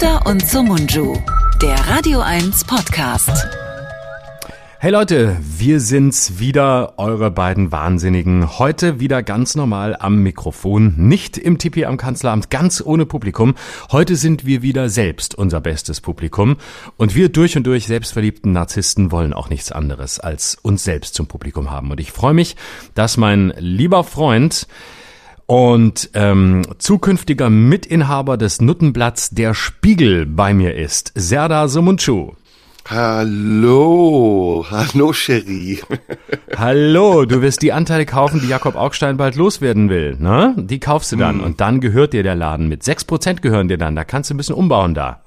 Schröder und Somunju, der Radio 1 Podcast. Hey Leute, wir sind's wieder, eure beiden Wahnsinnigen. Heute wieder ganz normal am Mikrofon, nicht im Tipi am Kanzleramt, ganz ohne Publikum. Heute sind wir wieder selbst unser bestes Publikum. Und wir durch und durch selbstverliebten Narzissten wollen auch nichts anderes als uns selbst zum Publikum haben. Und ich freue mich, dass mein lieber Freund und ähm, zukünftiger Mitinhaber des Nuttenblatts Der Spiegel bei mir ist, Serda Sumunchu. Hallo, hallo Cherie. Hallo, du wirst die Anteile kaufen, die Jakob Augstein bald loswerden will, ne? Die kaufst du dann hm. und dann gehört dir der Laden mit. Sechs Prozent gehören dir dann, da kannst du ein bisschen umbauen da.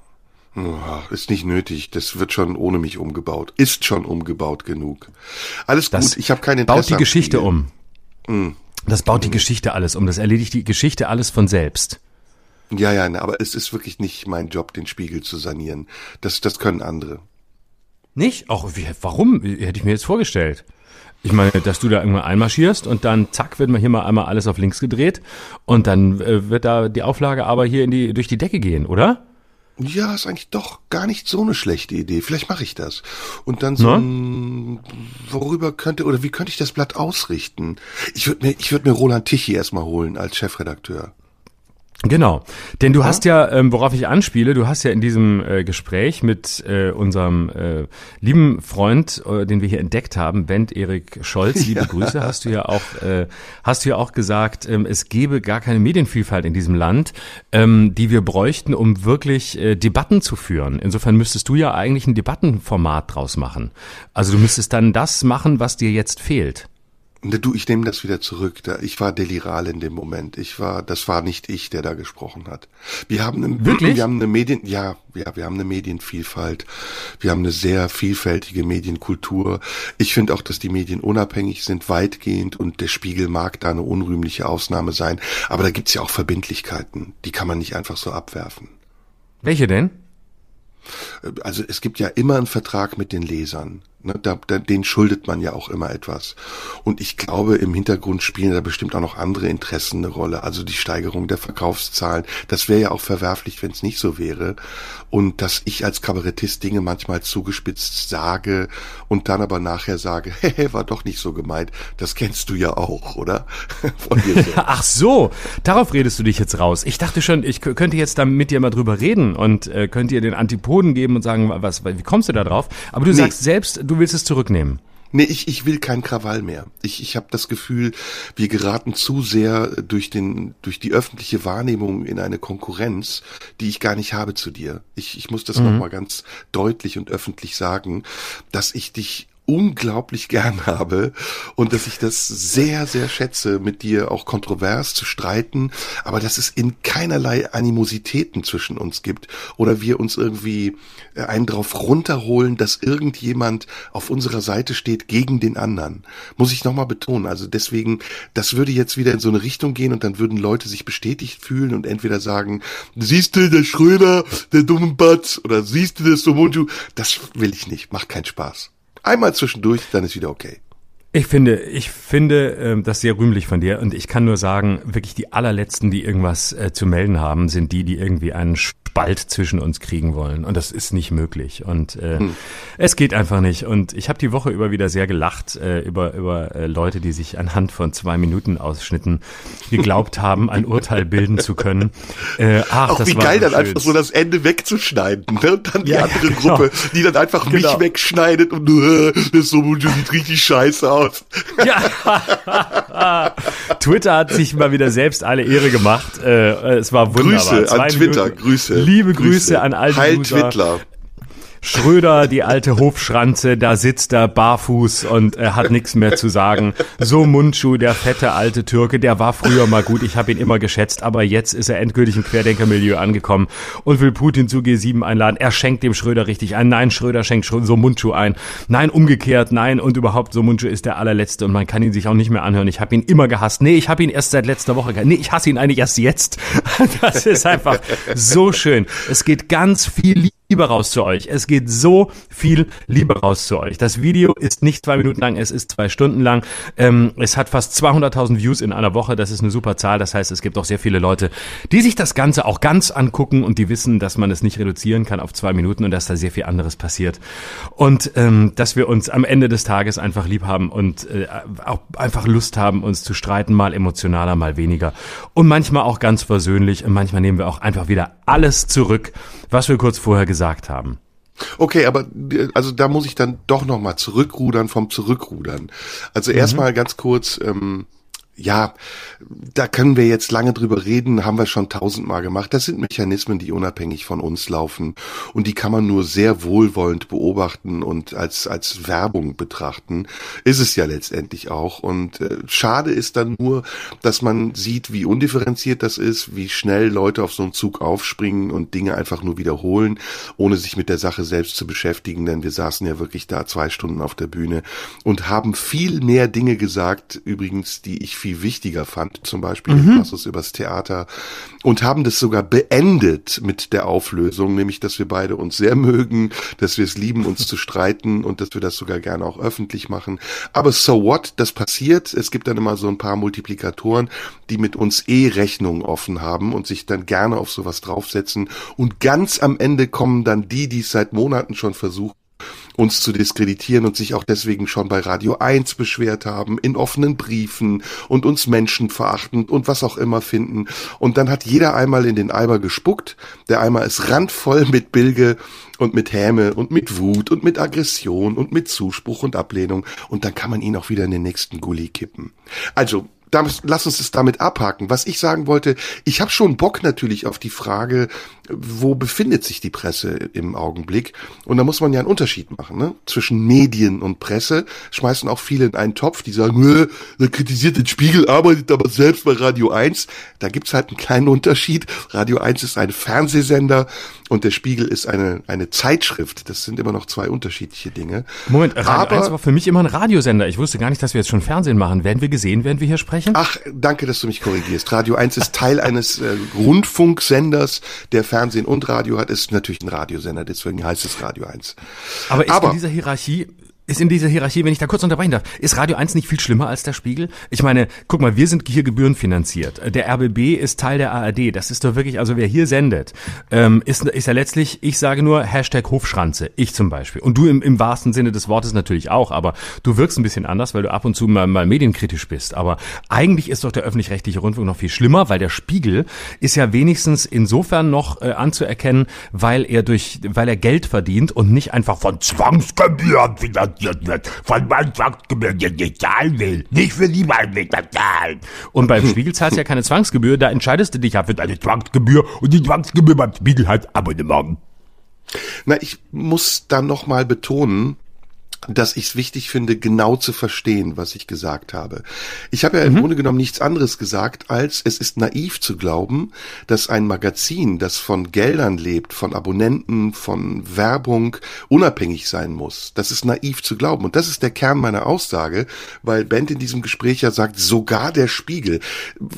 Ist nicht nötig, das wird schon ohne mich umgebaut. Ist schon umgebaut genug. Alles das gut, ich habe keine Interesse. Baut die Geschichte um. Hm. Das baut die. Geschichte alles um, das erledigt die Geschichte alles von selbst. Ja, ja, aber es ist wirklich nicht mein Job, den Spiegel zu sanieren. Das, das können andere. Nicht? Auch wie, warum? Hätte ich mir jetzt vorgestellt. Ich meine, dass du da irgendwann einmarschierst und dann zack wird man hier mal einmal alles auf links gedreht und dann äh, wird da die Auflage aber hier in die durch die Decke gehen, oder? Ja, ist eigentlich doch gar nicht so eine schlechte Idee. Vielleicht mache ich das. Und dann so ein, worüber könnte oder wie könnte ich das Blatt ausrichten? Ich würde mir ich würde mir Roland Tichy erstmal holen als Chefredakteur. Genau, denn du ja? hast ja, ähm, worauf ich anspiele, du hast ja in diesem äh, Gespräch mit äh, unserem äh, lieben Freund, äh, den wir hier entdeckt haben, Bent Erik Scholz, liebe ja. Grüße, hast du ja auch, äh, hast du ja auch gesagt, ähm, es gebe gar keine Medienvielfalt in diesem Land, ähm, die wir bräuchten, um wirklich äh, Debatten zu führen. Insofern müsstest du ja eigentlich ein Debattenformat draus machen. Also du müsstest dann das machen, was dir jetzt fehlt. Ne, du, ich nehme das wieder zurück. Ich war deliral in dem Moment. Ich war, das war nicht ich, der da gesprochen hat. Wir haben eine, Wirklich? Wir haben eine Medien, ja, ja, wir haben eine Medienvielfalt. Wir haben eine sehr vielfältige Medienkultur. Ich finde auch, dass die Medien unabhängig sind, weitgehend und der Spiegel mag da eine unrühmliche Ausnahme sein. Aber da gibt's ja auch Verbindlichkeiten. Die kann man nicht einfach so abwerfen. Welche denn? Also es gibt ja immer einen Vertrag mit den Lesern. Ne, da, da, den schuldet man ja auch immer etwas. Und ich glaube, im Hintergrund spielen da bestimmt auch noch andere Interessen eine Rolle. Also die Steigerung der Verkaufszahlen. Das wäre ja auch verwerflich, wenn es nicht so wäre. Und dass ich als Kabarettist Dinge manchmal zugespitzt sage und dann aber nachher sage, hey, war doch nicht so gemeint. Das kennst du ja auch, oder? Ach so, darauf redest du dich jetzt raus. Ich dachte schon, ich könnte jetzt da mit dir mal drüber reden und äh, könnte dir den Antipoden geben und sagen, was, wie kommst du da drauf? Aber du nee. sagst selbst, du willst es zurücknehmen. Nee, ich, ich will keinen Krawall mehr. Ich, ich habe das Gefühl, wir geraten zu sehr durch, den, durch die öffentliche Wahrnehmung in eine Konkurrenz, die ich gar nicht habe zu dir. Ich, ich muss das mhm. nochmal ganz deutlich und öffentlich sagen, dass ich dich unglaublich gern habe und dass ich das sehr, sehr schätze, mit dir auch kontrovers zu streiten, aber dass es in keinerlei Animositäten zwischen uns gibt oder wir uns irgendwie äh, einen drauf runterholen, dass irgendjemand auf unserer Seite steht gegen den anderen. Muss ich nochmal betonen. Also deswegen, das würde jetzt wieder in so eine Richtung gehen und dann würden Leute sich bestätigt fühlen und entweder sagen, siehst du, der Schröder, der dumme Batz oder siehst du das Somunju, das will ich nicht, macht keinen Spaß. Einmal zwischendurch, dann ist wieder okay. Ich finde, ich finde ähm, das sehr rühmlich von dir und ich kann nur sagen, wirklich die allerletzten, die irgendwas äh, zu melden haben, sind die, die irgendwie einen Spalt zwischen uns kriegen wollen und das ist nicht möglich und äh, hm. es geht einfach nicht und ich habe die Woche über wieder sehr gelacht äh, über über äh, Leute, die sich anhand von zwei Minuten Ausschnitten geglaubt haben, ein Urteil bilden zu können. Äh, ach, Auch das wie geil dann schön. einfach so das Ende wegzuschneiden ne? und dann die ja, andere ja, genau. Gruppe, die dann einfach genau. mich wegschneidet und äh, das so sieht richtig scheiße aus. Ja. Twitter hat sich mal wieder selbst alle Ehre gemacht. Äh, es war wunderbar. Grüße an Twitter, Minuten. Grüße. Liebe Grüße, Grüße an all die Heil User. Twitter. Schröder, die alte Hofschranze, da sitzt er barfuß und äh, hat nichts mehr zu sagen. So Mundschuh, der fette alte Türke, der war früher mal gut, ich habe ihn immer geschätzt, aber jetzt ist er endgültig im Querdenkermilieu angekommen und will Putin zu G7 einladen. Er schenkt dem Schröder richtig ein. Nein, Schröder schenkt so Mundschuh ein. Nein, umgekehrt, nein und überhaupt so Mundschuh ist der allerletzte und man kann ihn sich auch nicht mehr anhören. Ich habe ihn immer gehasst. Nee, ich habe ihn erst seit letzter Woche gehasst. Nee, ich hasse ihn eigentlich erst jetzt. Das ist einfach so schön. Es geht ganz viel Liebe raus zu euch. Es geht so viel Liebe raus zu euch. Das Video ist nicht zwei Minuten lang, es ist zwei Stunden lang. Ähm, es hat fast 200.000 Views in einer Woche. Das ist eine super Zahl. Das heißt, es gibt auch sehr viele Leute, die sich das Ganze auch ganz angucken und die wissen, dass man es nicht reduzieren kann auf zwei Minuten und dass da sehr viel anderes passiert. Und ähm, dass wir uns am Ende des Tages einfach lieb haben und äh, auch einfach Lust haben, uns zu streiten, mal emotionaler, mal weniger. Und manchmal auch ganz versöhnlich und manchmal nehmen wir auch einfach wieder alles zurück, was wir kurz vorher gesagt haben. Okay, aber also da muss ich dann doch noch mal zurückrudern vom Zurückrudern. Also mhm. erstmal ganz kurz. Ähm, ja, da können wir jetzt lange drüber reden, haben wir schon tausendmal gemacht. Das sind Mechanismen, die unabhängig von uns laufen und die kann man nur sehr wohlwollend beobachten und als als Werbung betrachten. Ist es ja letztendlich auch. Und äh, schade ist dann nur, dass man sieht, wie undifferenziert das ist, wie schnell Leute auf so einen Zug aufspringen und Dinge einfach nur wiederholen, ohne sich mit der Sache selbst zu beschäftigen. Denn wir saßen ja wirklich da zwei Stunden auf der Bühne und haben viel mehr Dinge gesagt, übrigens, die ich viel wichtiger fand, zum Beispiel mhm. den Passus übers Theater, und haben das sogar beendet mit der Auflösung, nämlich, dass wir beide uns sehr mögen, dass wir es lieben, uns zu streiten und dass wir das sogar gerne auch öffentlich machen. Aber so what, das passiert. Es gibt dann immer so ein paar Multiplikatoren, die mit uns eh Rechnungen offen haben und sich dann gerne auf sowas draufsetzen. Und ganz am Ende kommen dann die, die es seit Monaten schon versuchen, uns zu diskreditieren und sich auch deswegen schon bei Radio 1 beschwert haben, in offenen Briefen und uns Menschen verachtend und was auch immer finden. Und dann hat jeder einmal in den Eimer gespuckt. Der Eimer ist randvoll mit Bilge und mit Häme und mit Wut und mit Aggression und mit Zuspruch und Ablehnung. Und dann kann man ihn auch wieder in den nächsten Gully kippen. Also, lass uns es damit abhaken. Was ich sagen wollte, ich habe schon Bock natürlich auf die Frage, wo befindet sich die Presse im Augenblick? Und da muss man ja einen Unterschied machen, ne? Zwischen Medien und Presse schmeißen auch viele in einen Topf, die sagen, der kritisiert den Spiegel, arbeitet aber selbst bei Radio 1. Da gibt's halt einen kleinen Unterschied. Radio 1 ist ein Fernsehsender und der Spiegel ist eine, eine Zeitschrift. Das sind immer noch zwei unterschiedliche Dinge. Moment, Radio aber, 1 war für mich immer ein Radiosender. Ich wusste gar nicht, dass wir jetzt schon Fernsehen machen. Werden wir gesehen, während wir hier sprechen? Ach, danke, dass du mich korrigierst. Radio 1 ist Teil eines äh, Rundfunksenders, der Fernsehen und Radio hat, ist natürlich ein Radiosender, deswegen heißt es Radio 1. Aber ist Aber, in dieser Hierarchie ist in dieser Hierarchie, wenn ich da kurz unterbrechen darf, ist Radio 1 nicht viel schlimmer als der Spiegel? Ich meine, guck mal, wir sind hier gebührenfinanziert. Der RBB ist Teil der ARD. Das ist doch wirklich, also wer hier sendet, ähm, ist, ist ja letztlich, ich sage nur Hashtag Hofschranze. Ich zum Beispiel. Und du im, im wahrsten Sinne des Wortes natürlich auch, aber du wirkst ein bisschen anders, weil du ab und zu mal, mal medienkritisch bist. Aber eigentlich ist doch der öffentlich-rechtliche Rundfunk noch viel schlimmer, weil der Spiegel ist ja wenigstens insofern noch äh, anzuerkennen, weil er durch, weil er Geld verdient und nicht einfach von Zwangsgebühren finanziert finanziert wird von Mannschaftsgebühren, die ich zahlen will. Nicht für niemanden will das zahlen. Und beim Spiegel zahlst du ja keine Zwangsgebühr, da entscheidest du dich ja für deine Zwangsgebühr und die Zwangsgebühr beim Spiegel hat Abonnement. Na, ich muss da nochmal betonen, dass ich es wichtig finde, genau zu verstehen, was ich gesagt habe. Ich habe ja im mhm. Grunde genommen nichts anderes gesagt, als es ist naiv zu glauben, dass ein Magazin, das von Geldern lebt, von Abonnenten, von Werbung, unabhängig sein muss. Das ist naiv zu glauben. Und das ist der Kern meiner Aussage, weil Bent in diesem Gespräch ja sagt, sogar der Spiegel.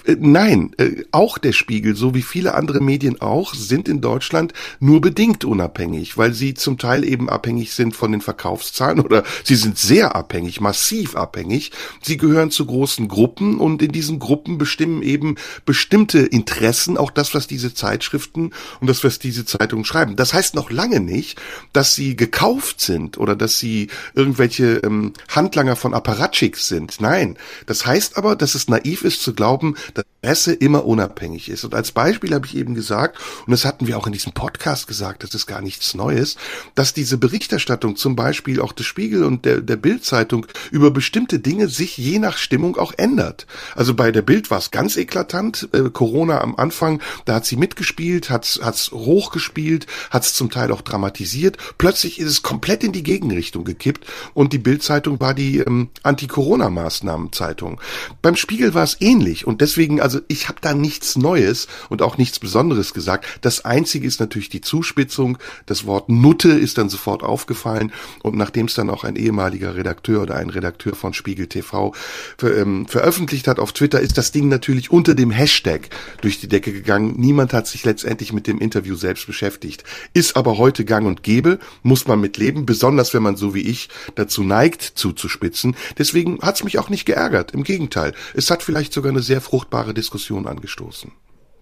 Äh, nein, äh, auch der Spiegel, so wie viele andere Medien auch, sind in Deutschland nur bedingt unabhängig, weil sie zum Teil eben abhängig sind von den Verkaufszahlen oder oder sie sind sehr abhängig, massiv abhängig. Sie gehören zu großen Gruppen und in diesen Gruppen bestimmen eben bestimmte Interessen, auch das, was diese Zeitschriften und das, was diese Zeitungen schreiben. Das heißt noch lange nicht, dass sie gekauft sind oder dass sie irgendwelche ähm, Handlanger von Apparatchiks sind. Nein, das heißt aber, dass es naiv ist zu glauben, dass Presse immer unabhängig ist. Und als Beispiel habe ich eben gesagt, und das hatten wir auch in diesem Podcast gesagt, das ist gar nichts Neues, dass diese Berichterstattung zum Beispiel auch des Spiegel Spiegel und der, der Bild-Zeitung über bestimmte Dinge sich je nach Stimmung auch ändert. Also bei der Bild war es ganz eklatant. Äh, Corona am Anfang, da hat sie mitgespielt, hat's hat's hochgespielt, hat's zum Teil auch dramatisiert. Plötzlich ist es komplett in die Gegenrichtung gekippt und die Bild-Zeitung war die ähm, Anti-Corona-Maßnahmen-Zeitung. Beim Spiegel war es ähnlich und deswegen, also ich habe da nichts Neues und auch nichts Besonderes gesagt. Das Einzige ist natürlich die Zuspitzung. Das Wort Nutte ist dann sofort aufgefallen und nachdem es dann auch ein ehemaliger Redakteur oder ein Redakteur von Spiegel TV ver, ähm, veröffentlicht hat auf Twitter, ist das Ding natürlich unter dem Hashtag durch die Decke gegangen. Niemand hat sich letztendlich mit dem Interview selbst beschäftigt. Ist aber heute gang und gäbe, muss man mit leben, besonders wenn man so wie ich dazu neigt, zuzuspitzen. Deswegen hat's mich auch nicht geärgert. Im Gegenteil. Es hat vielleicht sogar eine sehr fruchtbare Diskussion angestoßen.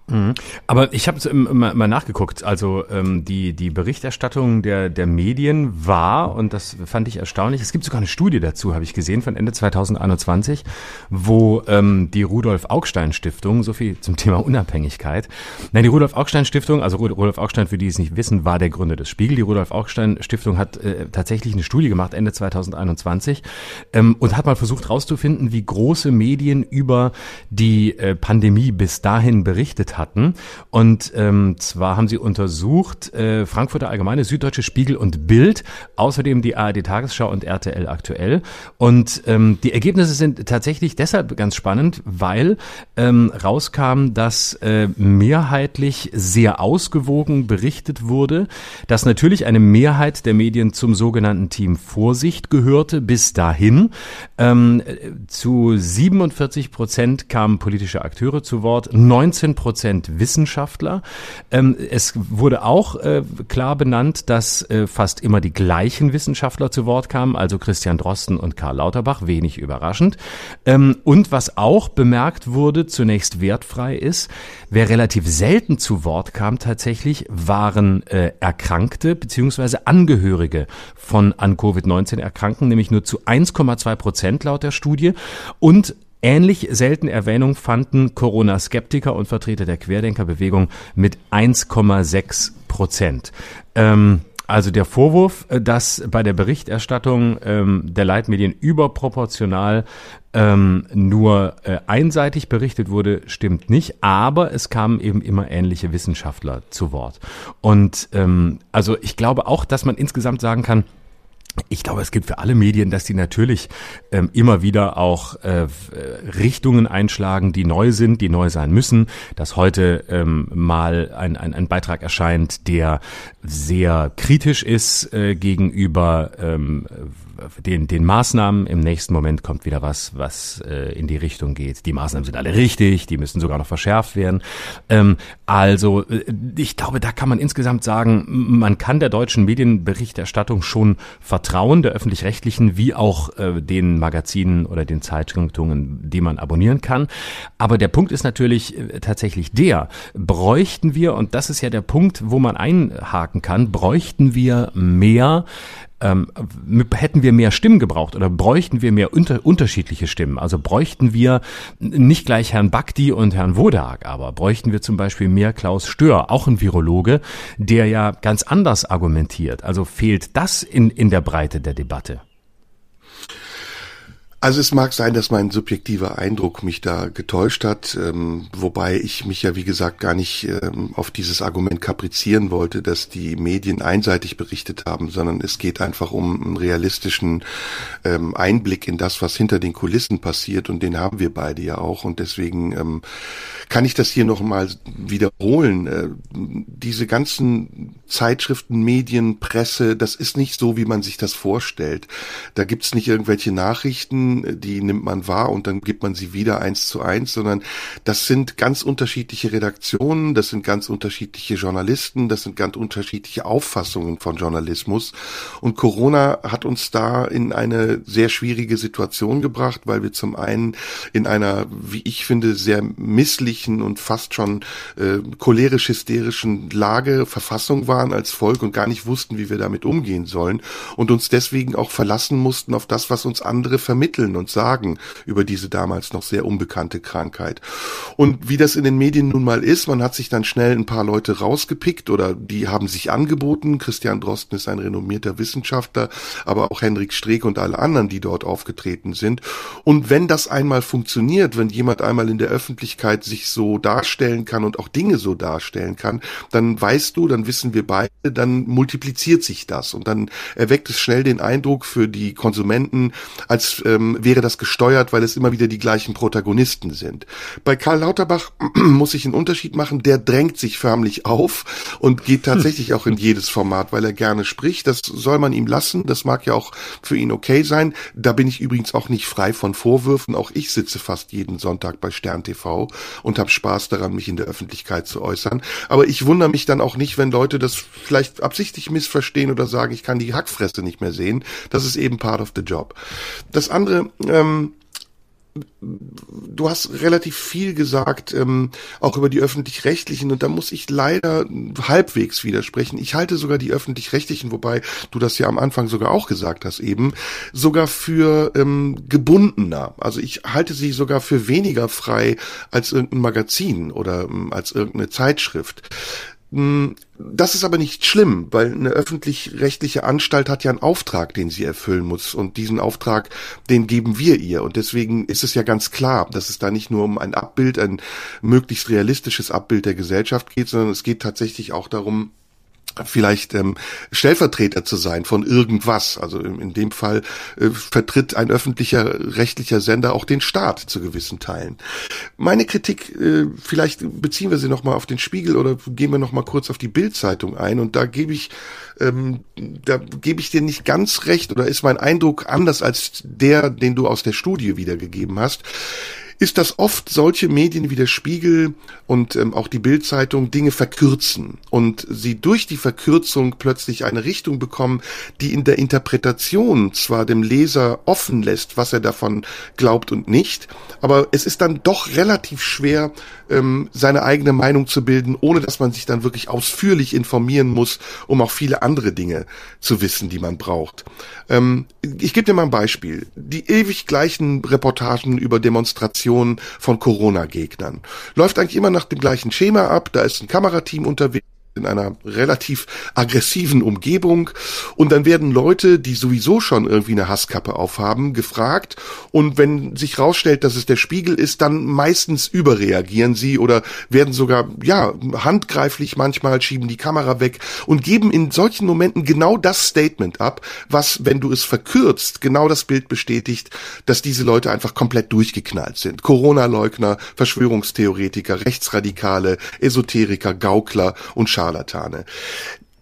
Mhm. Aber ich habe mal, mal nachgeguckt. Also ähm, die die Berichterstattung der der Medien war und das fand ich erstaunlich. Es gibt sogar eine Studie dazu, habe ich gesehen von Ende 2021, wo ähm, die Rudolf Augstein Stiftung so viel zum Thema Unabhängigkeit. Nein, die Rudolf Augstein Stiftung, also Rudolf Augstein, für die es nicht wissen, war der Gründer des Spiegel. Die Rudolf Augstein Stiftung hat äh, tatsächlich eine Studie gemacht Ende 2021 ähm, und hat mal versucht herauszufinden, wie große Medien über die äh, Pandemie bis dahin berichtet hatten. Und ähm, zwar haben sie untersucht äh, Frankfurter Allgemeine, Süddeutsche Spiegel und Bild, außerdem die ARD Tagesschau und RTL aktuell. Und ähm, die Ergebnisse sind tatsächlich deshalb ganz spannend, weil ähm, rauskam, dass äh, mehrheitlich sehr ausgewogen berichtet wurde, dass natürlich eine Mehrheit der Medien zum sogenannten Team Vorsicht gehörte bis dahin. Ähm, zu 47 Prozent kamen politische Akteure zu Wort, 19 Prozent Prozent Wissenschaftler. Ähm, es wurde auch äh, klar benannt, dass äh, fast immer die gleichen Wissenschaftler zu Wort kamen, also Christian Drosten und Karl Lauterbach, wenig überraschend. Ähm, und was auch bemerkt wurde, zunächst wertfrei ist, wer relativ selten zu Wort kam tatsächlich, waren äh, Erkrankte beziehungsweise Angehörige von an Covid-19 Erkrankten, nämlich nur zu 1,2 Prozent laut der Studie. Und Ähnlich selten Erwähnung fanden Corona-Skeptiker und Vertreter der Querdenkerbewegung mit 1,6 Prozent. Ähm, also der Vorwurf, äh, dass bei der Berichterstattung ähm, der Leitmedien überproportional ähm, nur äh, einseitig berichtet wurde, stimmt nicht, aber es kamen eben immer ähnliche Wissenschaftler zu Wort. Und ähm, also ich glaube auch, dass man insgesamt sagen kann, ich glaube, es gilt für alle Medien, dass die natürlich ähm, immer wieder auch äh, Richtungen einschlagen, die neu sind, die neu sein müssen. Dass heute ähm, mal ein, ein, ein Beitrag erscheint, der sehr kritisch ist äh, gegenüber ähm, den, den Maßnahmen. Im nächsten Moment kommt wieder was, was äh, in die Richtung geht. Die Maßnahmen sind alle richtig, die müssen sogar noch verschärft werden. Ähm, also äh, ich glaube, da kann man insgesamt sagen, man kann der deutschen Medienberichterstattung schon vertrauen, der öffentlich-rechtlichen wie auch äh, den Magazinen oder den Zeitungen, die man abonnieren kann. Aber der Punkt ist natürlich äh, tatsächlich der, bräuchten wir, und das ist ja der Punkt, wo man einhaken kann, bräuchten wir mehr ähm, hätten wir mehr Stimmen gebraucht oder bräuchten wir mehr unter, unterschiedliche Stimmen? Also bräuchten wir nicht gleich Herrn Bakti und Herrn Wodak, aber bräuchten wir zum Beispiel mehr Klaus Stör, auch ein Virologe, der ja ganz anders argumentiert. Also fehlt das in, in der Breite der Debatte? Also es mag sein, dass mein subjektiver Eindruck mich da getäuscht hat, ähm, wobei ich mich ja wie gesagt gar nicht ähm, auf dieses Argument kaprizieren wollte, dass die Medien einseitig berichtet haben, sondern es geht einfach um einen realistischen ähm, Einblick in das, was hinter den Kulissen passiert und den haben wir beide ja auch und deswegen ähm, kann ich das hier noch mal wiederholen. Äh, diese ganzen Zeitschriften, Medien, Presse, das ist nicht so, wie man sich das vorstellt. Da gibt's nicht irgendwelche Nachrichten, die nimmt man wahr und dann gibt man sie wieder eins zu eins, sondern das sind ganz unterschiedliche Redaktionen, das sind ganz unterschiedliche Journalisten, das sind ganz unterschiedliche Auffassungen von Journalismus. Und Corona hat uns da in eine sehr schwierige Situation gebracht, weil wir zum einen in einer, wie ich finde, sehr misslichen und fast schon äh, cholerisch-hysterischen Lage, Verfassung waren als Volk und gar nicht wussten, wie wir damit umgehen sollen und uns deswegen auch verlassen mussten auf das, was uns andere vermitteln und sagen über diese damals noch sehr unbekannte Krankheit. Und wie das in den Medien nun mal ist, man hat sich dann schnell ein paar Leute rausgepickt oder die haben sich angeboten. Christian Drosten ist ein renommierter Wissenschaftler, aber auch Henrik Streeck und alle anderen, die dort aufgetreten sind. Und wenn das einmal funktioniert, wenn jemand einmal in der Öffentlichkeit sich so darstellen kann und auch Dinge so darstellen kann, dann weißt du, dann wissen wir beide, dann multipliziert sich das und dann erweckt es schnell den Eindruck für die Konsumenten, als ähm, ähm, wäre das gesteuert, weil es immer wieder die gleichen Protagonisten sind. Bei Karl Lauterbach muss ich einen Unterschied machen, der drängt sich förmlich auf und geht tatsächlich auch in jedes Format, weil er gerne spricht. Das soll man ihm lassen, das mag ja auch für ihn okay sein. Da bin ich übrigens auch nicht frei von Vorwürfen. Auch ich sitze fast jeden Sonntag bei Stern TV und habe Spaß daran, mich in der Öffentlichkeit zu äußern. Aber ich wundere mich dann auch nicht, wenn Leute das vielleicht absichtlich missverstehen oder sagen, ich kann die Hackfresse nicht mehr sehen. Das ist eben part of the job. Das andere, ähm, du hast relativ viel gesagt, ähm, auch über die öffentlich-rechtlichen, und da muss ich leider halbwegs widersprechen. Ich halte sogar die öffentlich-rechtlichen, wobei du das ja am Anfang sogar auch gesagt hast, eben, sogar für ähm, gebundener. Also ich halte sie sogar für weniger frei als irgendein Magazin oder ähm, als irgendeine Zeitschrift. Hm, das ist aber nicht schlimm, weil eine öffentlich-rechtliche Anstalt hat ja einen Auftrag, den sie erfüllen muss. Und diesen Auftrag, den geben wir ihr. Und deswegen ist es ja ganz klar, dass es da nicht nur um ein Abbild, ein möglichst realistisches Abbild der Gesellschaft geht, sondern es geht tatsächlich auch darum, vielleicht ähm, Stellvertreter zu sein von irgendwas. Also in, dem Fall äh, vertritt ein öffentlicher rechtlicher Sender auch den Staat zu gewissen Teilen. Meine Kritik, äh, vielleicht beziehen wir sie nochmal auf den Spiegel oder gehen wir nochmal kurz auf die Bildzeitung ein und da gebe ich ähm, da gebe ich dir nicht ganz recht oder ist mein Eindruck anders als der, den du aus der Studie wiedergegeben hast ist, dass oft solche Medien wie der Spiegel und ähm, auch die Bildzeitung Dinge verkürzen und sie durch die Verkürzung plötzlich eine Richtung bekommen, die in der Interpretation zwar dem Leser offen lässt, was er davon glaubt und nicht, aber es ist dann doch relativ schwer, ähm, seine eigene Meinung zu bilden, ohne dass man sich dann wirklich ausführlich informieren muss, um auch viele andere Dinge zu wissen, die man braucht. Ähm, ich gebe dir mal ein Beispiel. Die ewig gleichen Reportagen über Demonstrationen von Corona-Gegnern. Läuft eigentlich immer nach dem gleichen Schema ab. Da ist ein Kamerateam unterwegs in einer relativ aggressiven Umgebung. Und dann werden Leute, die sowieso schon irgendwie eine Hasskappe aufhaben, gefragt. Und wenn sich rausstellt, dass es der Spiegel ist, dann meistens überreagieren sie oder werden sogar, ja, handgreiflich manchmal, schieben die Kamera weg und geben in solchen Momenten genau das Statement ab, was, wenn du es verkürzt, genau das Bild bestätigt, dass diese Leute einfach komplett durchgeknallt sind. Corona-Leugner, Verschwörungstheoretiker, Rechtsradikale, Esoteriker, Gaukler und Schar Scharlatane.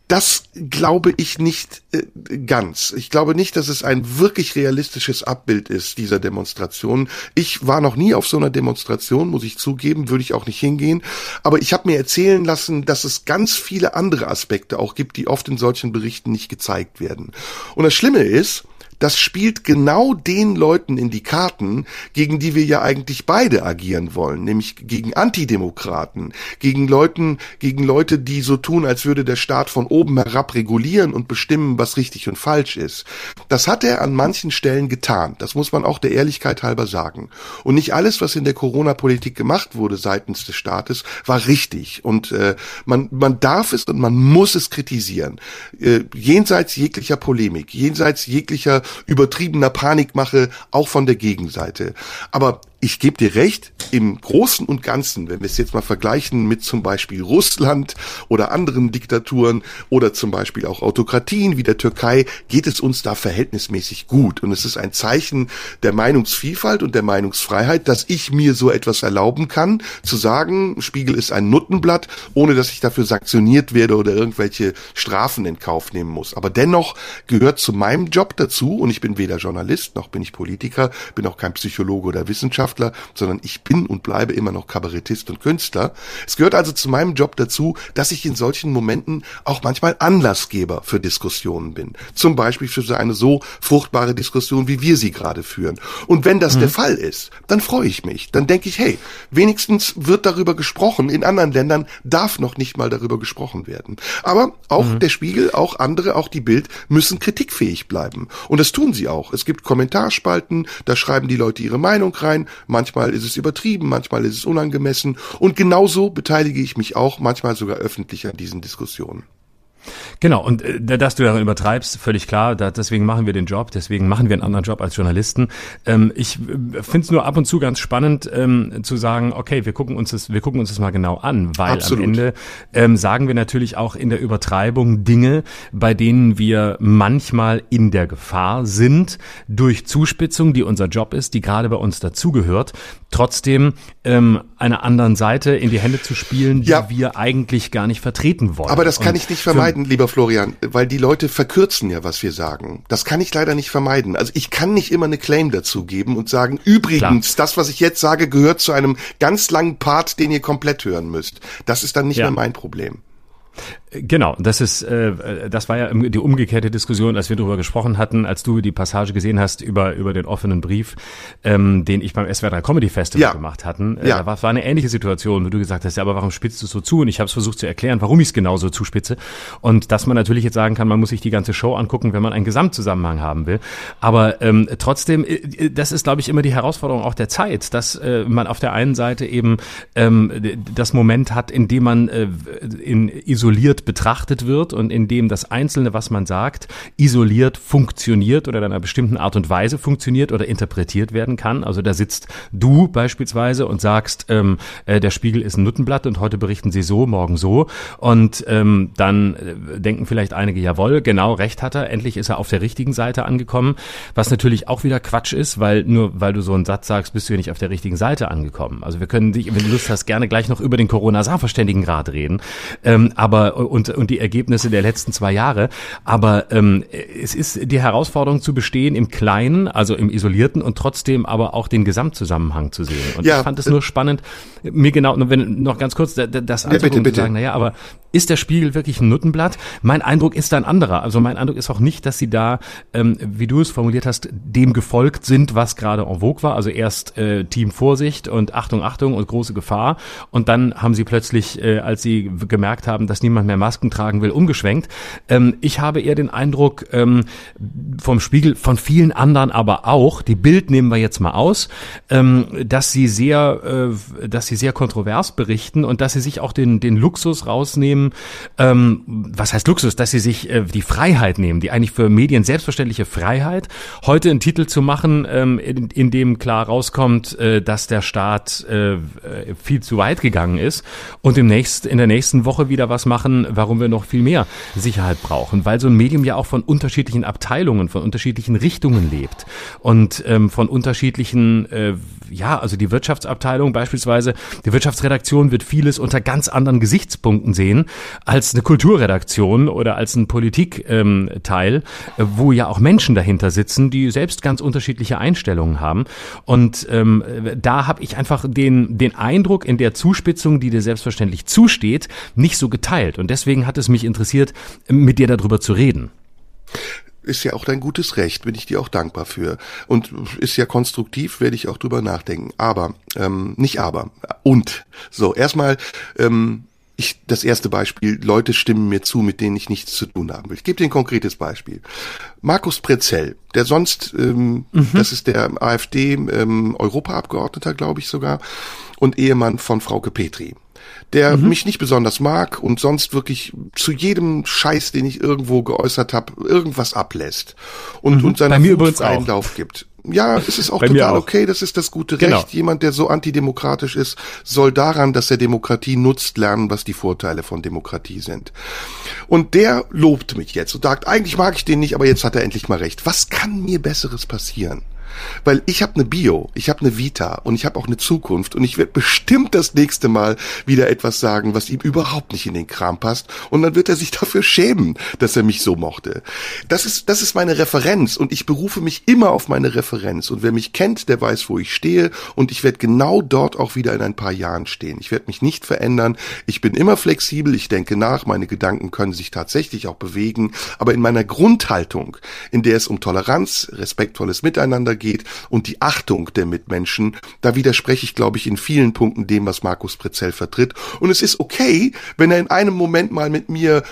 Das glaube ich nicht äh, ganz. Ich glaube nicht, dass es ein wirklich realistisches Abbild ist dieser Demonstration. Ich war noch nie auf so einer Demonstration, muss ich zugeben, würde ich auch nicht hingehen. Aber ich habe mir erzählen lassen, dass es ganz viele andere Aspekte auch gibt, die oft in solchen Berichten nicht gezeigt werden. Und das Schlimme ist, das spielt genau den Leuten in die Karten, gegen die wir ja eigentlich beide agieren wollen, nämlich gegen Antidemokraten, gegen Leuten, gegen Leute, die so tun, als würde der Staat von oben herab regulieren und bestimmen, was richtig und falsch ist. Das hat er an manchen Stellen getan. Das muss man auch der Ehrlichkeit halber sagen. Und nicht alles, was in der Corona-Politik gemacht wurde seitens des Staates, war richtig. Und äh, man, man darf es und man muss es kritisieren. Äh, jenseits jeglicher Polemik, jenseits jeglicher übertriebener Panikmache, auch von der Gegenseite. Aber ich gebe dir recht, im Großen und Ganzen, wenn wir es jetzt mal vergleichen mit zum Beispiel Russland oder anderen Diktaturen oder zum Beispiel auch Autokratien wie der Türkei, geht es uns da verhältnismäßig gut. Und es ist ein Zeichen der Meinungsvielfalt und der Meinungsfreiheit, dass ich mir so etwas erlauben kann, zu sagen, Spiegel ist ein Nuttenblatt, ohne dass ich dafür sanktioniert werde oder irgendwelche Strafen in Kauf nehmen muss. Aber dennoch gehört zu meinem Job dazu, und ich bin weder Journalist noch bin ich Politiker, bin auch kein Psychologe oder Wissenschaftler, Wissenschaftler, sondern ich bin und bleibe immer noch Kabarettist und Künstler. Es gehört also zu meinem Job dazu, dass ich in solchen Momenten auch manchmal Anlassgeber für Diskussionen bin. Zum Beispiel für so eine so fruchtbare Diskussion, wie wir sie gerade führen. Und wenn das mhm. der Fall ist, dann freue ich mich. Dann denke ich, hey, wenigstens wird darüber gesprochen. In anderen Ländern darf noch nicht mal darüber gesprochen werden. Aber auch mhm. der Spiegel, auch andere, auch die Bild müssen kritikfähig bleiben. Und das tun sie auch. Es gibt Kommentarspalten, da schreiben die Leute ihre Meinung rein manchmal ist es übertrieben, manchmal ist es unangemessen und genauso beteilige ich mich auch manchmal sogar öffentlich an diesen Diskussionen. Genau, und äh, dass du darin übertreibst, völlig klar, da, deswegen machen wir den Job, deswegen machen wir einen anderen Job als Journalisten. Ähm, ich äh, finde es nur ab und zu ganz spannend ähm, zu sagen, okay, wir gucken uns das, wir gucken uns das mal genau an, weil Absolut. am Ende ähm, sagen wir natürlich auch in der Übertreibung Dinge, bei denen wir manchmal in der Gefahr sind, durch Zuspitzung, die unser Job ist, die gerade bei uns dazugehört, trotzdem ähm, einer anderen Seite in die Hände zu spielen, die ja. wir eigentlich gar nicht vertreten wollen. Aber das kann und ich nicht vermeiden, lieber Florian, weil die Leute verkürzen ja, was wir sagen. Das kann ich leider nicht vermeiden. Also ich kann nicht immer eine Claim dazu geben und sagen, übrigens, Klar. das, was ich jetzt sage, gehört zu einem ganz langen Part, den ihr komplett hören müsst. Das ist dann nicht ja. mehr mein Problem. Genau, das ist, äh, das war ja die umgekehrte Diskussion, als wir darüber gesprochen hatten, als du die Passage gesehen hast über über den offenen Brief, ähm, den ich beim SWR3 Comedy Festival ja. gemacht hatten. Äh, ja. Da war, war eine ähnliche Situation, wo du gesagt hast, ja, aber warum spitzt du so zu? Und ich habe es versucht zu erklären, warum ich es genauso zuspitze. Und dass man natürlich jetzt sagen kann, man muss sich die ganze Show angucken, wenn man einen Gesamtzusammenhang haben will. Aber ähm, trotzdem, äh, das ist, glaube ich, immer die Herausforderung auch der Zeit, dass äh, man auf der einen Seite eben ähm, das Moment hat, in dem man äh, in isoliert betrachtet wird und in dem das Einzelne, was man sagt, isoliert funktioniert oder in einer bestimmten Art und Weise funktioniert oder interpretiert werden kann. Also da sitzt du beispielsweise und sagst, ähm, äh, der Spiegel ist ein Nuttenblatt und heute berichten sie so, morgen so. Und ähm, dann äh, denken vielleicht einige, jawohl, genau, recht hat er, endlich ist er auf der richtigen Seite angekommen. Was natürlich auch wieder Quatsch ist, weil nur weil du so einen Satz sagst, bist du ja nicht auf der richtigen Seite angekommen. Also wir können dich, wenn du Lust hast, gerne gleich noch über den Corona-Sachverständigenrat reden. Ähm, aber und, und die Ergebnisse der letzten zwei Jahre. Aber ähm, es ist die Herausforderung zu bestehen im Kleinen, also im Isolierten und trotzdem aber auch den Gesamtzusammenhang zu sehen. Und ja. ich fand es nur spannend, mir genau, wenn noch ganz kurz das ja, bitte, bitte. zu sagen, naja, aber ist der Spiegel wirklich ein Nuttenblatt? Mein Eindruck ist ein anderer. Also mein Eindruck ist auch nicht, dass sie da, ähm, wie du es formuliert hast, dem gefolgt sind, was gerade en vogue war. Also erst äh, Team Vorsicht und Achtung, Achtung und große Gefahr. Und dann haben sie plötzlich, äh, als sie gemerkt haben, dass niemand mehr Masken tragen will, umgeschwenkt. Ähm, ich habe eher den Eindruck ähm, vom Spiegel, von vielen anderen aber auch, die Bild nehmen wir jetzt mal aus, ähm, dass sie sehr, äh, dass sie sehr kontrovers berichten und dass sie sich auch den, den Luxus rausnehmen, nehmen, ähm, was heißt Luxus, dass sie sich äh, die Freiheit nehmen, die eigentlich für Medien selbstverständliche Freiheit, heute einen Titel zu machen, ähm, in, in dem klar rauskommt, äh, dass der Staat äh, viel zu weit gegangen ist und demnächst in der nächsten Woche wieder was machen, warum wir noch viel mehr Sicherheit brauchen, weil so ein Medium ja auch von unterschiedlichen Abteilungen, von unterschiedlichen Richtungen lebt und ähm, von unterschiedlichen, äh, ja, also die Wirtschaftsabteilung beispielsweise, die Wirtschaftsredaktion wird vieles unter ganz anderen Gesichtspunkten sehen als eine Kulturredaktion oder als ein Politikteil, ähm, Teil, wo ja auch Menschen dahinter sitzen, die selbst ganz unterschiedliche Einstellungen haben. Und ähm, da habe ich einfach den, den Eindruck in der Zuspitzung, die dir selbstverständlich zusteht, nicht so geteilt. Und deswegen hat es mich interessiert, mit dir darüber zu reden ist ja auch dein gutes Recht, bin ich dir auch dankbar für. Und ist ja konstruktiv, werde ich auch drüber nachdenken. Aber, ähm, nicht aber, und. So, erstmal, ähm, ich, das erste Beispiel, Leute stimmen mir zu, mit denen ich nichts zu tun haben will. Ich gebe dir ein konkretes Beispiel. Markus Prezell, der sonst, ähm, mhm. das ist der AfD ähm, Europaabgeordneter, glaube ich sogar, und Ehemann von Frauke Petri der mhm. mich nicht besonders mag und sonst wirklich zu jedem Scheiß, den ich irgendwo geäußert habe, irgendwas ablässt und, mhm. und seiner Wut freien Lauf gibt. Ja, es ist auch Bei total auch. okay, das ist das gute genau. Recht. Jemand, der so antidemokratisch ist, soll daran, dass er Demokratie nutzt, lernen, was die Vorteile von Demokratie sind. Und der lobt mich jetzt und sagt, eigentlich mag ich den nicht, aber jetzt hat er endlich mal recht. Was kann mir Besseres passieren? Weil ich habe eine Bio, ich habe eine Vita und ich habe auch eine Zukunft und ich werde bestimmt das nächste Mal wieder etwas sagen, was ihm überhaupt nicht in den Kram passt und dann wird er sich dafür schämen, dass er mich so mochte. Das ist das ist meine Referenz und ich berufe mich immer auf meine Referenz und wer mich kennt, der weiß, wo ich stehe und ich werde genau dort auch wieder in ein paar Jahren stehen. Ich werde mich nicht verändern. Ich bin immer flexibel, ich denke nach, meine Gedanken können sich tatsächlich auch bewegen, aber in meiner Grundhaltung, in der es um Toleranz, respektvolles Miteinander geht und die Achtung der Mitmenschen, da widerspreche ich, glaube ich, in vielen Punkten dem, was Markus Prezell vertritt. Und es ist okay, wenn er in einem Moment mal mit mir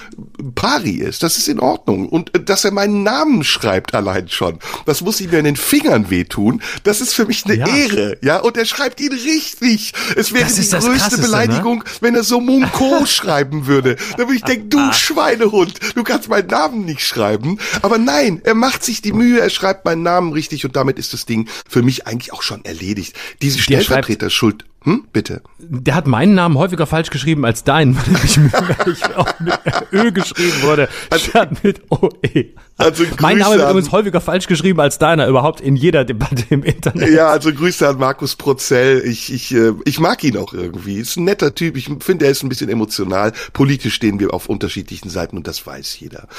pari ist. Das ist in Ordnung. Und äh, dass er meinen Namen schreibt allein schon, das muss ihm ja in den Fingern wehtun. Das ist für mich eine ja. Ehre. Ja, und er schreibt ihn richtig. Es wäre die größte ne? Beleidigung, ne? wenn er so Munko schreiben würde. Da würde ich denken, du Schweinehund, du kannst meinen Namen nicht schreiben. Aber nein, er macht sich die Mühe, er schreibt meinen Namen richtig und damit ist das Ding für mich eigentlich auch schon erledigt. Diese Stellvertreterschuld hm, bitte. Der hat meinen Namen häufiger falsch geschrieben als deinen, weil ich auch mit Ö geschrieben wurde, also, statt mit OE. Also mein Name wird übrigens häufiger falsch geschrieben als deiner, überhaupt in jeder Debatte im Internet. Ja, also Grüße an Markus Prozell. Ich, ich, äh, ich mag ihn auch irgendwie. Ist ein netter Typ. Ich finde, er ist ein bisschen emotional. Politisch stehen wir auf unterschiedlichen Seiten und das weiß jeder.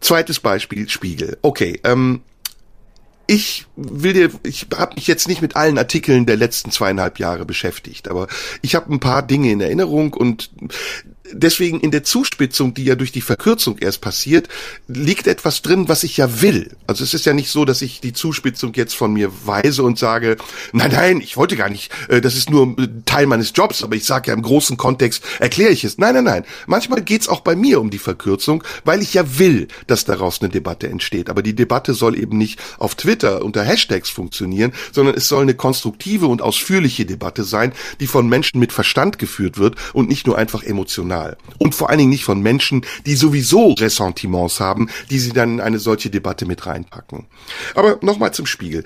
Zweites Beispiel, Spiegel. Okay, ähm, ich will dir, ich habe mich jetzt nicht mit allen Artikeln der letzten zweieinhalb Jahre beschäftigt, aber ich habe ein paar Dinge in Erinnerung und deswegen in der Zuspitzung, die ja durch die Verkürzung erst passiert, liegt etwas drin, was ich ja will. Also es ist ja nicht so, dass ich die Zuspitzung jetzt von mir weise und sage, nein, nein, ich wollte gar nicht, äh, das ist nur Teil meines Jobs, aber ich sage ja im großen Kontext, erkläre ich es. Nein, nein, nein. Manchmal geht's auch bei mir um die Verkürzung, weil ich ja will, dass daraus eine Debatte entsteht. Aber die Debatte soll eben nicht auf Twitter unter Hashtags funktionieren, sondern es soll eine konstruktive und ausführliche Debatte sein, die von Menschen mit Verstand geführt wird und nicht nur einfach emotional emotional. Und vor allen Dingen nicht von Menschen, die sowieso Ressentiments haben, die sie dann in eine solche Debatte mit reinpacken. Aber nochmal zum Spiegel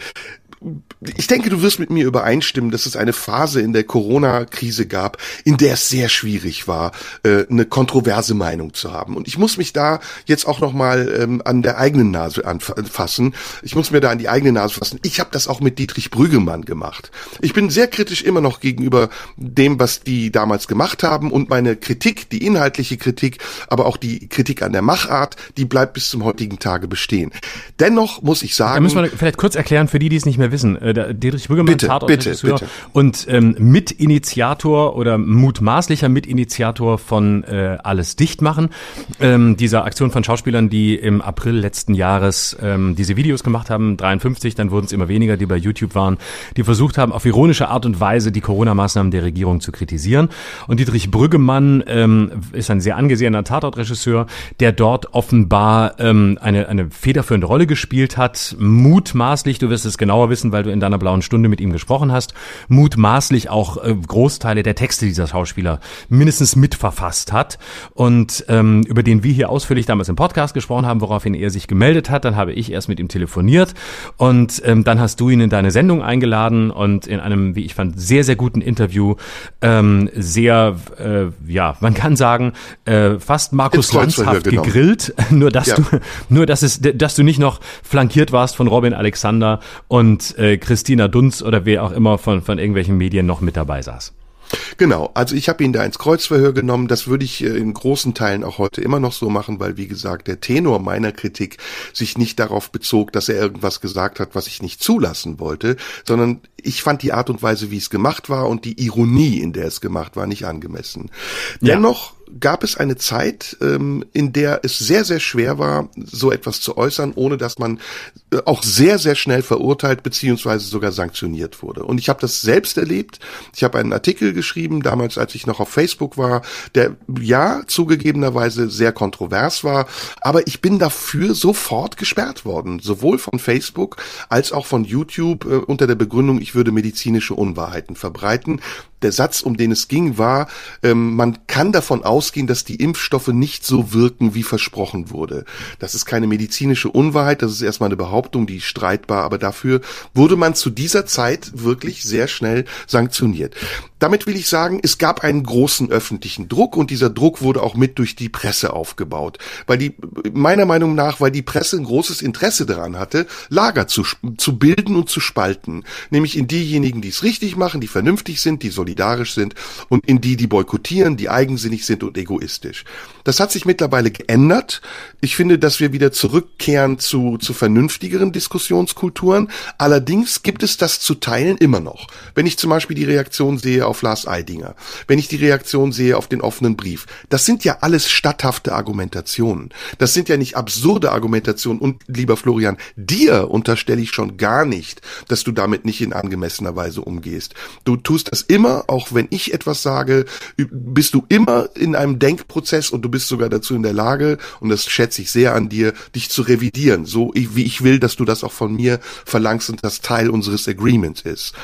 ich denke, du wirst mit mir übereinstimmen, dass es eine Phase in der Corona-Krise gab, in der es sehr schwierig war, äh, eine kontroverse Meinung zu haben. Und ich muss mich da jetzt auch noch mal ähm, an der eigenen Nase anfassen. Ich muss mir da an die eigene Nase fassen. Ich habe das auch mit Dietrich Brüggemann gemacht. Ich bin sehr kritisch immer noch gegenüber dem, was die damals gemacht haben und meine Kritik, die inhaltliche Kritik, aber auch die Kritik an der Machart, die bleibt bis zum heutigen Tage bestehen. Dennoch muss ich sagen, da müssen wir vielleicht kurz erklären für die, die es nicht mehr mehr wissen. Äh, Dietrich Brüggemann, bitte, bitte, bitte. und ähm, Mitinitiator oder mutmaßlicher Mitinitiator von äh, Alles dicht machen, ähm, dieser Aktion von Schauspielern, die im April letzten Jahres ähm, diese Videos gemacht haben, 53, dann wurden es immer weniger, die bei YouTube waren, die versucht haben, auf ironische Art und Weise die Corona-Maßnahmen der Regierung zu kritisieren. Und Dietrich Brüggemann ähm, ist ein sehr angesehener Tatortregisseur, der dort offenbar ähm, eine, eine federführende Rolle gespielt hat, mutmaßlich, du wirst es genauer wissen, wissen, weil du in deiner blauen Stunde mit ihm gesprochen hast, mutmaßlich auch äh, Großteile der Texte dieser Schauspieler mindestens mitverfasst hat und ähm, über den wir hier ausführlich damals im Podcast gesprochen haben, woraufhin er sich gemeldet hat. Dann habe ich erst mit ihm telefoniert und ähm, dann hast du ihn in deine Sendung eingeladen und in einem, wie ich fand, sehr, sehr guten Interview ähm, sehr, äh, ja, man kann sagen, äh, fast Markus Lanzhaft gegrillt, nur dass ja. du, nur dass es, dass du nicht noch flankiert warst von Robin Alexander und äh, Christina Dunz oder wer auch immer von, von irgendwelchen Medien noch mit dabei saß. Genau, also ich habe ihn da ins Kreuzverhör genommen. Das würde ich äh, in großen Teilen auch heute immer noch so machen, weil wie gesagt, der Tenor meiner Kritik sich nicht darauf bezog, dass er irgendwas gesagt hat, was ich nicht zulassen wollte, sondern ich fand die Art und Weise, wie es gemacht war und die Ironie, in der es gemacht war, nicht angemessen. Ja. Gab es eine Zeit, ähm, in der es sehr, sehr schwer war, so etwas zu äußern, ohne dass man äh, auch sehr, sehr schnell verurteilt beziehungsweise sogar sanktioniert wurde. Und ich habe das selbst erlebt. Ich habe einen Artikel geschrieben, damals, als ich noch auf Facebook war, der ja zugegebenerweise sehr kontrovers war, aber ich bin dafür sofort gesperrt worden, sowohl von Facebook als auch von YouTube äh, unter der Begründung, ich würde medizinische Unwahrheiten verbreiten. Der Satz, um den es ging, war, ähm, man kann davon ausgehen, dass die Impfstoffe nicht so wirken, wie versprochen wurde. Das ist keine medizinische Unwahrheit, das ist erstmal eine Behauptung, die streitbar, aber dafür wurde man zu dieser Zeit wirklich sehr schnell sanktioniert. Damit will ich sagen, es gab einen großen öffentlichen Druck und dieser Druck wurde auch mit durch die Presse aufgebaut. Weil die, meiner Meinung nach, weil die Presse ein großes Interesse daran hatte, Lager zu, zu bilden und zu spalten. Nämlich in diejenigen, die es richtig machen, die vernünftig sind, die solidarisch sind und in die, die boykottieren, die eigensinnig sind und egoistisch. Das hat sich mittlerweile geändert. Ich finde, dass wir wieder zurückkehren zu, zu vernünftigeren Diskussionskulturen. Allerdings gibt es das zu teilen immer noch. Wenn ich zum Beispiel die Reaktion sehe auf Lars Eidinger, wenn ich die Reaktion sehe auf den offenen Brief, das sind ja alles statthafte Argumentationen. Das sind ja nicht absurde Argumentationen. Und lieber Florian, dir unterstelle ich schon gar nicht, dass du damit nicht in angemessener Weise umgehst. Du tust das immer, auch wenn ich etwas sage, bist du immer in einem Denkprozess und du bist sogar dazu in der Lage, und das schätze ich sehr an dir, dich zu revidieren, so wie ich will, dass du das auch von mir verlangst und das Teil unseres Agreements ist.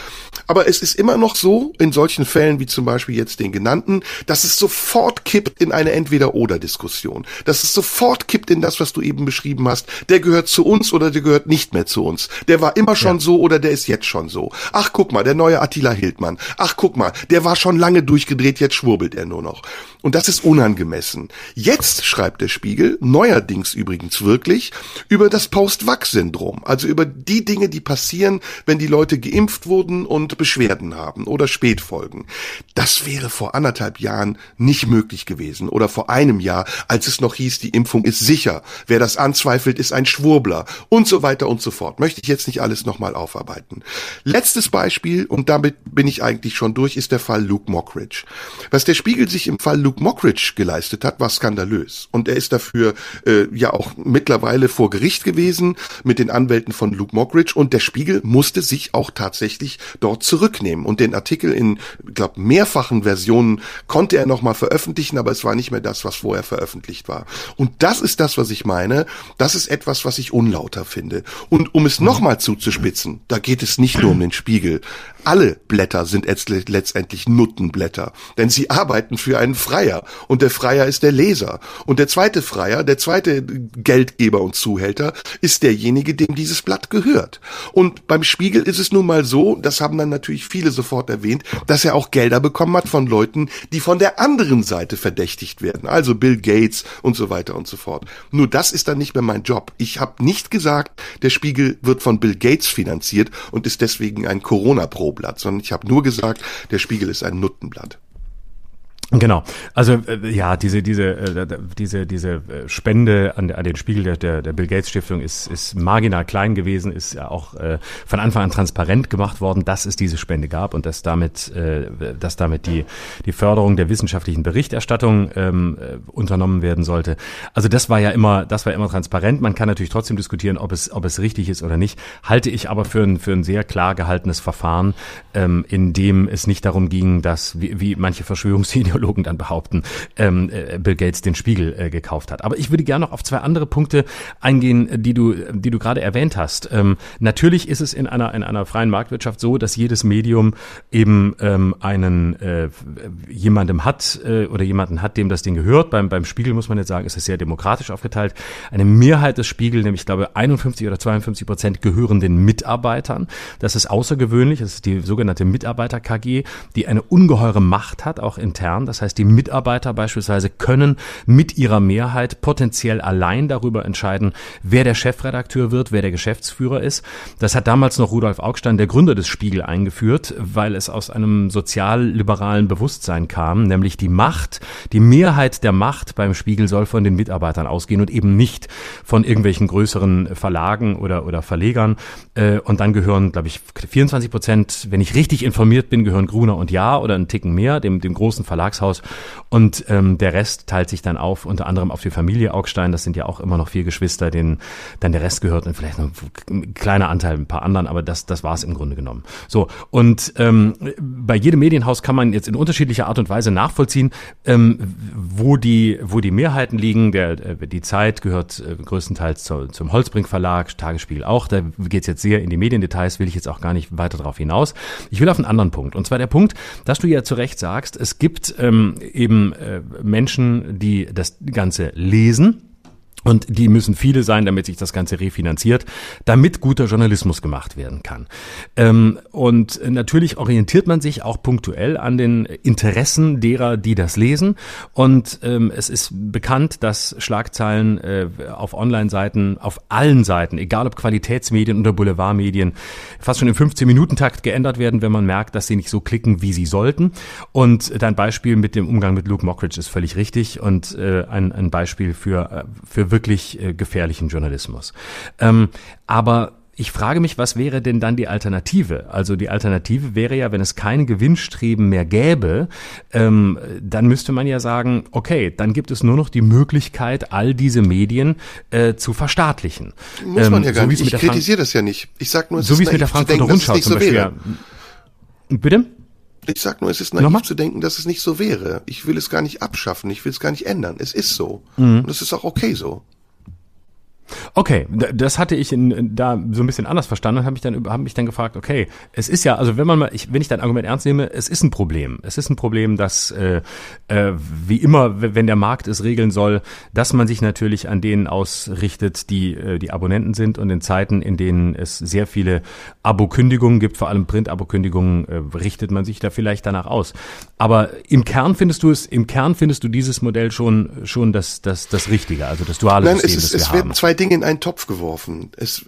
Aber es ist immer noch so, in solchen Fällen wie zum Beispiel jetzt den genannten, dass es sofort kippt in eine Entweder-Oder-Diskussion. Dass es sofort kippt in das, was du eben beschrieben hast. Der gehört zu uns oder der gehört nicht mehr zu uns. Der war immer schon ja. so oder der ist jetzt schon so. Ach, guck mal, der neue Attila Hildmann. Ach, guck mal, der war schon lange durchgedreht, jetzt schwurbelt er nur noch. Und das ist unangemessen. Jetzt schreibt der Spiegel, neuerdings übrigens wirklich, über das Post-Vax-Syndrom. Also über die Dinge, die passieren, wenn die Leute geimpft wurden und Beschwerden haben oder Spätfolgen. Das wäre vor anderthalb Jahren nicht möglich gewesen oder vor einem Jahr, als es noch hieß, die Impfung ist sicher. Wer das anzweifelt, ist ein Schwurbler und so weiter und so fort. Möchte ich jetzt nicht alles nochmal aufarbeiten. Letztes Beispiel, und damit bin ich eigentlich schon durch, ist der Fall Luke Mockridge. Was der Spiegel sich im Fall Luke Luke Mockridge geleistet hat, war skandalös. Und er ist dafür äh, ja auch mittlerweile vor Gericht gewesen mit den Anwälten von Luke Mockridge und der Spiegel musste sich auch tatsächlich dort zurücknehmen. Und den Artikel in, glaube mehrfachen Versionen konnte er nochmal veröffentlichen, aber es war nicht mehr das, was vorher veröffentlicht war. Und das ist das, was ich meine. Das ist etwas, was ich unlauter finde. Und um es nochmal zuzuspitzen, da geht es nicht nur um den Spiegel. Alle Blätter sind letztendlich Nuttenblätter, denn sie arbeiten für einen Freier und der Freier ist der Leser. Und der zweite Freier, der zweite Geldgeber und Zuhälter ist derjenige, dem dieses Blatt gehört. Und beim Spiegel ist es nun mal so, das haben dann natürlich viele sofort erwähnt, dass er auch Gelder bekommen hat von Leuten, die von der anderen Seite verdächtigt werden, also Bill Gates und so weiter und so fort. Nur das ist dann nicht mehr mein Job. Ich habe nicht gesagt, der Spiegel wird von Bill Gates finanziert und ist deswegen ein Corona-Probe. Blatt, sondern ich habe nur gesagt, der Spiegel ist ein Nuttenblatt. Genau. Also äh, ja, diese diese äh, diese diese äh, Spende an, an den Spiegel der, der, Bill Gates Stiftung ist ist marginal klein gewesen, ist ja auch äh, von Anfang an transparent gemacht worden, dass es diese Spende gab und dass damit äh, dass damit die die Förderung der wissenschaftlichen Berichterstattung ähm, äh, unternommen werden sollte. Also das war ja immer das war immer transparent. Man kann natürlich trotzdem diskutieren, ob es ob es richtig ist oder nicht. Halte ich aber für ein für ein sehr klar gehaltenes Verfahren, ähm, in dem es nicht darum ging, dass wie, wie manche Verschwörungsideologen Soziologen dann behaupten, ähm, äh, Bill Gates den Spiegel äh, gekauft hat. Aber ich würde gerne noch auf zwei andere Punkte eingehen, die du, die du gerade erwähnt hast. Ähm, natürlich ist es in einer, in einer freien Marktwirtschaft so, dass jedes Medium eben ähm, einen äh, jemandem hat äh, oder jemanden hat, dem das Ding gehört. Beim, beim Spiegel muss man jetzt sagen, ist es sehr demokratisch aufgeteilt. Eine Mehrheit des Spiegel, nämlich ich glaube 51 oder 52 Prozent, gehören den Mitarbeitern. Das ist außergewöhnlich. Das ist die sogenannte Mitarbeiter-KG, die eine ungeheure Macht hat, auch intern. Das heißt, die Mitarbeiter beispielsweise können mit ihrer Mehrheit potenziell allein darüber entscheiden, wer der Chefredakteur wird, wer der Geschäftsführer ist. Das hat damals noch Rudolf Augstein, der Gründer des Spiegel, eingeführt, weil es aus einem sozialliberalen Bewusstsein kam, nämlich die Macht, die Mehrheit der Macht beim Spiegel soll von den Mitarbeitern ausgehen und eben nicht von irgendwelchen größeren Verlagen oder, oder Verlegern. Äh, und dann gehören, glaube ich, 24 Prozent, wenn ich richtig informiert bin, gehören Gruner und Ja oder einen Ticken mehr, dem, dem großen Verlagshaus Haus. Und ähm, der Rest teilt sich dann auf, unter anderem auf die Familie Augstein. Das sind ja auch immer noch vier Geschwister, denen dann der Rest gehört und vielleicht noch ein kleiner Anteil, ein paar anderen, aber das, das war es im Grunde genommen. So, und ähm, bei jedem Medienhaus kann man jetzt in unterschiedlicher Art und Weise nachvollziehen, ähm, wo, die, wo die Mehrheiten liegen. Der, äh, die Zeit gehört äh, größtenteils zu, zum Holzbrink Verlag, Tagesspiegel auch. Da geht es jetzt sehr in die Mediendetails, will ich jetzt auch gar nicht weiter darauf hinaus. Ich will auf einen anderen Punkt. Und zwar der Punkt, dass du ja zu Recht sagst, es gibt ähm, eben äh, Menschen, die das Ganze lesen und die müssen viele sein, damit sich das Ganze refinanziert, damit guter Journalismus gemacht werden kann. Ähm, und natürlich orientiert man sich auch punktuell an den Interessen derer, die das lesen. Und ähm, es ist bekannt, dass Schlagzeilen äh, auf Online-Seiten, auf allen Seiten, egal ob Qualitätsmedien oder Boulevardmedien, fast schon im 15-Minuten-Takt geändert werden, wenn man merkt, dass sie nicht so klicken, wie sie sollten. Und dein Beispiel mit dem Umgang mit Luke Mockridge ist völlig richtig und äh, ein, Beispiel für, äh, für wirklich äh, gefährlichen Journalismus. Ähm, aber ich frage mich, was wäre denn dann die Alternative? Also die Alternative wäre ja, wenn es keine Gewinnstreben mehr gäbe, ähm, dann müsste man ja sagen, okay, dann gibt es nur noch die Möglichkeit, all diese Medien äh, zu verstaatlichen. Muss man ja ähm, gar so nicht. Ich kritisiere das ja nicht. Ich sag nur, es so wie es mit der Frankfurter Rundschau zum so Beispiel. Ja. Bitte? Ich sag nur, es ist naiv zu denken, dass es nicht so wäre. Ich will es gar nicht abschaffen, ich will es gar nicht ändern. Es ist so. Mhm. Und es ist auch okay so. Okay, das hatte ich in, da so ein bisschen anders verstanden und habe mich dann habe mich dann gefragt, okay, es ist ja, also wenn man mal, ich, wenn ich dein Argument ernst nehme, es ist ein Problem. Es ist ein Problem, dass äh, äh, wie immer, wenn der Markt es regeln soll, dass man sich natürlich an denen ausrichtet, die äh, die Abonnenten sind und in Zeiten, in denen es sehr viele Abo-Kündigungen gibt, vor allem Print-Abo-Kündigungen, äh, richtet man sich da vielleicht danach aus. Aber im Kern findest du es, im Kern findest du dieses Modell schon schon das das das Richtige, also das duale Nein, System, es ist, das wir es haben. Werden zwei Dinge in einen Topf geworfen. Es,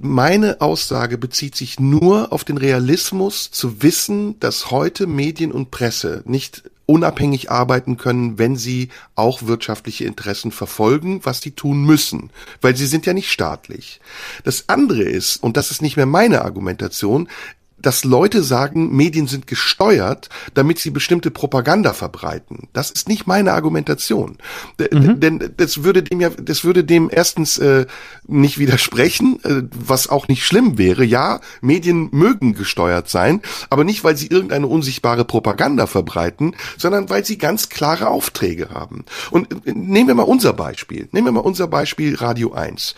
meine Aussage bezieht sich nur auf den Realismus zu wissen, dass heute Medien und Presse nicht unabhängig arbeiten können, wenn sie auch wirtschaftliche Interessen verfolgen, was sie tun müssen, weil sie sind ja nicht staatlich. Das andere ist, und das ist nicht mehr meine Argumentation, dass Leute sagen, Medien sind gesteuert, damit sie bestimmte Propaganda verbreiten. Das ist nicht meine Argumentation. Mhm. Denn das würde dem ja, das würde dem erstens äh, nicht widersprechen, äh, was auch nicht schlimm wäre. Ja, Medien mögen gesteuert sein, aber nicht, weil sie irgendeine unsichtbare Propaganda verbreiten, sondern weil sie ganz klare Aufträge haben. Und äh, nehmen wir mal unser Beispiel. Nehmen wir mal unser Beispiel Radio 1.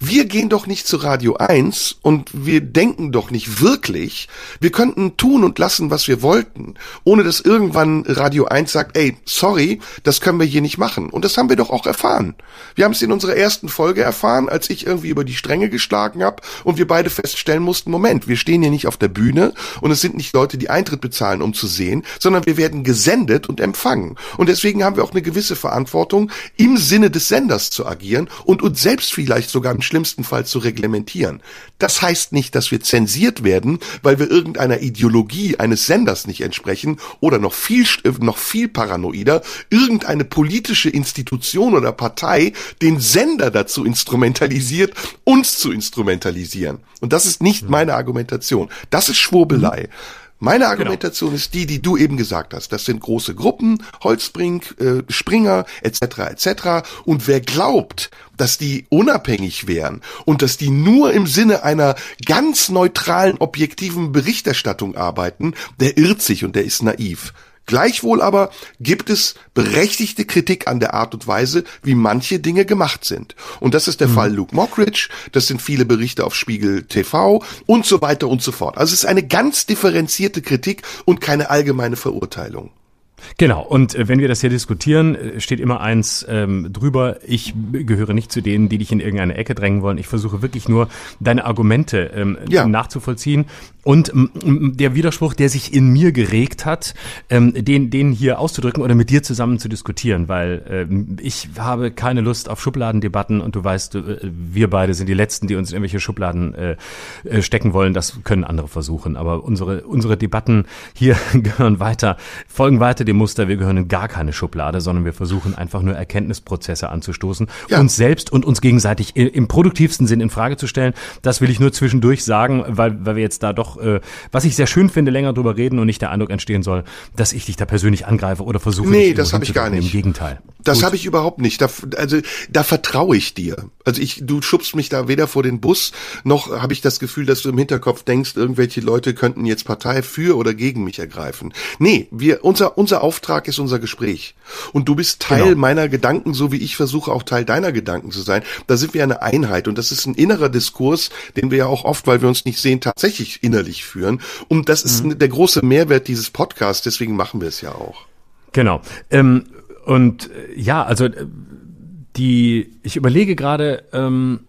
Wir gehen doch nicht zu Radio 1 und wir denken doch nicht wirklich, wir könnten tun und lassen, was wir wollten, ohne dass irgendwann Radio 1 sagt, ey, sorry, das können wir hier nicht machen. Und das haben wir doch auch erfahren. Wir haben es in unserer ersten Folge erfahren, als ich irgendwie über die Stränge geschlagen habe und wir beide feststellen mussten, Moment, wir stehen hier nicht auf der Bühne und es sind nicht Leute, die Eintritt bezahlen, um zu sehen, sondern wir werden gesendet und empfangen. Und deswegen haben wir auch eine gewisse Verantwortung, im Sinne des Senders zu agieren und uns selbst vielleicht sogar im schlimmsten Fall zu reglementieren. Das heißt nicht, dass wir zensiert werden, weil wir irgendeiner Ideologie eines Senders nicht entsprechen oder noch viel, noch viel paranoider, irgendeine politische Institution oder Partei den Sender dazu instrumentalisiert, uns zu instrumentalisieren. Und das ist nicht meine Argumentation. Das ist Schwurbelei. Mhm. Meine. Argumentation genau. ist die, die du eben gesagt hast. Das sind große Gruppen, Holzbrink, äh, Springer etc. etc. Und wer glaubt, dass die unabhängig wären und dass die nur im Sinne einer ganz neutralen, objektiven Berichterstattung arbeiten, der irrt sich und der ist naiv. Gleichwohl aber gibt es berechtigte Kritik an der Art und Weise, wie manche Dinge gemacht sind. Und das ist der mhm. Fall Luke Mockridge, das sind viele Berichte auf Spiegel TV und so weiter und so fort. Also es ist eine ganz differenzierte Kritik und keine allgemeine Verurteilung. Genau, und äh, wenn wir das hier diskutieren, äh, steht immer eins ähm, drüber, ich gehöre nicht zu denen, die dich in irgendeine Ecke drängen wollen. Ich versuche wirklich nur, deine Argumente ähm, ja. nachzuvollziehen. Und der Widerspruch, der sich in mir geregt hat, ähm, den, den hier auszudrücken oder mit dir zusammen zu diskutieren, weil ähm, ich habe keine Lust auf Schubladendebatten und du weißt, äh, wir beide sind die Letzten, die uns in irgendwelche Schubladen äh stecken wollen. Das können andere versuchen. Aber unsere, unsere Debatten hier gehören weiter, folgen weiter dem Muster, wir gehören in gar keine Schublade, sondern wir versuchen einfach nur Erkenntnisprozesse anzustoßen, ja. uns selbst und uns gegenseitig im produktivsten Sinn in Frage zu stellen. Das will ich nur zwischendurch sagen, weil, weil wir jetzt da doch, äh, was ich sehr schön finde, länger drüber reden und nicht der Eindruck entstehen soll, dass ich dich da persönlich angreife oder versuche. Nee, das habe ich gar nicht. Im Gegenteil. Das habe ich überhaupt nicht. Da, also da vertraue ich dir. Also ich, du schubst mich da weder vor den Bus, noch habe ich das Gefühl, dass du im Hinterkopf denkst, irgendwelche Leute könnten jetzt Partei für oder gegen mich ergreifen. Nee, wir, unser, unser Auftrag ist unser Gespräch. Und du bist Teil genau. meiner Gedanken, so wie ich versuche auch Teil deiner Gedanken zu sein. Da sind wir eine Einheit und das ist ein innerer Diskurs, den wir ja auch oft, weil wir uns nicht sehen, tatsächlich innerlich führen. Und das ist mhm. der große Mehrwert dieses Podcasts, deswegen machen wir es ja auch. Genau. Ähm, und äh, ja, also äh, die, ich überlege gerade, ähm,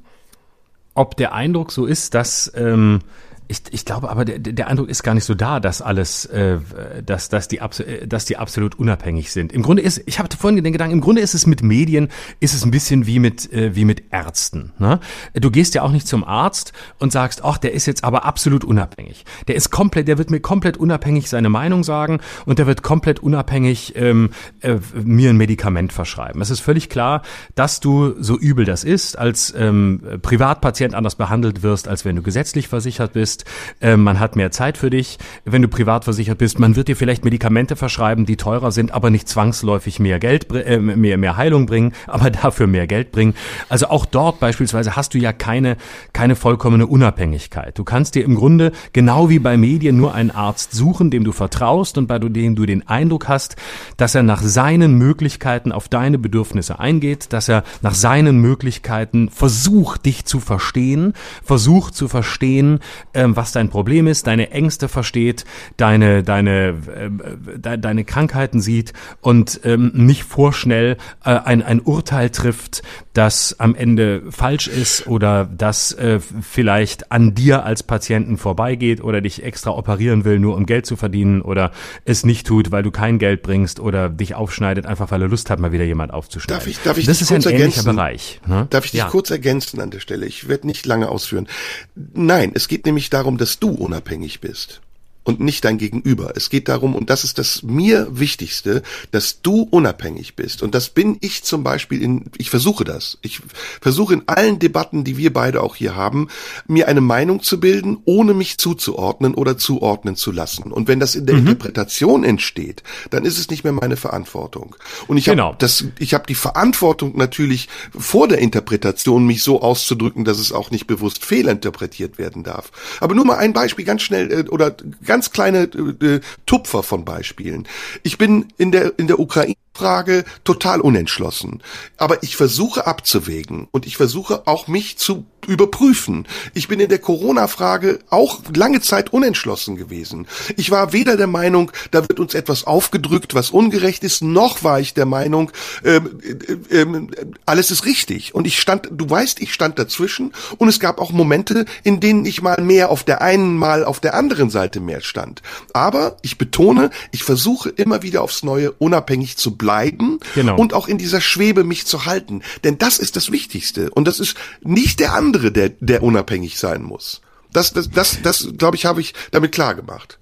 ob der Eindruck so ist, dass ähm, Ich, ich glaube aber, der, der Eindruck ist gar nicht so da, dass alles, äh, dass, dass, die, äh, dass die absolut unabhängig sind. Im Grunde ist, ich hatte vorhin den Gedanken, im Grunde ist es mit Medien, ist es ein bisschen wie mit, äh, wie mit Ärzten. Ne? Du gehst ja auch nicht zum Arzt und sagst, ach, der ist jetzt aber absolut unabhängig. Der ist komplett, der wird mir komplett unabhängig seine Meinung sagen und der wird komplett unabhängig ähm, äh, mir ein Medikament verschreiben. Es ist völlig klar, dass du, so übel das ist, als ähm, Privatpatient anders behandelt wirst, als wenn du gesetzlich versichert bist bist, äh, man hat mehr Zeit für dich, wenn du privat versichert bist, man wird dir vielleicht Medikamente verschreiben, die teurer sind, aber nicht zwangsläufig mehr Geld, äh, mehr, mehr Heilung bringen, aber dafür mehr Geld bringen. Also auch dort beispielsweise hast du ja keine, keine vollkommene Unabhängigkeit. Du kannst dir im Grunde genau wie bei Medien nur einen Arzt suchen, dem du vertraust und bei dem du den Eindruck hast, dass er nach seinen Möglichkeiten auf deine Bedürfnisse eingeht, dass er nach seinen Möglichkeiten versucht, dich zu verstehen, versucht zu verstehen, äh, ähm, was dein Problem ist, deine Ängste versteht, deine, deine, äh, de, deine Krankheiten sieht und ähm, nicht vorschnell äh, ein, ein Urteil trifft, das am Ende falsch ist oder das äh, vielleicht an dir als Patienten vorbeigeht oder dich extra operieren will, nur um Geld zu verdienen oder es nicht tut, weil du kein Geld bringst oder dich aufschneidet, einfach weil er Lust hat, mal wieder jemand aufzuschneiden. Darf ich, darf ich das ist ein ähnlicher ergänzen? Bereich. Ne? Darf ich dich ja. kurz ergänzen an der Stelle? Ich werde nicht lange ausführen. Nein, es geht nämlich darum, dass du unabhängig bist und nicht dein Gegenüber. Es geht darum, und das ist das mir Wichtigste, dass du unabhängig bist. Und das bin ich zum Beispiel in, ich versuche das. Ich versuche in allen Debatten, die wir beide auch hier haben, mir eine Meinung zu bilden, ohne mich zuzuordnen oder zuordnen zu lassen. Und wenn das in der mhm. Interpretation entsteht, dann ist es nicht mehr meine Verantwortung. Und ich genau. habe das, ich habe die Verantwortung natürlich vor der Interpretation, mich so auszudrücken, dass es auch nicht bewusst fehlinterpretiert werden darf. Aber nur mal ein Beispiel ganz schnell äh, oder ganz ganz kleine äh, Tupfer von Beispielen. Ich bin in der in der Ukraine Frage total unentschlossen. Aber ich versuche abzuwägen und ich versuche auch mich zu überprüfen. Ich bin in der Corona-Frage auch lange Zeit unentschlossen gewesen. Ich war weder der Meinung, da wird uns etwas aufgedrückt, was ungerecht ist, noch war ich der Meinung, ähm, äh, äh, alles ist richtig. Und ich stand, du weißt, ich stand dazwischen und es gab auch Momente, in denen ich mal mehr auf der einen, mal auf der anderen Seite mehr stand. Aber ich betone, ich versuche immer wieder aufs Neue unabhängig zu bleiben bleiben genau. und auch in dieser Schwebe mich zu halten. Denn das ist das Wichtigste. Und das ist nicht der andere, der, der unabhängig sein muss. Das, das, das, das glaube ich, habe ich damit klar gemacht.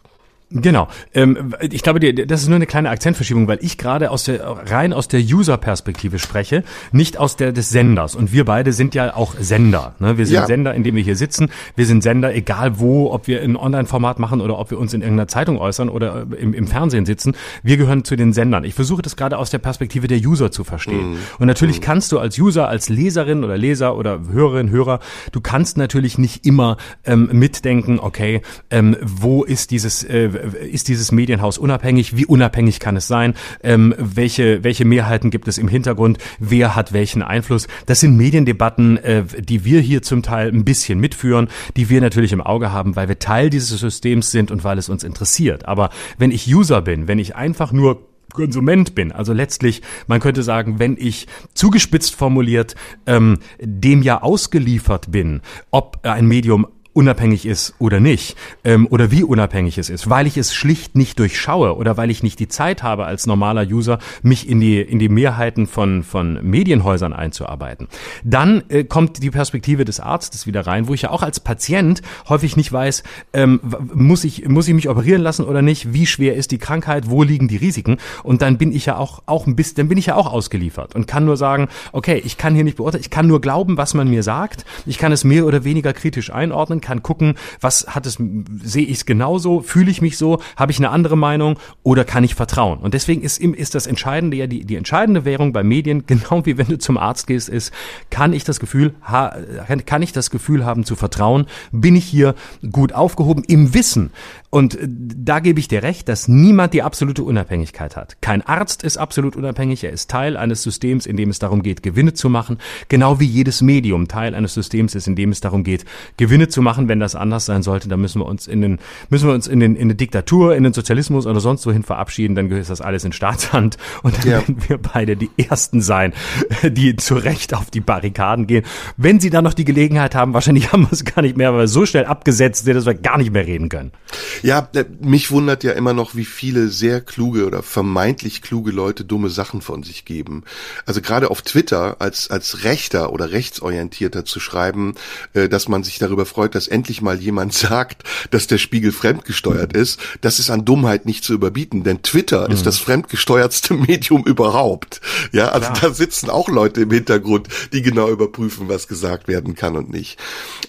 Genau. Ähm, ich glaube, das ist nur eine kleine Akzentverschiebung, weil ich gerade aus der rein aus der User-Perspektive spreche, nicht aus der des Senders. Und wir beide sind ja auch Sender. Ne? Wir sind ja. Sender, in dem wir hier sitzen. Wir sind Sender, egal wo, ob wir ein Online-Format machen oder ob wir uns in irgendeiner Zeitung äußern oder im, im, Fernsehen sitzen. Wir gehören zu den Sendern. Ich versuche das gerade aus der Perspektive der User zu verstehen. Mhm. Und natürlich mhm. kannst du als User, als Leserin oder Leser oder Hörerin, Hörer, du kannst natürlich nicht immer ähm, mitdenken, okay, ähm, wo ist dieses äh, ist dieses Medienhaus unabhängig? Wie unabhängig kann es sein? Ähm, welche, welche Mehrheiten gibt es im Hintergrund? Wer hat welchen Einfluss? Das sind Mediendebatten, äh, die wir hier zum Teil ein bisschen mitführen, die wir natürlich im Auge haben, weil wir Teil dieses Systems sind und weil es uns interessiert. Aber wenn ich User bin, wenn ich einfach nur Konsument bin. Also letztlich, man könnte sagen, wenn ich zugespitzt formuliert ähm, dem ja ausgeliefert bin, ob ein Medium unabhängig ist oder nicht ähm, oder wie unabhängig es ist, weil ich es schlicht nicht durchschaue oder weil ich nicht die Zeit habe als normaler User mich in die in die Mehrheiten von von Medienhäusern einzuarbeiten. Dann äh, kommt die Perspektive des Arztes wieder rein, wo ich ja auch als Patient häufig nicht weiß, ähm, muss ich muss ich mich operieren lassen oder nicht, wie schwer ist die Krankheit, wo liegen die Risiken? Und dann bin ich ja auch auch ein bisschen, dann bin ich ja auch ausgeliefert und kann nur sagen, okay, ich kann hier nicht beurteilen, ich kann nur glauben, was man mir sagt, ich kann es mehr oder weniger kritisch einordnen kann gucken, was hat es, sehe ich es genauso, fühle ich mich so, habe ich eine andere Meinung oder kann ich vertrauen? Und deswegen ist, ist das Entscheidende ja die, die entscheidende Währung bei Medien, genau wie wenn du zum Arzt gehst, ist, kann ich das Gefühl, ha, kann ich das Gefühl haben zu vertrauen? Bin ich hier gut aufgehoben im Wissen? Und äh, da gebe ich dir recht, dass niemand die absolute Unabhängigkeit hat. Kein Arzt ist absolut unabhängig, er ist Teil eines Systems, in dem es darum geht, Gewinne zu machen, genau wie jedes Medium Teil eines Systems ist, in dem es darum geht, Gewinne zu machen machen, wenn das anders sein sollte, dann müssen wir uns in den, müssen wir uns in den, in eine Diktatur, in den Sozialismus oder sonst wohin verabschieden, dann gehört das alles in Staatshand und dann ja. werden wir beide die Ersten sein, die zu Recht auf die Barrikaden gehen. Wenn sie dann noch die Gelegenheit haben, wahrscheinlich haben wir es gar nicht mehr, weil wir so schnell abgesetzt sind, dass wir gar nicht mehr reden können. Ja, äh, mich wundert ja immer noch, wie viele sehr kluge oder vermeintlich kluge Leute dumme Sachen von sich geben. Also gerade auf Twitter als, als Rechter oder rechtsorientierter zu schreiben, äh, dass man sich darüber freut, dass endlich mal jemand sagt, dass der Spiegel fremdgesteuert ist, das ist an Dummheit nicht zu überbieten, denn Twitter mhm. ist das fremdgesteuertste Medium überhaupt. Ja, also Klar. da sitzen auch Leute im Hintergrund, die genau überprüfen, was gesagt werden kann und nicht.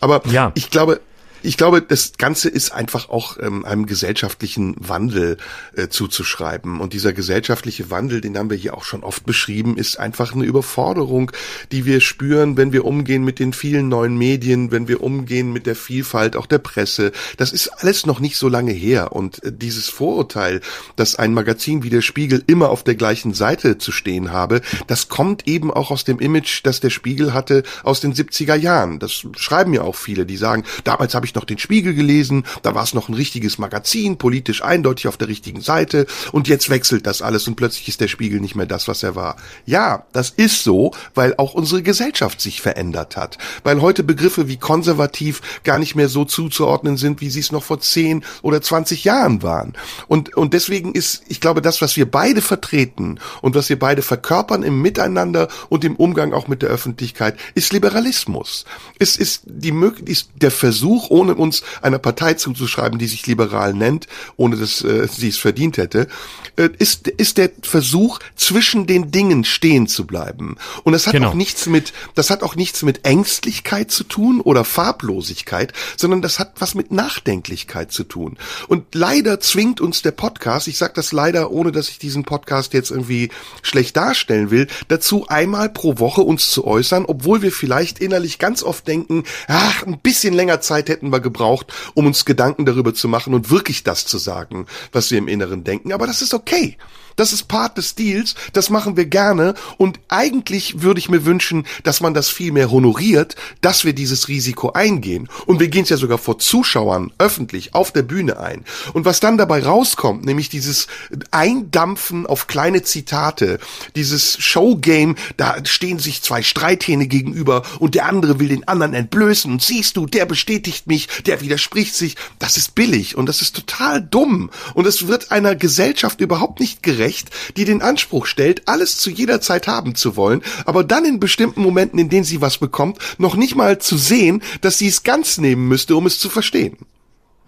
Aber ja. ich glaube, ich glaube, das Ganze ist einfach auch ähm, einem gesellschaftlichen Wandel äh, zuzuschreiben. Und dieser gesellschaftliche Wandel, den haben wir hier auch schon oft beschrieben, ist einfach eine Überforderung, die wir spüren, wenn wir umgehen mit den vielen neuen Medien, wenn wir umgehen mit der Vielfalt auch der Presse. Das ist alles noch nicht so lange her. Und äh, dieses Vorurteil, dass ein Magazin wie der Spiegel immer auf der gleichen Seite zu stehen habe, das kommt eben auch aus dem Image, das der Spiegel hatte aus den 70er Jahren. Das schreiben ja auch viele, die sagen, damals habe ich noch den Spiegel gelesen, da war es noch ein richtiges Magazin, politisch eindeutig auf der richtigen Seite und jetzt wechselt das alles und plötzlich ist der Spiegel nicht mehr das, was er war. Ja, das ist so, weil auch unsere Gesellschaft sich verändert hat, weil heute Begriffe wie konservativ gar nicht mehr so zuzuordnen sind, wie sie es noch vor 10 oder 20 Jahren waren. Und, und deswegen ist, ich glaube, das, was wir beide vertreten und was wir beide verkörpern im Miteinander und im Umgang auch mit der Öffentlichkeit, ist Liberalismus. Es ist die ist der Versuch, ohne ohne uns einer Partei zuzuschreiben, die sich liberal nennt, ohne dass äh, sie es verdient hätte, äh, ist, ist der Versuch, zwischen den Dingen stehen zu bleiben. Und das hat genau. auch nichts mit, das hat auch nichts mit Ängstlichkeit zu tun oder Farblosigkeit, sondern das hat was mit Nachdenklichkeit zu tun. Und leider zwingt uns der Podcast, ich sage das leider, ohne dass ich diesen Podcast jetzt irgendwie schlecht darstellen will, dazu einmal pro Woche uns zu äußern, obwohl wir vielleicht innerlich ganz oft denken, ach, ein bisschen länger Zeit hätten wir gebraucht, um uns Gedanken darüber zu machen und wirklich das zu sagen, was wir im Inneren denken. Aber das ist okay. Das ist Part des Deals, das machen wir gerne und eigentlich würde ich mir wünschen, dass man das viel mehr honoriert, dass wir dieses Risiko eingehen. Und wir gehen es ja sogar vor Zuschauern öffentlich auf der Bühne ein. Und was dann dabei rauskommt, nämlich dieses Eindampfen auf kleine Zitate, dieses Showgame, da stehen sich zwei Streithähne gegenüber und der andere will den anderen entblößen und siehst du, der bestätigt mich, der widerspricht sich. Das ist billig und das ist total dumm und es wird einer Gesellschaft überhaupt nicht gerecht Recht, die den Anspruch stellt, alles zu jeder Zeit haben zu wollen, aber dann in bestimmten Momenten, in denen sie was bekommt, noch nicht mal zu sehen, dass sie es ganz nehmen müsste, um es zu verstehen.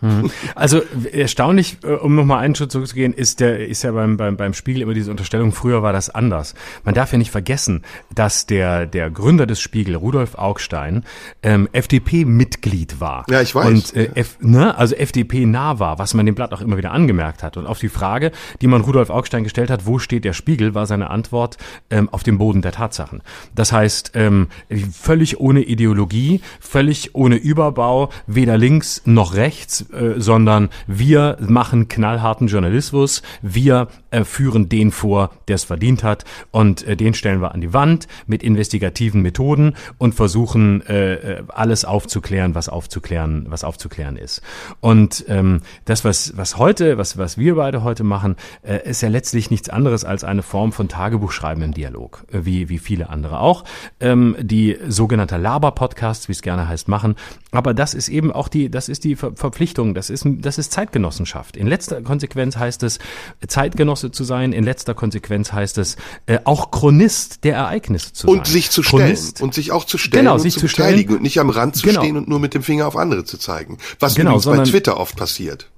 Hm. Also erstaunlich, äh, um nochmal einen Schritt zurückzugehen, ist der ist ja beim, beim, beim Spiegel immer diese Unterstellung, früher war das anders. Man darf ja nicht vergessen, dass der, der Gründer des Spiegel, Rudolf Augstein, ähm, FDP-Mitglied war. Ja, ich weiß. Und äh, F, ne, also FDP-nah war, was man dem Blatt auch immer wieder angemerkt hat. Und auf die Frage, die man Rudolf Augstein gestellt hat, wo steht der Spiegel, war seine Antwort ähm, auf dem Boden der Tatsachen. Das heißt, ähm, völlig ohne Ideologie, völlig ohne Überbau, weder links noch rechts, äh, sondern wir machen knallharten Journalismus, wir äh, führen den vor, der es verdient hat und äh, den stellen wir an die Wand mit investigativen Methoden und versuchen alles aufzuklären, was aufzuklären, was aufzuklären ist. Und ähm, das, was was heute, was was wir beide heute machen, ist ja letztlich nichts anderes als eine Form von Tagebuchschreiben im Dialog, wie wie viele andere auch, ähm, die sogenannte Laber-Podcasts, wie es gerne heißt, machen. Aber das ist eben auch die, das ist die Ver Verpflichtung, das ist das ist Zeitgenossenschaft. In letzter Konsequenz heißt es Zeitgenosse zu sein. In letzter Konsequenz heißt es äh, auch Chronist der Ereignisse zu und sein. Und sich zu stellen. Chronist. Und sich auch zu stellen genau, und sich zu, beteiligen und nicht am Rand zu genau. stehen und nur mit dem Finger auf andere zu zeigen. Was genau, übrigens bei Twitter oft passiert.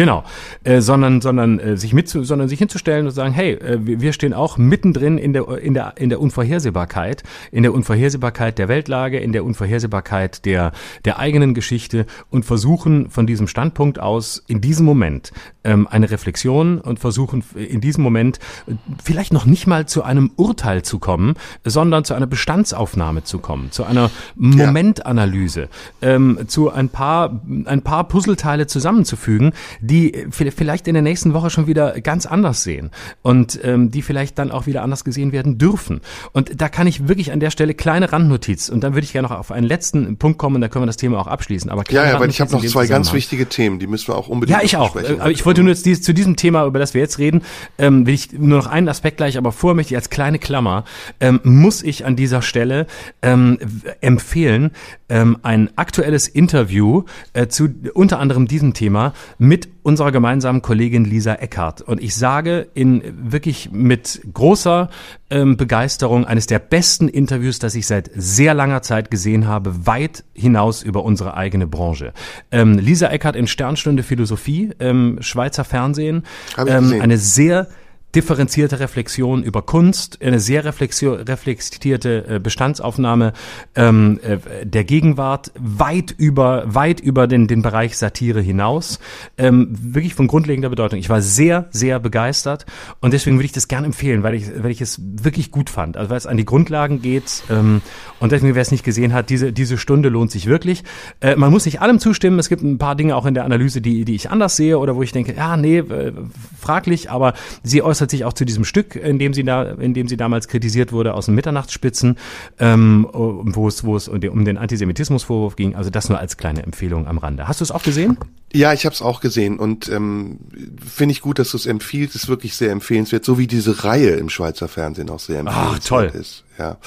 Genau, äh, sondern sondern äh, sich mit sondern sich hinzustellen und sagen, hey, äh, wir stehen auch mittendrin in der in der in der Unvorhersehbarkeit, in der Unvorhersehbarkeit der Weltlage, in der Unvorhersehbarkeit der der eigenen Geschichte und versuchen von diesem Standpunkt aus in diesem Moment ähm, eine Reflexion und versuchen in diesem Moment äh, vielleicht noch nicht mal zu einem Urteil zu kommen, sondern zu einer Bestandsaufnahme zu kommen, zu einer Momentanalyse, ähm, zu ein paar ein paar Puzzleteile zusammenzufügen die vielleicht in der nächsten Woche schon wieder ganz anders sehen und ähm, die vielleicht dann auch wieder anders gesehen werden dürfen. Und da kann ich wirklich an der Stelle kleine Randnotiz und dann würde ich gerne noch auf einen letzten Punkt kommen und dann können wir das Thema auch abschließen. Aber ja, ja, weil ich habe noch zwei ganz wichtige Themen, die müssen wir auch unbedingt Ja, ich auch. Aber ich wollte nur jetzt dieses, zu diesem Thema, über das wir jetzt reden, ähm, will ich nur noch einen Aspekt gleich, aber vorher möchte ich als kleine Klammer, ähm, muss ich an dieser Stelle ähm, empfehlen, ähm, ein aktuelles Interview äh, zu unter anderem diesem Thema mit unserer gemeinsamen Kollegin Lisa Eckhardt. Und ich sage in wirklich mit großer ähm, Begeisterung eines der besten Interviews, das ich seit sehr langer Zeit gesehen habe, weit hinaus über unsere eigene Branche. Ähm, Lisa Eckhardt in Sternstunde Philosophie, ähm, Schweizer Fernsehen, ähm, eine sehr differenzierte Reflexion über Kunst, eine sehr reflektierte äh, Bestandsaufnahme ähm, äh, der Gegenwart, weit über, weit über den, den Bereich Satire hinaus, ähm, wirklich von grundlegender Bedeutung. Ich war sehr, sehr begeistert und deswegen würde ich das gerne empfehlen, weil ich, weil ich es wirklich gut fand. Also weil es an die Grundlagen geht ähm, und deswegen, wer es nicht gesehen hat, diese, diese Stunde lohnt sich wirklich. Äh, man muss nicht allem zustimmen, es gibt ein paar Dinge auch in der Analyse, die, die ich anders sehe oder wo ich denke, ja, nee, äh, fraglich, aber sie äußert äußert sich auch zu diesem Stück, in dem sie da, in dem sie damals kritisiert wurde aus den Mitternachtsspitzen, ähm, wo es, wo es um den Antisemitismusvorwurf ging. Also das nur als kleine Empfehlung am Rande. Hast du es auch gesehen? Ja, ich habe es auch gesehen und ähm, finde ich gut, dass du es empfiehlst. Ist wirklich sehr empfehlenswert, so wie diese Reihe im Schweizer Fernsehen auch sehr empfehlenswert Ach, toll. ist. Ja.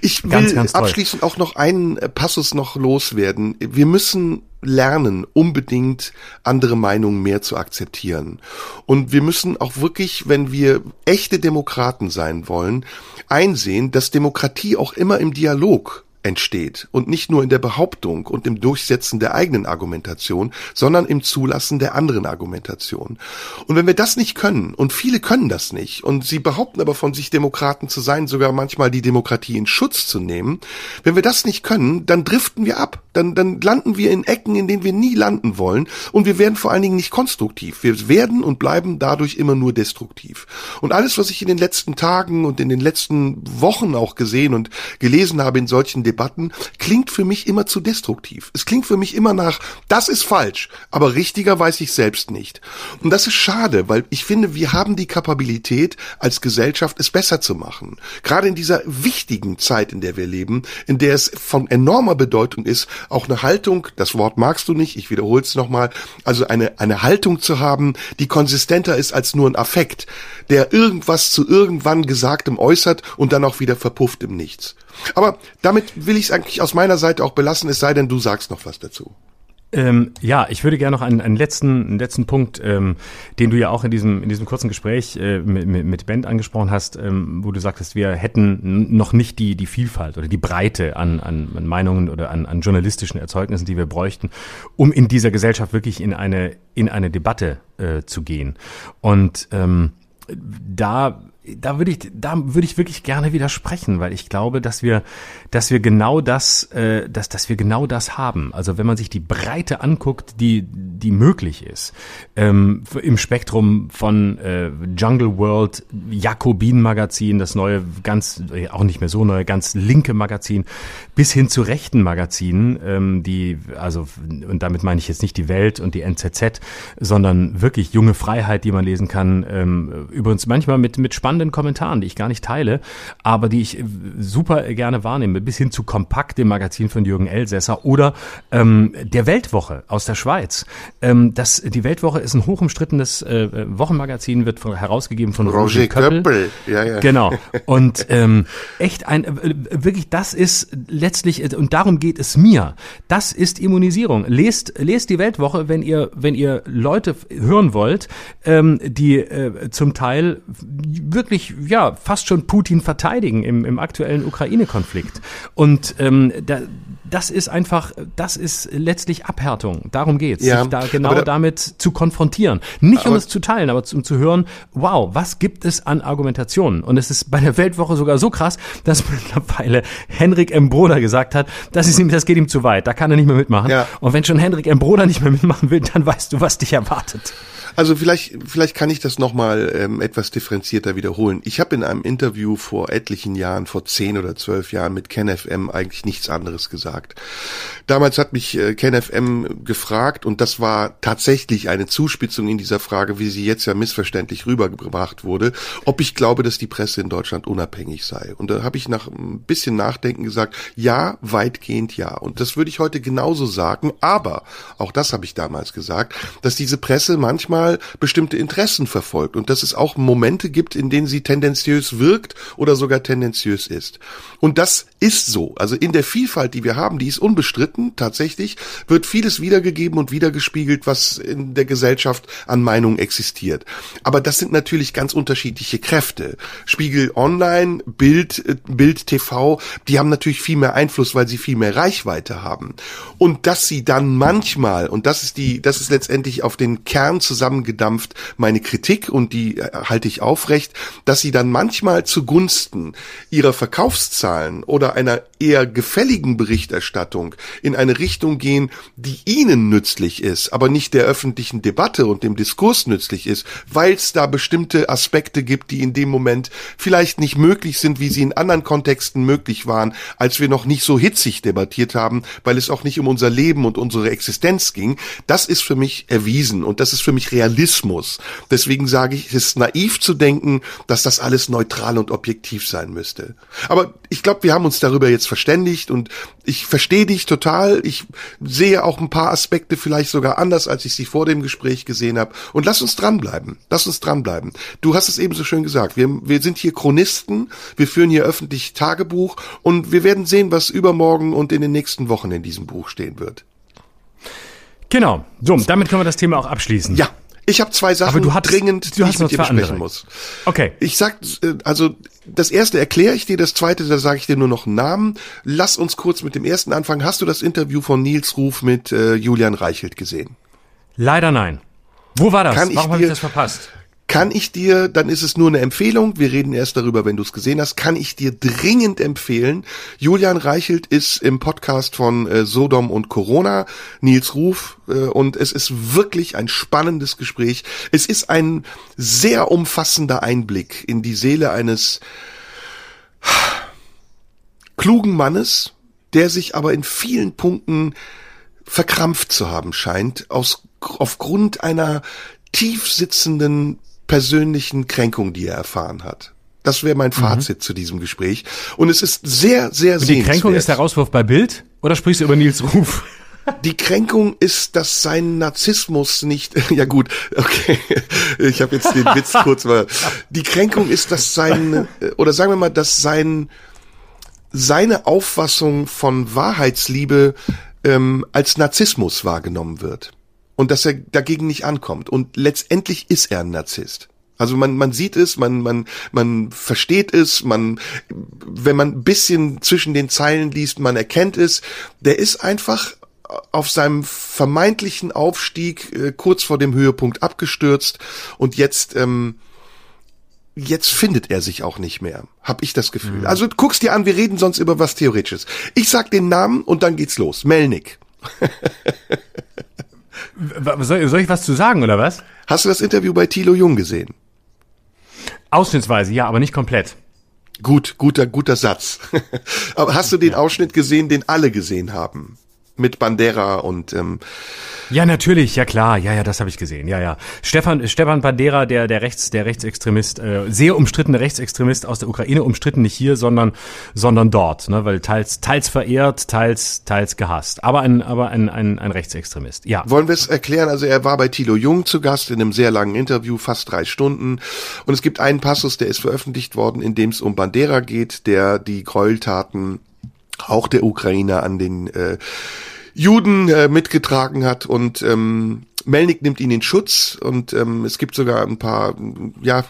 Ich will ganz, ganz abschließend auch noch einen Passus noch loswerden. Wir müssen lernen, unbedingt andere Meinungen mehr zu akzeptieren. Und wir müssen auch wirklich, wenn wir echte Demokraten sein wollen, einsehen, dass Demokratie auch immer im Dialog entsteht und nicht nur in der Behauptung und im Durchsetzen der eigenen Argumentation, sondern im Zulassen der anderen Argumentation. Und wenn wir das nicht können, und viele können das nicht, und sie behaupten aber von sich Demokraten zu sein, sogar manchmal die Demokratie in Schutz zu nehmen, wenn wir das nicht können, dann driften wir ab, dann, dann landen wir in Ecken, in denen wir nie landen wollen, und wir werden vor allen Dingen nicht konstruktiv. Wir werden und bleiben dadurch immer nur destruktiv. Und alles, was ich in den letzten Tagen und in den letzten Wochen auch gesehen und gelesen habe in solchen Debatten klingt für mich immer zu destruktiv. Es klingt für mich immer nach, das ist falsch, aber richtiger weiß ich selbst nicht. Und das ist schade, weil ich finde, wir haben die Kapabilität als Gesellschaft, es besser zu machen. Gerade in dieser wichtigen Zeit, in der wir leben, in der es von enormer Bedeutung ist, auch eine Haltung, das Wort magst du nicht, ich wiederhole es nochmal, also eine, eine Haltung zu haben, die konsistenter ist als nur ein Affekt, der irgendwas zu irgendwann Gesagtem äußert und dann auch wieder verpufft im Nichts. Aber damit will ich es eigentlich aus meiner Seite auch belassen, es sei denn, du sagst noch was dazu. Ähm, ja, ich würde gerne noch einen, einen letzten, einen letzten Punkt, ähm, den du ja auch in diesem, in diesem kurzen Gespräch äh, mit, mit Ben angesprochen hast, ähm, wo du sagtest, wir hätten noch nicht die, die Vielfalt oder die Breite an, an, an Meinungen oder an, an journalistischen Erzeugnissen, die wir bräuchten, um in dieser Gesellschaft wirklich in eine, in eine Debatte äh, zu gehen. Und ähm, da da würde ich, da würde ich wirklich gerne widersprechen, weil ich glaube, dass wir, dass wir genau das, äh, dass, dass wir genau das haben. Also wenn man sich die Breite anguckt, die, die möglich ist, ähm, im Spektrum von äh, Jungle World, Jakobin Magazin, das neue, ganz, äh, auch nicht mehr so neue, ganz linke Magazin, bis hin zu rechten Magazinen, ähm, die, also, und damit meine ich jetzt nicht die Welt und die NZZ, sondern wirklich junge Freiheit, die man lesen kann, ähm, übrigens manchmal mit, mit Spannung spannenden Kommentaren, die ich gar nicht teile, aber die ich super gerne wahrnehme, bis hin zu Kompakt, dem Magazin von Jürgen Elsässer oder ähm, der Weltwoche aus der Schweiz. Ähm, das, die Weltwoche ist ein hochumstrittenes äh, Wochenmagazin, wird von, herausgegeben von Roger, Roger Köppel. Köppel. Ja, ja. Genau. Und ähm, echt ein, äh, wirklich, das ist letztlich, und darum geht es mir. Das ist Immunisierung. Lest, lest die Weltwoche, wenn ihr, wenn ihr Leute hören wollt, ähm, die äh, zum Teil wirklich wirklich, ja, fast schon Putin verteidigen im, im aktuellen Ukraine-Konflikt. Und ähm, da, das ist einfach, das ist letztlich Abhärtung. Darum geht's, ja, sich da genau da, damit zu konfrontieren. Nicht um es zu teilen, aber um zu hören, wow, was gibt es an Argumentationen? Und es ist bei der Weltwoche sogar so krass, dass mittlerweile Henrik M. Broder gesagt hat, das ist ihm, das geht ihm zu weit, da kann er nicht mehr mitmachen. Ja. Und wenn schon Henrik M. Broder nicht mehr mitmachen will, dann weißt du, was dich erwartet. Also vielleicht, vielleicht kann ich das nochmal ähm, etwas differenzierter wiederholen. Ich habe in einem Interview vor etlichen Jahren, vor zehn oder zwölf Jahren mit KenFM eigentlich nichts anderes gesagt. Damals hat mich äh, KenFM gefragt und das war tatsächlich eine Zuspitzung in dieser Frage, wie sie jetzt ja missverständlich rübergebracht wurde, ob ich glaube, dass die Presse in Deutschland unabhängig sei. Und da habe ich nach ein bisschen Nachdenken gesagt, ja, weitgehend ja. Und das würde ich heute genauso sagen, aber auch das habe ich damals gesagt, dass diese Presse manchmal bestimmte Interessen verfolgt und dass es auch Momente gibt, in denen sie tendenziös wirkt oder sogar tendenziös ist. Und das ist so. Also in der Vielfalt, die wir haben, die ist unbestritten, tatsächlich, wird vieles wiedergegeben und wiedergespiegelt, was in der Gesellschaft an Meinungen existiert. Aber das sind natürlich ganz unterschiedliche Kräfte. Spiegel Online, Bild, äh, Bild TV, die haben natürlich viel mehr Einfluss, weil sie viel mehr Reichweite haben. Und dass sie dann manchmal, und das ist die, das ist letztendlich auf den Kern zusammengedampft, meine Kritik, und die äh, halte ich aufrecht, dass sie dann manchmal zugunsten ihrer Verkaufszahlen oder einer eher gefälligen Berichterstattung in eine Richtung gehen, die ihnen nützlich ist, aber nicht der öffentlichen Debatte und dem Diskurs nützlich ist, weil es da bestimmte Aspekte gibt, die in dem Moment vielleicht nicht möglich sind, wie sie in anderen Kontexten möglich waren, als wir noch nicht so hitzig debattiert haben, weil es auch nicht um unser Leben und unsere Existenz ging. Das ist für mich erwiesen und das ist für mich Realismus. Deswegen sage ich, es ist naiv zu denken, dass das alles neutral und objektiv sein müsste. Aber ich glaube, wir haben uns darüber jetzt verständigt und ich verstehe dich total. Ich sehe auch ein paar Aspekte vielleicht sogar anders, als ich sie vor dem Gespräch gesehen habe. Und lass uns dranbleiben. Lass uns dranbleiben. Du hast es eben so schön gesagt. Wir, wir sind hier Chronisten. Wir führen hier öffentlich Tagebuch und wir werden sehen, was übermorgen und in den nächsten Wochen in diesem Buch stehen wird. Genau. So, damit können wir das Thema auch abschließen. Ja, ich habe zwei Sachen Aber du hattest, dringend, du die hast ich mit dir besprechen muss. Okay. Ich sag, äh, also das erste erkläre ich dir, das zweite, da sage ich dir nur noch einen Namen. Lass uns kurz mit dem ersten anfangen. Hast du das Interview von Nils Ruf mit äh, Julian Reichelt gesehen? Leider nein. Wo war das? Kann ich Warum habe ich das verpasst? Kann ich dir, dann ist es nur eine Empfehlung, wir reden erst darüber, wenn du es gesehen hast, kann ich dir dringend empfehlen. Julian Reichelt ist im Podcast von äh, Sodom und Corona, Nils Ruf, äh, und es ist wirklich ein spannendes Gespräch. Es ist ein sehr umfassender Einblick in die Seele eines klugen Mannes, der sich aber in vielen Punkten verkrampft zu haben scheint, aus, aufgrund einer tief sitzenden persönlichen Kränkung, die er erfahren hat. Das wäre mein Fazit zu diesem Gespräch. Und es ist sehr, sehr Und die Kränkung ist der. Rauswurf bei Bild? Oder sprichst du über Nils Ruf? Die Kränkung ist, dass sein Narzissmus nicht, ja gut, okay, ich habe jetzt den Witz kurz mal. Die Kränkung ist, dass sein, oder sagen wir mal, dass sein, seine Auffassung von Wahrheitsliebe ähm, als Narzissmus wahrgenommen wird. Und dass er dagegen nicht ankommt. Und letztendlich ist er ein Narzisst. Also man, man sieht es, man, man, man versteht es, man, wenn man ein bisschen zwischen den Zeilen liest, man erkennt es. Der ist einfach auf seinem vermeintlichen Aufstieg äh, kurz vor dem Höhepunkt abgestürzt und jetzt ähm, jetzt findet er sich auch nicht mehr, hab ich das Gefühl. Also guck's dir an, wir reden sonst über was Theoretisches. Ich sag den Namen und dann geht's los. Melnik. Soll, soll ich was zu sagen, oder was? Hast du das Interview bei Thilo Jung gesehen? Ausschnittsweise, ja, aber nicht komplett. Gut, guter, guter Satz. Aber hast du den Ausschnitt gesehen, den alle gesehen haben? Mit Bandera und ähm, Ja, natürlich, ja klar, ja, ja, das habe ich gesehen, ja, ja. Stefan, Stefan Bandera, der, der Rechts, der Rechtsextremist, äh, sehr umstrittene Rechtsextremist aus der Ukraine, umstritten nicht hier, sondern, sondern dort, ne, weil teils, teils verehrt, teils, teils gehasst. Aber ein, aber ein, ein, ein Rechtsextremist, ja. Wollen wir es erklären? Also er war bei Thilo Jung zu Gast in einem sehr langen Interview, fast drei Stunden. Und es gibt einen Passus, der ist veröffentlicht worden, in dem es um Bandera geht, der die Gräueltaten auch der Ukrainer an den äh, Juden äh, mitgetragen hat und ähm, Melnik nimmt ihn in Schutz und ähm, es gibt sogar ein paar, ja,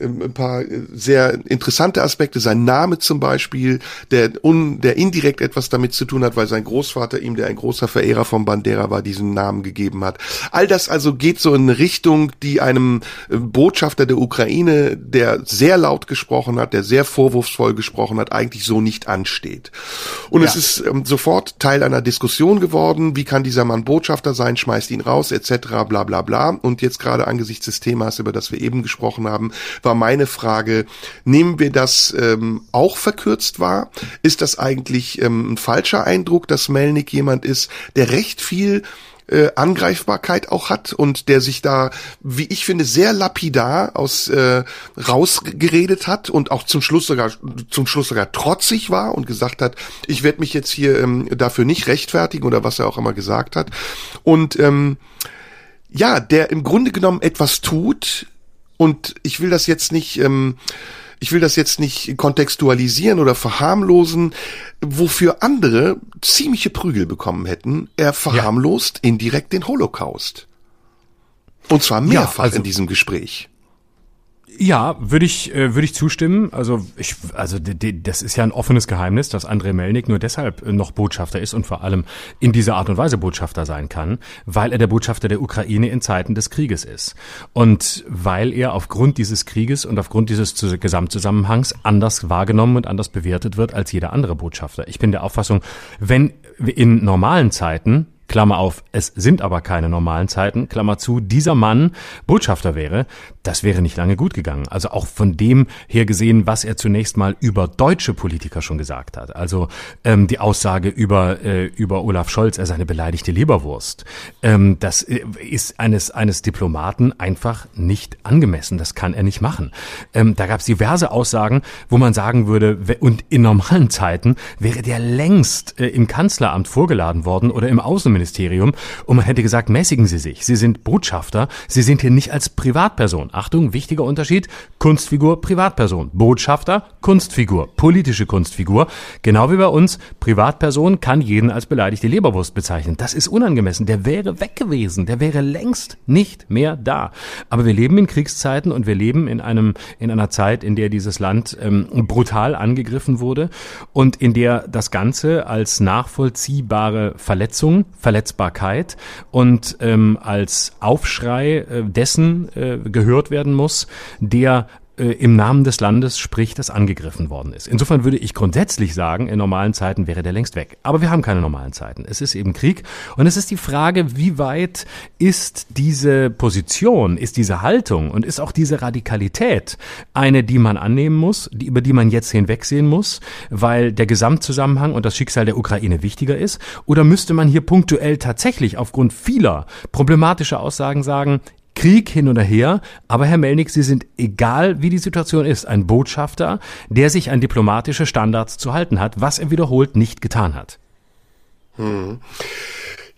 ein paar sehr interessante Aspekte. Sein Name zum Beispiel, der, un, der indirekt etwas damit zu tun hat, weil sein Großvater ihm, der ein großer Verehrer von Bandera war, diesen Namen gegeben hat. All das also geht so in eine Richtung, die einem äh, Botschafter der Ukraine, der sehr laut gesprochen hat, der sehr vorwurfsvoll gesprochen hat, eigentlich so nicht ansteht. Und es ist ähm, sofort Teil einer Diskussion geworden. Wie kann dieser Mann Botschafter sein? schmeißt ihn raus, etc., bla bla bla. Und jetzt gerade angesichts des Themas, über das wir eben gesprochen haben, war meine Frage, nehmen wir das ähm, auch verkürzt wahr? Ist das eigentlich ähm, ein falscher Eindruck, dass Melnik jemand ist, der recht viel äh, Angreifbarkeit auch hat und der sich da, wie ich finde, sehr lapidar aus äh, rausgeredet hat und auch zum Schluss sogar zum Schluss sogar trotzig war und gesagt hat, ich werde mich jetzt hier ähm, dafür nicht rechtfertigen oder was er auch immer gesagt hat. Und ähm, ja, der im Grunde genommen etwas tut und ich will das jetzt nicht ähm, ich will das jetzt nicht kontextualisieren oder verharmlosen, wofür andere ziemliche Prügel bekommen hätten. Er verharmlost ja. indirekt den Holocaust. Und zwar mehrfach ja, also in diesem Gespräch. Ja, würde ich, äh, würde ich zustimmen. Also ich, also das ist ja ein offenes Geheimnis, dass Andrei Melnik nur deshalb noch Botschafter ist und vor allem in dieser Art und Weise Botschafter sein kann, weil er der Botschafter der Ukraine in Zeiten des Krieges ist. Und weil er aufgrund dieses Krieges und aufgrund dieses Gesamtzusammenhangs anders wahrgenommen und anders bewertet wird als jeder andere Botschafter. Ich bin der Auffassung, wenn in normalen Zeiten Klammer auf, es sind aber keine normalen Zeiten, Klammer zu, dieser Mann Botschafter wäre, das wäre nicht lange gut gegangen. Also auch von dem her gesehen, was er zunächst mal über deutsche Politiker schon gesagt hat. Also ähm, die Aussage über, äh, über Olaf Scholz, er sei eine beleidigte Leberwurst. Ähm, das äh, ist eines, eines Diplomaten einfach nicht angemessen. Das kann er nicht machen. Ähm, da gab es diverse Aussagen, wo man sagen würde, und in normalen Zeiten wäre der längst äh, im Kanzleramt vorgeladen worden oder im Außenministerium und man hätte gesagt, mäßigen Sie sich. Sie sind Botschafter. Sie sind hier nicht als Privatperson. Achtung, wichtiger Unterschied, Kunstfigur, Privatperson, Botschafter, Kunstfigur, politische Kunstfigur. Genau wie bei uns, Privatperson kann jeden als beleidigte Leberwurst bezeichnen. Das ist unangemessen. Der wäre weg gewesen. Der wäre längst nicht mehr da. Aber wir leben in Kriegszeiten und wir leben in einem, in einer Zeit, in der dieses Land ähm, brutal angegriffen wurde und in der das Ganze als nachvollziehbare Verletzung, Verletzbarkeit. Und ähm, als Aufschrei äh, dessen äh, gehört werden muss, der äh, im Namen des Landes spricht, das angegriffen worden ist. Insofern würde ich grundsätzlich sagen, in normalen Zeiten wäre der längst weg. Aber wir haben keine normalen Zeiten. Es ist eben Krieg. Und es ist die Frage, wie weit ist diese Position, ist diese Haltung und ist auch diese Radikalität eine, die man annehmen muss, die, über die man jetzt hinwegsehen muss, weil der Gesamtzusammenhang und das Schicksal der Ukraine wichtiger ist? Oder müsste man hier punktuell tatsächlich aufgrund vieler problematischer Aussagen sagen, Krieg hin oder her. Aber Herr Melnick, Sie sind, egal wie die Situation ist, ein Botschafter, der sich an diplomatische Standards zu halten hat, was er wiederholt nicht getan hat. Hm.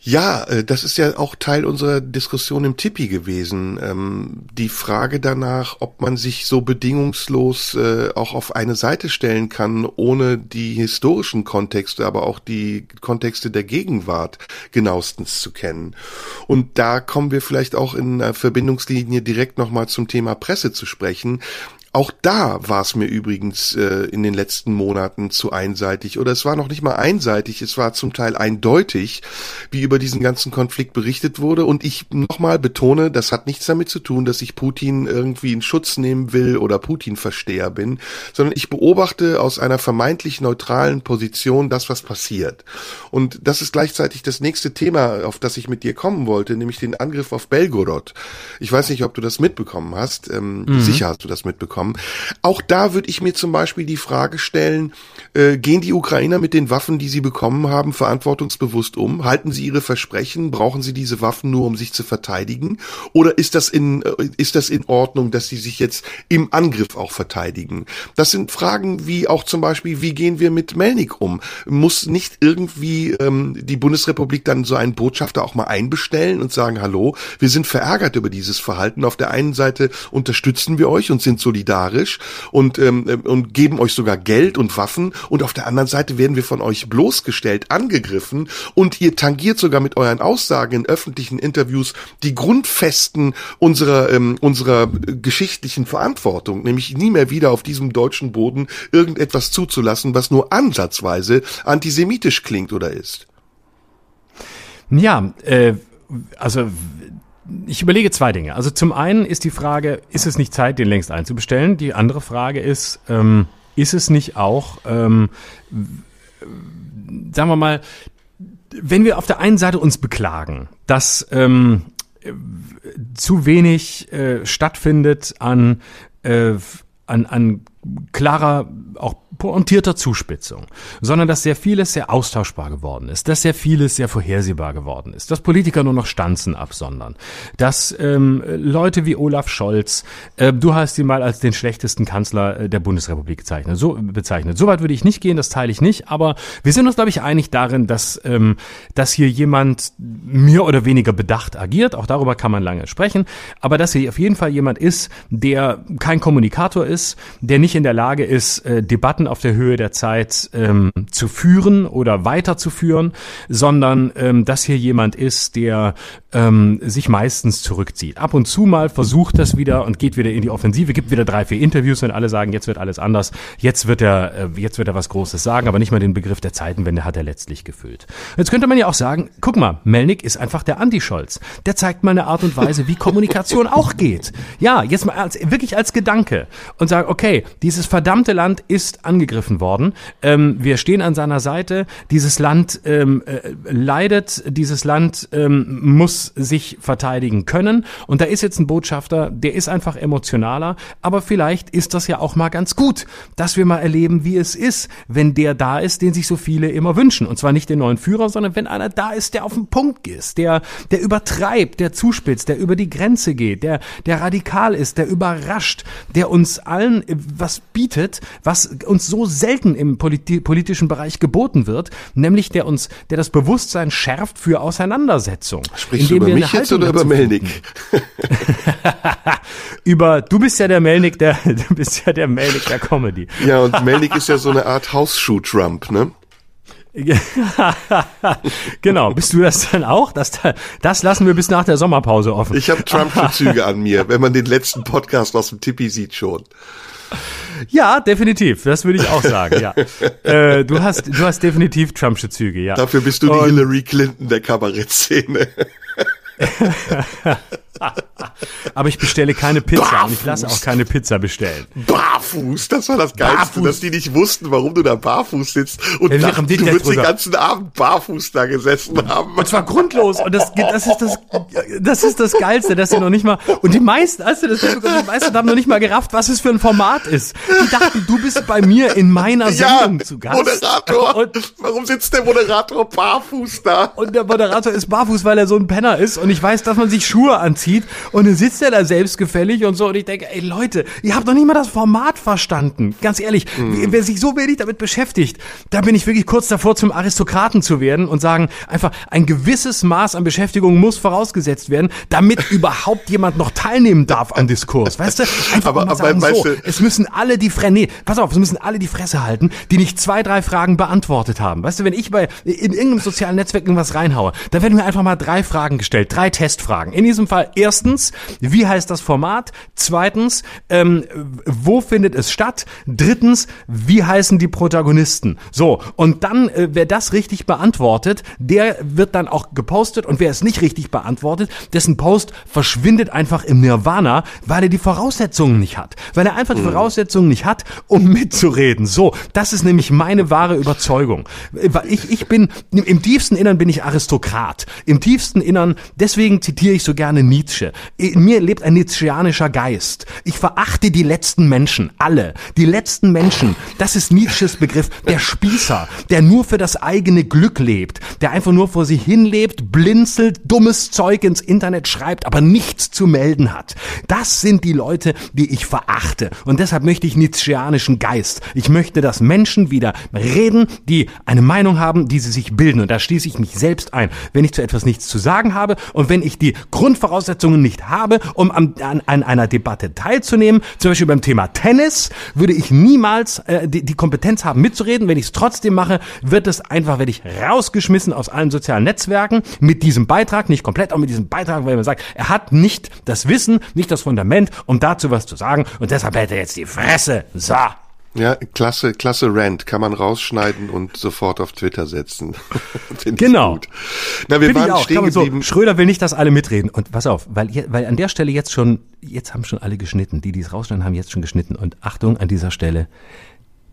Ja, äh, das ist ja auch Teil unserer Diskussion im Tippi gewesen. Ähm, die Frage danach, ob man sich so bedingungslos äh, auch auf eine Seite stellen kann, ohne die historischen Kontexte, aber auch die Kontexte der Gegenwart genauestens zu kennen. Und da kommen wir vielleicht auch in einer Verbindungslinie direkt nochmal zum Thema Presse zu sprechen. Auch da war es mir übrigens äh, in den letzten Monaten zu einseitig oder es war noch nicht mal einseitig, es war zum Teil eindeutig, wie über diesen ganzen Konflikt berichtet wurde und ich nochmal betone, das hat nichts damit zu tun, dass ich Putin irgendwie in Schutz nehmen will oder Putin-Versteher bin, sondern ich beobachte aus einer vermeintlich neutralen Position das, was passiert. Und das ist gleichzeitig das nächste Thema, auf das ich mit dir kommen wollte, nämlich den Angriff auf Belgorod. Ich weiß nicht, ob du das mitbekommen hast, ähm, mhm. sicher hast du das mitbekommen bekommen. Auch da würde ich mir zum Beispiel die Frage stellen, äh, gehen die Ukrainer mit den Waffen, die sie bekommen haben, verantwortungsbewusst um? Halten sie ihre Versprechen? Brauchen sie diese Waffen nur, um sich zu verteidigen? Oder ist das in, äh, ist das in Ordnung, dass sie sich jetzt im Angriff auch verteidigen? Das sind Fragen wie auch zum Beispiel, wie gehen wir mit Melnik um? Muss nicht irgendwie ähm, die Bundesrepublik dann so einen Botschafter auch mal einbestellen und sagen, hallo, wir sind verärgert über dieses Verhalten. Auf der einen Seite unterstützen wir euch und sind solidarisch solidarisch und, ähm, äh, und geben euch sogar Geld und Waffen und auf der anderen Seite werden wir von euch bloßgestellt, angegriffen und ihr tangiert sogar mit euren Aussagen in öffentlichen Interviews die Grundfesten unserer, ähm, unserer geschichtlichen Verantwortung, nämlich nie mehr wieder auf diesem deutschen Boden irgendetwas zuzulassen, was nur ansatzweise antisemitisch klingt oder ist. Ja, äh, also ich überlege zwei Dinge. Also zum einen ist die Frage, ist es nicht Zeit, den längst einzubestellen? Die andere Frage ist, ähm, ist es nicht auch, ähm, sagen wir mal, wenn wir auf der einen Seite uns beklagen, dass ähm, zu wenig äh, stattfindet an, äh, an, an klarer, auch pointierter Zuspitzung, sondern dass sehr vieles sehr austauschbar geworden ist, dass sehr vieles sehr vorhersehbar geworden ist, dass Politiker nur noch Stanzen absondern, dass ähm, Leute wie Olaf Scholz, äh, du hast ihn mal als den schlechtesten Kanzler äh, der Bundesrepublik gezeichnet, so bezeichnet. Soweit würde ich nicht gehen, das teile ich nicht, aber wir sind uns, glaube ich, einig darin, dass, ähm, dass hier jemand mehr oder weniger bedacht agiert, auch darüber kann man lange sprechen, aber dass hier auf jeden Fall jemand ist, der kein Kommunikator ist, der nicht in der Lage ist, äh, Debatten auf der Höhe der Zeit ähm, zu führen oder weiterzuführen, sondern ähm, dass hier jemand ist, der ähm, sich meistens zurückzieht. Ab und zu mal versucht das wieder und geht wieder in die Offensive, gibt wieder drei, vier Interviews und alle sagen, jetzt wird alles anders, jetzt wird er, äh, jetzt wird er was Großes sagen, aber nicht mal den Begriff der Zeitenwende hat er letztlich gefüllt. Jetzt könnte man ja auch sagen, guck mal, Melnick ist einfach der Anti-Scholz. Der zeigt mal eine Art und Weise, wie Kommunikation auch geht. Ja, jetzt mal als, wirklich als Gedanke und sagen, okay, dieses verdammte Land ist angegriffen worden. Ähm, wir stehen an seiner Seite. Dieses Land ähm, äh, leidet. Dieses Land ähm, muss sich verteidigen können. Und da ist jetzt ein Botschafter, der ist einfach emotionaler. Aber vielleicht ist das ja auch mal ganz gut, dass wir mal erleben, wie es ist, wenn der da ist, den sich so viele immer wünschen. Und zwar nicht den neuen Führer, sondern wenn einer da ist, der auf den Punkt ist, der, der übertreibt, der zuspitzt, der über die Grenze geht, der, der radikal ist, der überrascht, der uns allen was bietet, was uns so selten im politi politischen Bereich geboten wird, nämlich der uns, der das Bewusstsein schärft für Auseinandersetzung. Sprichst du über mich jetzt oder über Melnik? über, du bist ja der Melnik der, du bist ja der Melnik der Comedy. Ja, und Melnik ist ja so eine Art Hausschuh-Trump, ne? genau, bist du das dann auch? Das, das lassen wir bis nach der Sommerpause offen. Ich habe Trumpsche Züge an mir, wenn man den letzten Podcast aus dem Tippi sieht schon. Ja, definitiv. Das würde ich auch sagen, ja. äh, du hast, du hast definitiv Trumpsche Züge, ja. Dafür bist du die Und, Hillary Clinton der Kabarettszene. Aber ich bestelle keine Pizza Barfuß. und ich lasse auch keine Pizza bestellen. Barfuß, das war das Geilste, barfuß. dass die nicht wussten, warum du da barfuß sitzt und ja, dachten, du würdest den ganzen Abend barfuß da gesessen haben. Und zwar grundlos und das, das ist das, das ist das Geilste, dass sie noch nicht mal, und die meisten, du das die meisten haben noch nicht mal gerafft, was es für ein Format ist. Die dachten, du bist bei mir in meiner Sendung ja, zu Gast. Moderator. Und, warum sitzt der Moderator barfuß da? Und der Moderator ist barfuß, weil er so ein Penner ist und ich weiß, dass man sich Schuhe anzieht und dann sitzt er da selbstgefällig und so und ich denke, ey Leute, ihr habt noch nicht mal das Format verstanden. Ganz ehrlich, mhm. wer sich so wenig damit beschäftigt, da bin ich wirklich kurz davor zum Aristokraten zu werden und sagen, einfach ein gewisses Maß an Beschäftigung muss vorausgesetzt werden, damit überhaupt jemand noch teilnehmen darf am Diskurs. Weißt du? Einfach aber, mal sagen, aber, so, du, es müssen alle die Fresse, nee, pass auf, es müssen alle die Fresse halten, die nicht zwei, drei Fragen beantwortet haben. Weißt du, wenn ich bei in irgendeinem sozialen Netzwerk irgendwas reinhaue, dann werden mir einfach mal drei Fragen gestellt, drei Testfragen. In diesem Fall erstens, wie heißt das Format? Zweitens, ähm, wo findet es statt? Drittens, wie heißen die Protagonisten? So, und dann, äh, wer das richtig beantwortet, der wird dann auch gepostet und wer es nicht richtig beantwortet, dessen Post verschwindet einfach im Nirvana, weil er die Voraussetzungen nicht hat. Weil er einfach die mhm. Voraussetzungen nicht hat, um mitzureden. So, das ist nämlich meine wahre Überzeugung. Ich, ich bin, im tiefsten Innern bin ich Aristokrat. Im tiefsten Innern, deswegen zitiere ich so gerne Nietzsche. In mir lebt ein Nietzscheanischer Geist. Ich verachte die letzten Menschen, alle. Die letzten Menschen, das ist Nietzsches Begriff, der Spießer, der nur für das eigene Glück lebt, der einfach nur vor sich hin lebt, blinzelt, dummes Zeug ins Internet schreibt, aber nichts zu melden hat. Das sind die Leute, die ich verachte. Und deshalb möchte ich Nietzscheanischen Geist. Ich möchte, dass Menschen wieder reden, die eine Meinung haben, die sie sich bilden. Und da schließe ich mich selbst ein. Wenn ich zu etwas nichts zu sagen habe und wenn ich die Grundvoraussetzungen nicht habe, um an, an, an einer Debatte teilzunehmen, zum Beispiel beim Thema Tennis, würde ich niemals äh, die, die Kompetenz haben mitzureden. Wenn ich es trotzdem mache, wird es einfach, werde ich rausgeschmissen aus allen sozialen Netzwerken mit diesem Beitrag, nicht komplett, auch mit diesem Beitrag, weil man sagt, er hat nicht das Wissen, nicht das Fundament, um dazu was zu sagen und deshalb hält er jetzt die Fresse. So. Ja, klasse, klasse Rant. Kann man rausschneiden und sofort auf Twitter setzen. genau. Gut. Na, wir Find waren stehen geblieben. So, Schröder will nicht, dass alle mitreden. Und pass auf, weil, weil an der Stelle jetzt schon, jetzt haben schon alle geschnitten. Die, die es rausschneiden, haben jetzt schon geschnitten. Und Achtung, an dieser Stelle,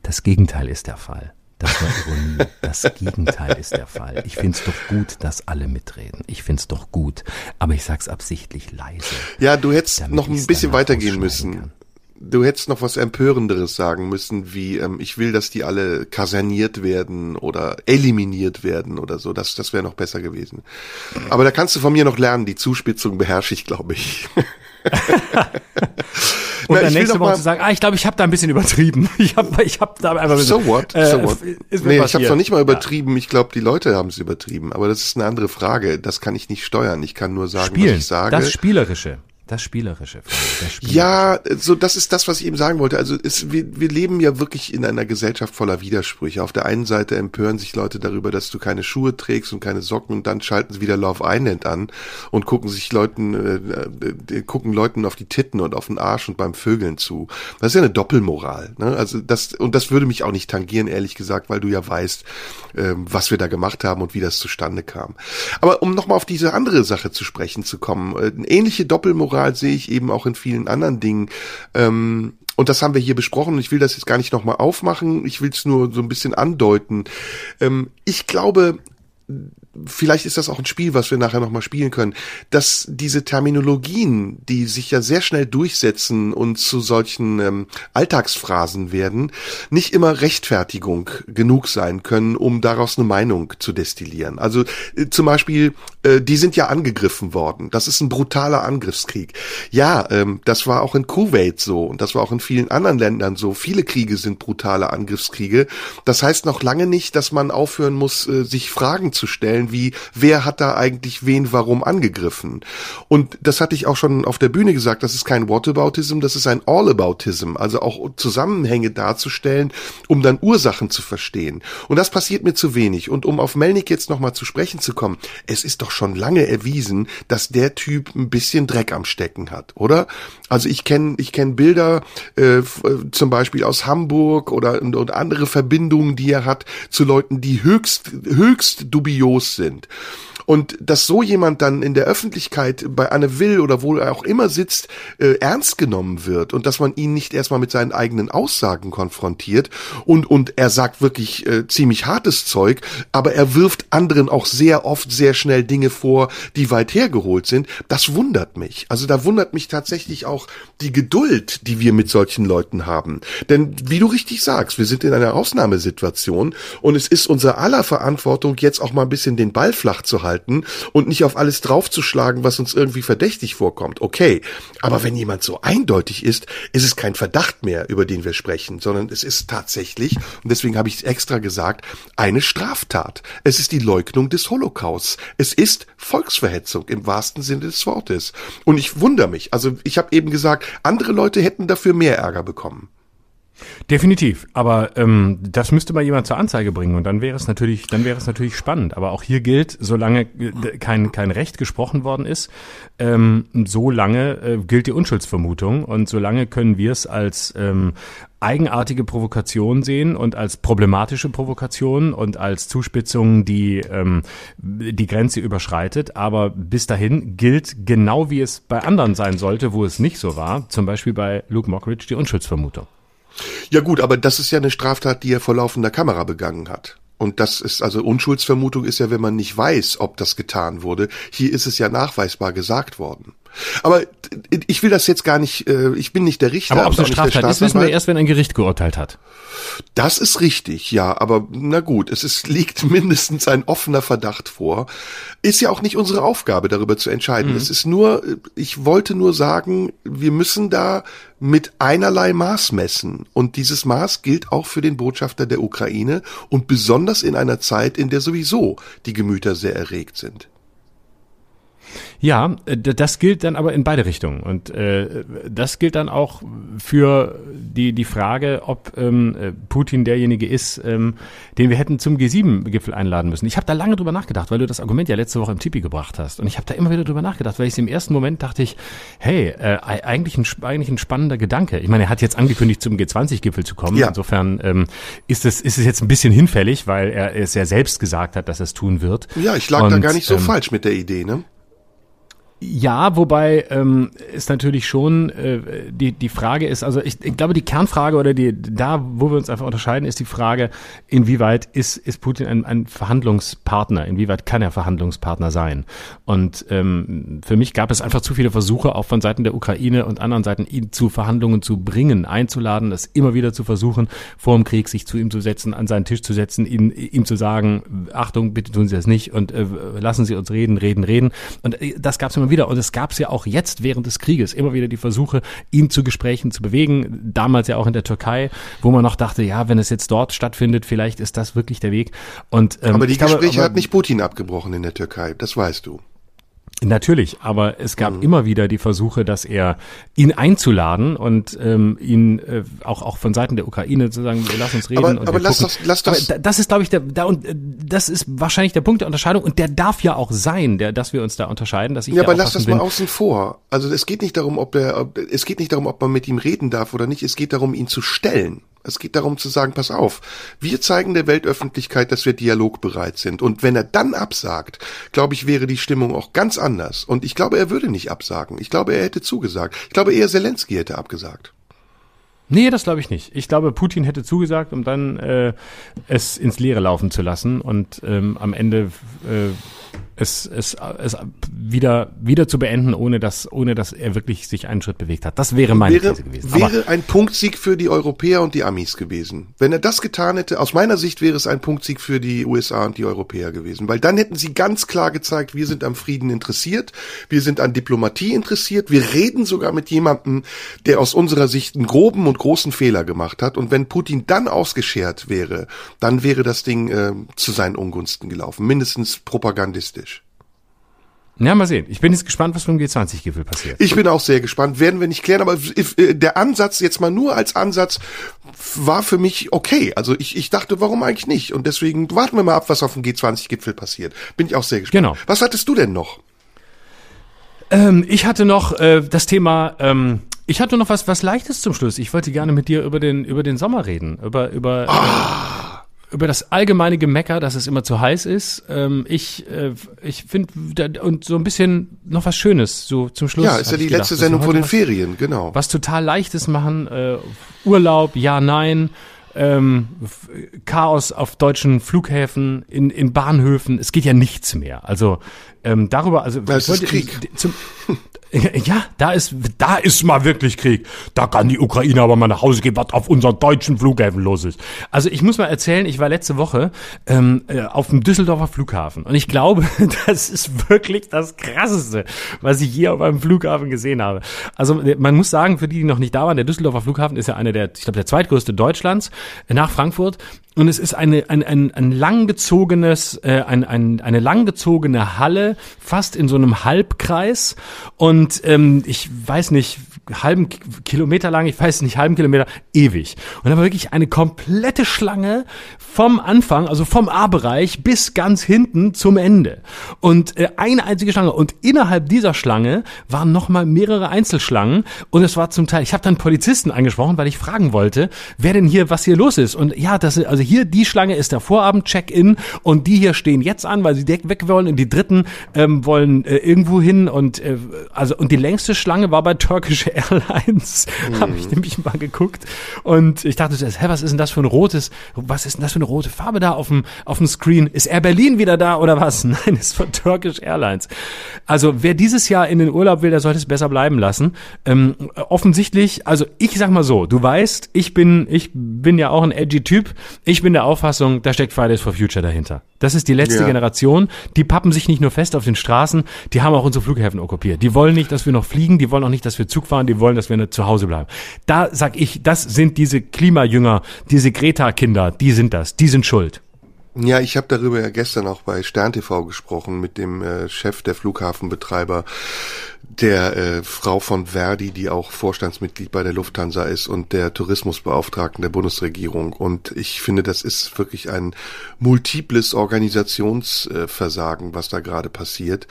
das Gegenteil ist der Fall. Das war Ironie. Das Gegenteil ist der Fall. Ich find's doch gut, dass alle mitreden. Ich find's doch gut. Aber ich sag's absichtlich leise. Ja, du hättest noch ein bisschen weitergehen müssen. Kann. Du hättest noch was Empörenderes sagen müssen, wie ähm, ich will, dass die alle kaserniert werden oder eliminiert werden oder so. Das, das wäre noch besser gewesen. Aber da kannst du von mir noch lernen. Die Zuspitzung beherrsche ich, glaube ich. Und Na, dann nächste Woche zu sagen, ah, ich glaube, ich habe da ein bisschen übertrieben. Ich habe ich hab da einfach So what? So äh, what? nee, ich habe noch nicht mal übertrieben. Ja. Ich glaube, die Leute haben es übertrieben. Aber das ist eine andere Frage. Das kann ich nicht steuern. Ich kann nur sagen, Spielen. was ich sage. Das Spielerische. Das Spielerische. Das Spielerische. Ja, so das ist das, was ich eben sagen wollte. Also es, wir, wir leben ja wirklich in einer Gesellschaft voller Widersprüche. Auf der einen Seite empören sich Leute darüber, dass du keine Schuhe trägst und keine Socken und dann schalten sie wieder Love Island an und gucken sich Leuten, äh, äh, gucken Leuten auf die Titten und auf den Arsch und beim Vögeln zu. Das ist ja eine Doppelmoral. Ne? Also das und das würde mich auch nicht tangieren, ehrlich gesagt, weil du ja weißt, äh, was wir da gemacht haben und wie das zustande kam. Aber um nochmal auf diese andere Sache zu sprechen zu kommen, äh, eine ähnliche Doppelmoral Moral sehe ich eben auch in vielen anderen Dingen. Ähm, und das haben wir hier besprochen. Ich will das jetzt gar nicht nochmal aufmachen. Ich will es nur so ein bisschen andeuten. Ähm, ich glaube, vielleicht ist das auch ein Spiel, was wir nachher nochmal spielen können, dass diese Terminologien, die sich ja sehr schnell durchsetzen und zu solchen ähm, Alltagsphrasen werden, nicht immer Rechtfertigung genug sein können, um daraus eine Meinung zu destillieren. Also äh, zum Beispiel, äh, die sind ja angegriffen worden. Das ist ein brutaler Angriffskrieg. Ja, ähm, das war auch in Kuwait so und das war auch in vielen anderen Ländern so. Viele Kriege sind brutale Angriffskriege. Das heißt noch lange nicht, dass man aufhören muss, äh, sich Fragen zu stellen, Stellen wie, wer hat da eigentlich wen warum angegriffen? Und das hatte ich auch schon auf der Bühne gesagt, das ist kein Whataboutism, das ist ein Allaboutism, also auch Zusammenhänge darzustellen, um dann Ursachen zu verstehen. Und das passiert mir zu wenig. Und um auf Melnick jetzt nochmal zu sprechen zu kommen, es ist doch schon lange erwiesen, dass der Typ ein bisschen Dreck am Stecken hat, oder? Also ich kenne ich kenn Bilder äh, zum Beispiel aus Hamburg oder und, und andere Verbindungen, die er hat zu Leuten, die höchst höchst dubios sind. Und dass so jemand dann in der Öffentlichkeit bei Anne Will oder wo er auch immer sitzt, äh, ernst genommen wird und dass man ihn nicht erstmal mit seinen eigenen Aussagen konfrontiert und, und er sagt wirklich äh, ziemlich hartes Zeug, aber er wirft anderen auch sehr oft sehr schnell Dinge vor, die weit hergeholt sind, das wundert mich. Also da wundert mich tatsächlich auch die Geduld, die wir mit solchen Leuten haben. Denn wie du richtig sagst, wir sind in einer Ausnahmesituation und es ist unser aller Verantwortung, jetzt auch mal ein bisschen den Ball flach zu halten halten und nicht auf alles draufzuschlagen, was uns irgendwie verdächtig vorkommt. Okay, aber wenn jemand so eindeutig ist, ist es kein Verdacht mehr, über den wir sprechen, sondern es ist tatsächlich, und deswegen habe ich es extra gesagt, eine Straftat. Es ist die Leugnung des Holocausts. Es ist Volksverhetzung im wahrsten Sinne des Wortes. Und ich wundere mich, also ich habe eben gesagt, andere Leute hätten dafür mehr Ärger bekommen. Definitiv, aber ähm, das müsste mal jemand zur Anzeige bringen und dann wäre es natürlich, dann wäre es natürlich spannend. Aber auch hier gilt, solange äh, kein kein Recht gesprochen worden ist, ähm, solange äh, gilt die Unschuldsvermutung und solange können wir es als ähm, eigenartige Provokation sehen und als problematische Provokation und als Zuspitzung, die ähm, die Grenze überschreitet. Aber bis dahin gilt genau wie es bei anderen sein sollte, wo es nicht so war, zum Beispiel bei Luke Mockridge die Unschuldsvermutung. Ja gut, aber das ist ja eine Straftat, die er vor laufender Kamera begangen hat. Und das ist, also Unschuldsvermutung ist ja, wenn man nicht weiß, ob das getan wurde. Hier ist es ja nachweisbar gesagt worden. Aber ich will das jetzt gar nicht, äh, ich bin nicht der Richter. Aber ob es eine Straftat ist, wissen wir erst, wenn ein Gericht geurteilt hat. Das ist richtig, ja, aber na gut, es ist, liegt mindestens ein offener Verdacht vor. Ist ja auch nicht unsere Aufgabe, darüber zu entscheiden. Mhm. Es ist nur, ich wollte nur sagen, wir müssen da mit einerlei Maß messen. Und dieses Maß gilt auch für den Botschafter der Ukraine und besonders in einer Zeit, in der sowieso die Gemüter sehr erregt sind. Ja, äh, das gilt dann aber in beide Richtungen. Und äh, das gilt dann auch für die, die Frage, ob ähm, äh, Putin derjenige ist, ähm, den wir hätten zum G7-Gipfel einladen müssen. Ich habe da lange drüber nachgedacht, weil du das Argument ja letzte Woche im Tipi gebracht hast. Und ich habe da immer wieder drüber nachgedacht, weil ich im ersten Moment dachte ich, hey, äh, eigentlich, ein, eigentlich ein spannender Gedanke. Ich meine, er hat jetzt angekündigt, zum G20-Gipfel zu kommen. Ja. Insofern ähm, ist, es, ist es jetzt ein bisschen hinfällig, weil er es ja selbst gesagt hat, dass er es tun wird. Ja, ich lag Und, da gar nicht so ähm, falsch mit der Idee, ne? Ja, wobei ähm, ist natürlich schon äh, die die Frage ist, also ich, ich glaube die Kernfrage oder die da, wo wir uns einfach unterscheiden, ist die Frage, inwieweit ist ist Putin ein, ein Verhandlungspartner, inwieweit kann er Verhandlungspartner sein? Und ähm, für mich gab es einfach zu viele Versuche, auch von Seiten der Ukraine und anderen Seiten, ihn zu Verhandlungen zu bringen, einzuladen, das immer wieder zu versuchen, vor dem Krieg sich zu ihm zu setzen, an seinen Tisch zu setzen, ihn, ihm zu sagen, Achtung, bitte tun Sie das nicht und äh, lassen Sie uns reden, reden, reden. Und äh, das gab es immer wieder. Und es gab es ja auch jetzt während des Krieges immer wieder die Versuche, ihn zu Gesprächen zu bewegen. Damals ja auch in der Türkei, wo man noch dachte, ja, wenn es jetzt dort stattfindet, vielleicht ist das wirklich der Weg. Und, ähm, aber die Gespräche glaube, aber, hat nicht Putin abgebrochen in der Türkei, das weißt du. Natürlich, aber es gab mhm. immer wieder die Versuche, dass er ihn einzuladen und ähm, ihn äh, auch auch von Seiten der Ukraine zu sagen, lass uns reden. Aber, und aber lass das, lass das. Aber das ist, glaube ich, der da und äh, das ist wahrscheinlich der Punkt der Unterscheidung und der darf ja auch sein, der, dass wir uns da unterscheiden. Dass ich ja, aber lass das bin. mal außen vor. Also es geht nicht darum, ob der, ob, es geht nicht darum, ob man mit ihm reden darf oder nicht. Es geht darum, ihn zu stellen. Es geht darum zu sagen, pass auf, wir zeigen der Weltöffentlichkeit, dass wir dialogbereit sind. Und wenn er dann absagt, glaube ich, wäre die Stimmung auch ganz anders. Und ich glaube, er würde nicht absagen. Ich glaube, er hätte zugesagt. Ich glaube, eher Zelensky hätte abgesagt. Nee, das glaube ich nicht. Ich glaube, Putin hätte zugesagt, um dann äh, es ins Leere laufen zu lassen und ähm, am Ende äh, es, es, es wieder, wieder zu beenden, ohne dass, ohne dass er wirklich sich einen Schritt bewegt hat. Das wäre meine wäre, These gewesen. Wäre Aber ein Punktsieg für die Europäer und die Amis gewesen. Wenn er das getan hätte, aus meiner Sicht wäre es ein Punktsieg für die USA und die Europäer gewesen. Weil dann hätten sie ganz klar gezeigt, wir sind am Frieden interessiert, wir sind an Diplomatie interessiert, wir reden sogar mit jemandem, der aus unserer Sicht einen groben und großen Fehler gemacht hat. Und wenn Putin dann ausgeschert wäre, dann wäre das Ding äh, zu seinen Ungunsten gelaufen. Mindestens propagandistisch. Ja, mal sehen. Ich bin jetzt gespannt, was beim G20-Gipfel passiert. Ich bin auch sehr gespannt. Werden wir nicht klären, aber äh, der Ansatz, jetzt mal nur als Ansatz, war für mich okay. Also ich, ich dachte, warum eigentlich nicht? Und deswegen warten wir mal ab, was auf dem G20-Gipfel passiert. Bin ich auch sehr gespannt. Genau. Was hattest du denn noch? Ähm, ich hatte noch äh, das Thema, ähm, ich hatte noch was, was Leichtes zum Schluss. Ich wollte gerne mit dir über den, über den Sommer reden. Über, über, ah über das allgemeine Gemecker, dass es immer zu heiß ist. Ähm, ich äh, ich finde und so ein bisschen noch was Schönes so zum Schluss. Ja, ist ja die gedacht, letzte Sendung vor den was, Ferien, genau. Was total leichtes machen, äh, Urlaub, ja, nein. Ähm, Chaos auf deutschen Flughäfen, in, in Bahnhöfen, es geht ja nichts mehr. Also ähm, darüber, also das ist Krieg. Zum, Ja, da ist, da ist mal wirklich Krieg. Da kann die Ukraine aber mal nach Hause gehen, was auf unseren deutschen Flughäfen los ist. Also ich muss mal erzählen, ich war letzte Woche ähm, äh, auf dem Düsseldorfer Flughafen und ich glaube, das ist wirklich das Krasseste, was ich hier auf einem Flughafen gesehen habe. Also man muss sagen, für die, die noch nicht da waren, der Düsseldorfer Flughafen ist ja einer der, ich glaube, der zweitgrößte Deutschlands nach Frankfurt und es ist eine, ein, ein, ein langgezogenes, äh, ein, ein, eine langgezogene Halle, fast in so einem Halbkreis. Und ähm, ich weiß nicht, halben Kilometer lang, ich weiß nicht, halben Kilometer, ewig. Und da war wirklich eine komplette Schlange vom Anfang, also vom A-Bereich bis ganz hinten zum Ende. Und äh, eine einzige Schlange. Und innerhalb dieser Schlange waren nochmal mehrere Einzelschlangen. Und es war zum Teil, ich habe dann Polizisten angesprochen, weil ich fragen wollte, wer denn hier, was hier los ist. Und ja, das, also hier, die Schlange ist der Vorabend-Check-In und die hier stehen jetzt an, weil sie weg wollen und die dritten ähm, wollen äh, irgendwo hin. Und äh, also und die längste Schlange war bei Turkish Airlines. Mhm. Habe ich nämlich mal geguckt. Und ich dachte, hä, was ist denn das für ein rotes, was ist denn das für eine rote Farbe da auf dem, auf dem Screen. Ist Air Berlin wieder da oder was? Nein, ist von Turkish Airlines. Also wer dieses Jahr in den Urlaub will, der sollte es besser bleiben lassen. Ähm, offensichtlich, also ich sag mal so, du weißt, ich bin, ich bin ja auch ein edgy Typ. Ich bin der Auffassung, da steckt Fridays for Future dahinter. Das ist die letzte ja. Generation. Die pappen sich nicht nur fest auf den Straßen, die haben auch unsere Flughäfen okkupiert. Die wollen nicht, dass wir noch fliegen, die wollen auch nicht, dass wir Zug fahren, die wollen, dass wir zu Hause bleiben. Da sag ich, das sind diese Klimajünger, diese Greta-Kinder, die sind das, die sind schuld. Ja, ich habe darüber ja gestern auch bei Stern TV gesprochen mit dem äh, Chef der Flughafenbetreiber, der äh, Frau von Verdi, die auch Vorstandsmitglied bei der Lufthansa ist und der Tourismusbeauftragten der Bundesregierung. Und ich finde, das ist wirklich ein multiples Organisationsversagen, was da gerade passiert.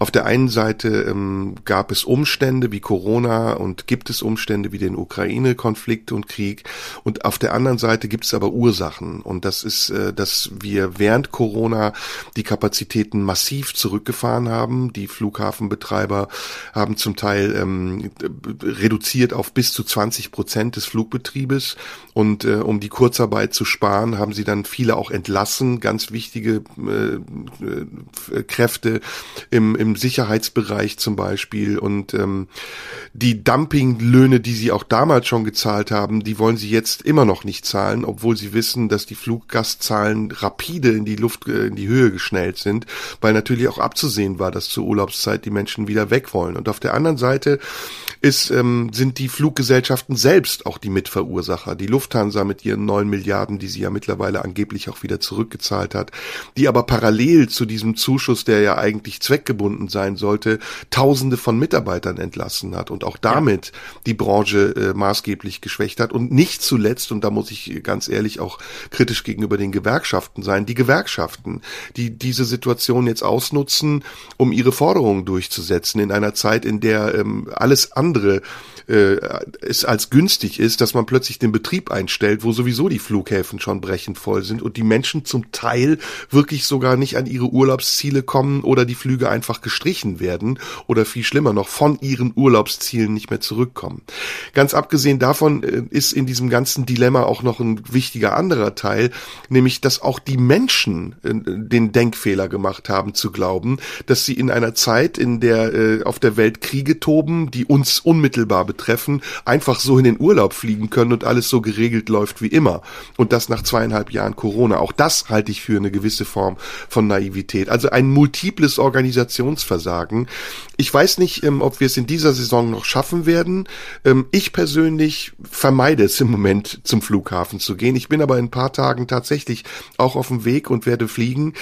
Auf der einen Seite ähm, gab es Umstände wie Corona und gibt es Umstände wie den Ukraine-Konflikt und Krieg. Und auf der anderen Seite gibt es aber Ursachen. Und das ist, äh, dass wir während Corona die Kapazitäten massiv zurückgefahren haben. Die Flughafenbetreiber haben zum Teil ähm, reduziert auf bis zu 20 Prozent des Flugbetriebes. Und äh, um die Kurzarbeit zu sparen, haben sie dann viele auch entlassen, ganz wichtige äh, äh, Kräfte im, im Sicherheitsbereich zum Beispiel. Und ähm, die Dumpinglöhne, die sie auch damals schon gezahlt haben, die wollen sie jetzt immer noch nicht zahlen, obwohl sie wissen, dass die Fluggastzahlen rapide in die Luft, äh, in die Höhe geschnellt sind, weil natürlich auch abzusehen war, dass zur Urlaubszeit die Menschen wieder weg wollen. Und auf der anderen Seite ist, ähm, sind die Fluggesellschaften selbst auch die Mitverursacher. Die Lufthansa mit ihren neun Milliarden, die sie ja mittlerweile angeblich auch wieder zurückgezahlt hat, die aber parallel zu diesem Zuschuss, der ja eigentlich zweckgebunden sein sollte, Tausende von Mitarbeitern entlassen hat und auch damit die Branche äh, maßgeblich geschwächt hat. Und nicht zuletzt, und da muss ich ganz ehrlich auch kritisch gegenüber den Gewerkschaften sein, die Gewerkschaften, die diese Situation jetzt ausnutzen, um ihre Forderungen durchzusetzen in einer Zeit, in der ähm, alles andere äh, es als günstig ist, dass man plötzlich den Betrieb einstellt, wo sowieso die Flughäfen schon brechend voll sind und die Menschen zum Teil wirklich sogar nicht an ihre Urlaubsziele kommen oder die Flüge einfach gestrichen werden oder viel schlimmer noch von ihren Urlaubszielen nicht mehr zurückkommen. Ganz abgesehen davon äh, ist in diesem ganzen Dilemma auch noch ein wichtiger anderer Teil, nämlich dass auch die Menschen äh, den Denkfehler gemacht haben zu glauben, dass sie in einer Zeit, in der äh, auf der Welt Kriege toben, die uns unmittelbar betreffen, treffen, einfach so in den Urlaub fliegen können und alles so geregelt läuft wie immer. Und das nach zweieinhalb Jahren Corona. Auch das halte ich für eine gewisse Form von Naivität. Also ein multiples Organisationsversagen. Ich weiß nicht, ähm, ob wir es in dieser Saison noch schaffen werden. Ähm, ich persönlich vermeide es im Moment zum Flughafen zu gehen. Ich bin aber in ein paar Tagen tatsächlich auch auf dem Weg und werde fliegen.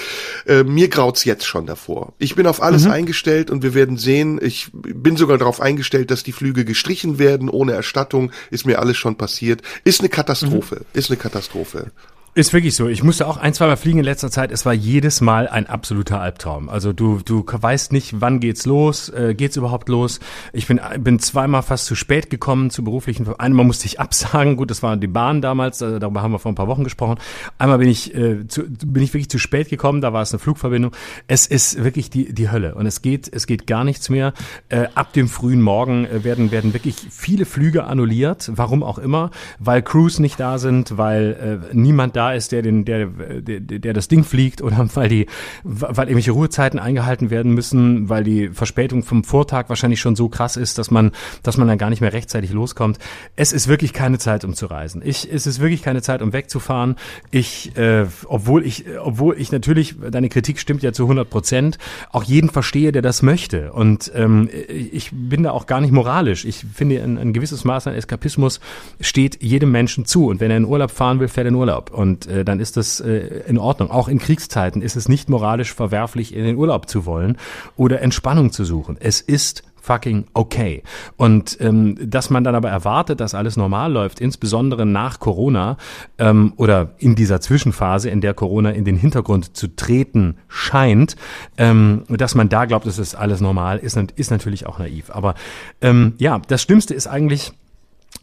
Äh, mir graut's jetzt schon davor. Ich bin auf alles mhm. eingestellt und wir werden sehen. Ich bin sogar darauf eingestellt, dass die Flüge gestrichen gestrichen werden ohne Erstattung, ist mir alles schon passiert. Ist eine Katastrophe, mhm. ist eine Katastrophe. Ist wirklich so. Ich musste auch ein, zwei Mal fliegen in letzter Zeit. Es war jedes Mal ein absoluter Albtraum. Also du, du weißt nicht, wann geht's los, äh, geht's überhaupt los. Ich bin, bin zweimal fast zu spät gekommen zu beruflichen. Einmal musste ich absagen. Gut, das war die Bahn damals. Äh, darüber haben wir vor ein paar Wochen gesprochen. Einmal bin ich, äh, zu, bin ich wirklich zu spät gekommen. Da war es eine Flugverbindung. Es ist wirklich die, die Hölle. Und es geht, es geht gar nichts mehr. Äh, ab dem frühen Morgen äh, werden, werden wirklich viele Flüge annulliert. Warum auch immer. Weil Crews nicht da sind, weil äh, niemand da ist, der den, der, der, der das Ding fliegt oder weil die, weil irgendwelche Ruhezeiten eingehalten werden müssen, weil die Verspätung vom Vortag wahrscheinlich schon so krass ist, dass man, dass man dann gar nicht mehr rechtzeitig loskommt. Es ist wirklich keine Zeit, um zu reisen. Ich, es ist wirklich keine Zeit, um wegzufahren. Ich, äh, obwohl ich, obwohl ich natürlich, deine Kritik stimmt ja zu 100 Prozent, auch jeden verstehe, der das möchte. Und ähm, ich bin da auch gar nicht moralisch. Ich finde, ein, ein gewisses Maß an Eskapismus steht jedem Menschen zu. Und wenn er in Urlaub fahren will, fährt er in Urlaub. Und und äh, dann ist das äh, in Ordnung. Auch in Kriegszeiten ist es nicht moralisch verwerflich, in den Urlaub zu wollen oder Entspannung zu suchen. Es ist fucking okay. Und ähm, dass man dann aber erwartet, dass alles normal läuft, insbesondere nach Corona ähm, oder in dieser Zwischenphase, in der Corona in den Hintergrund zu treten scheint, ähm, dass man da glaubt, es ist alles normal, ist, ist natürlich auch naiv. Aber ähm, ja, das Schlimmste ist eigentlich,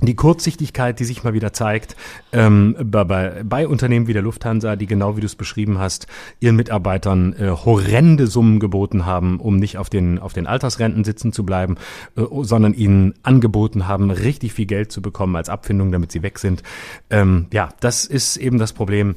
die Kurzsichtigkeit, die sich mal wieder zeigt, ähm, bei, bei Unternehmen wie der Lufthansa, die genau wie du es beschrieben hast, ihren Mitarbeitern äh, horrende Summen geboten haben, um nicht auf den, auf den Altersrenten sitzen zu bleiben, äh, sondern ihnen angeboten haben, richtig viel Geld zu bekommen als Abfindung, damit sie weg sind. Ähm, ja, das ist eben das Problem.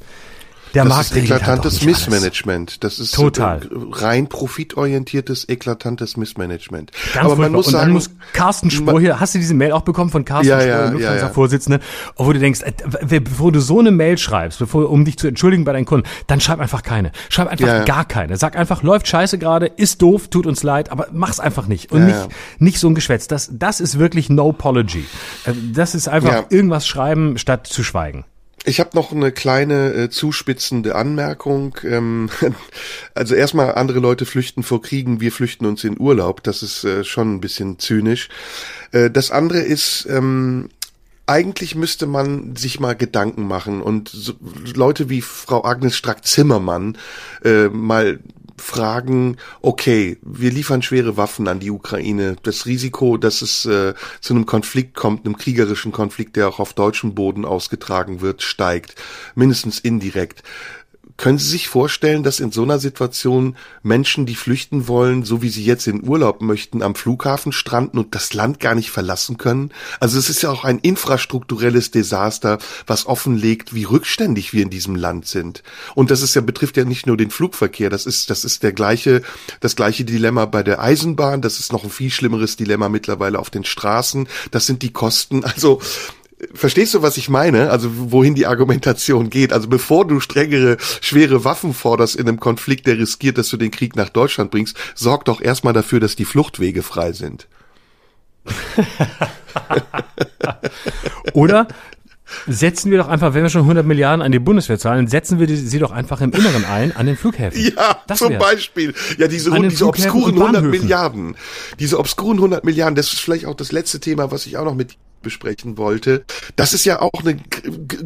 Der das Markt ist eklatantes halt Missmanagement. Alles. Das ist total rein profitorientiertes, eklatantes Missmanagement. Ganz Aber man muss und sagen, dann muss Carsten Spohr hier, hast du diese Mail auch bekommen von Carsten ja, ja, Spohr, ja, ja. Vorsitzende, wo du denkst, äh, bevor du so eine Mail schreibst, bevor, um dich zu entschuldigen bei deinen Kunden, dann schreib einfach keine. Schreib einfach ja, ja. gar keine. Sag einfach, läuft scheiße gerade, ist doof, tut uns leid, aber mach's einfach nicht. Und nicht, nicht so ein Geschwätz. Das, das ist wirklich no apology. Äh, das ist einfach irgendwas schreiben, statt zu schweigen. Ich habe noch eine kleine äh, zuspitzende Anmerkung. Ähm, also erstmal, andere Leute flüchten vor Kriegen, wir flüchten uns in Urlaub. Das ist äh, schon ein bisschen zynisch. Äh, das andere ist, ähm, eigentlich müsste man sich mal Gedanken machen und so, Leute wie Frau Agnes Strack-Zimmermann äh, mal fragen, okay, wir liefern schwere Waffen an die Ukraine. Das Risiko, dass es äh, zu einem Konflikt kommt, einem kriegerischen Konflikt, der auch auf deutschem Boden ausgetragen wird, steigt, mindestens indirekt. Können Sie sich vorstellen, dass in so einer Situation Menschen, die flüchten wollen, so wie sie jetzt in Urlaub möchten, am Flughafen stranden und das Land gar nicht verlassen können? Also es ist ja auch ein infrastrukturelles Desaster, was offenlegt, wie rückständig wir in diesem Land sind. Und das ist ja betrifft ja nicht nur den Flugverkehr, das ist das ist der gleiche das gleiche Dilemma bei der Eisenbahn, das ist noch ein viel schlimmeres Dilemma mittlerweile auf den Straßen. Das sind die Kosten. Also Verstehst du, was ich meine? Also wohin die Argumentation geht? Also bevor du strengere, schwere Waffen forderst in einem Konflikt, der riskiert, dass du den Krieg nach Deutschland bringst, sorg doch erstmal dafür, dass die Fluchtwege frei sind. Oder setzen wir doch einfach, wenn wir schon 100 Milliarden an die Bundeswehr zahlen, setzen wir sie doch einfach im Inneren ein, an den Flughäfen. Ja, das zum Beispiel. Ja, diese, diese obskuren 100 Milliarden. Diese obskuren 100 Milliarden, das ist vielleicht auch das letzte Thema, was ich auch noch mit besprechen wollte. Das ist ja auch eine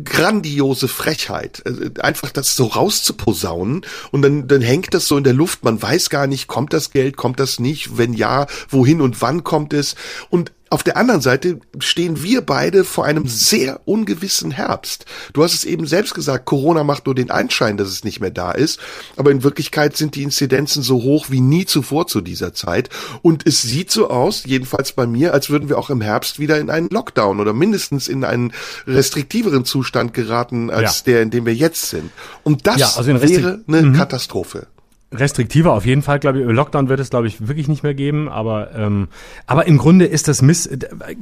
grandiose Frechheit, äh, einfach das so rauszuposaunen und dann, dann hängt das so in der Luft. Man weiß gar nicht, kommt das Geld, kommt das nicht, wenn ja, wohin und wann kommt es und auf der anderen Seite stehen wir beide vor einem sehr ungewissen Herbst. Du hast es eben selbst gesagt, Corona macht nur den Einschein, dass es nicht mehr da ist, aber in Wirklichkeit sind die Inzidenzen so hoch wie nie zuvor zu dieser Zeit und es sieht so aus, jedenfalls bei mir, als würden wir auch im Herbst wieder in einen Lockdown oder mindestens in einen restriktiveren Zustand geraten als ja. der, in dem wir jetzt sind. Und das ja, also wäre eine mhm. Katastrophe restriktiver auf jeden Fall, glaube ich. Lockdown wird es, glaube ich, wirklich nicht mehr geben. Aber ähm, aber im Grunde ist das Miss,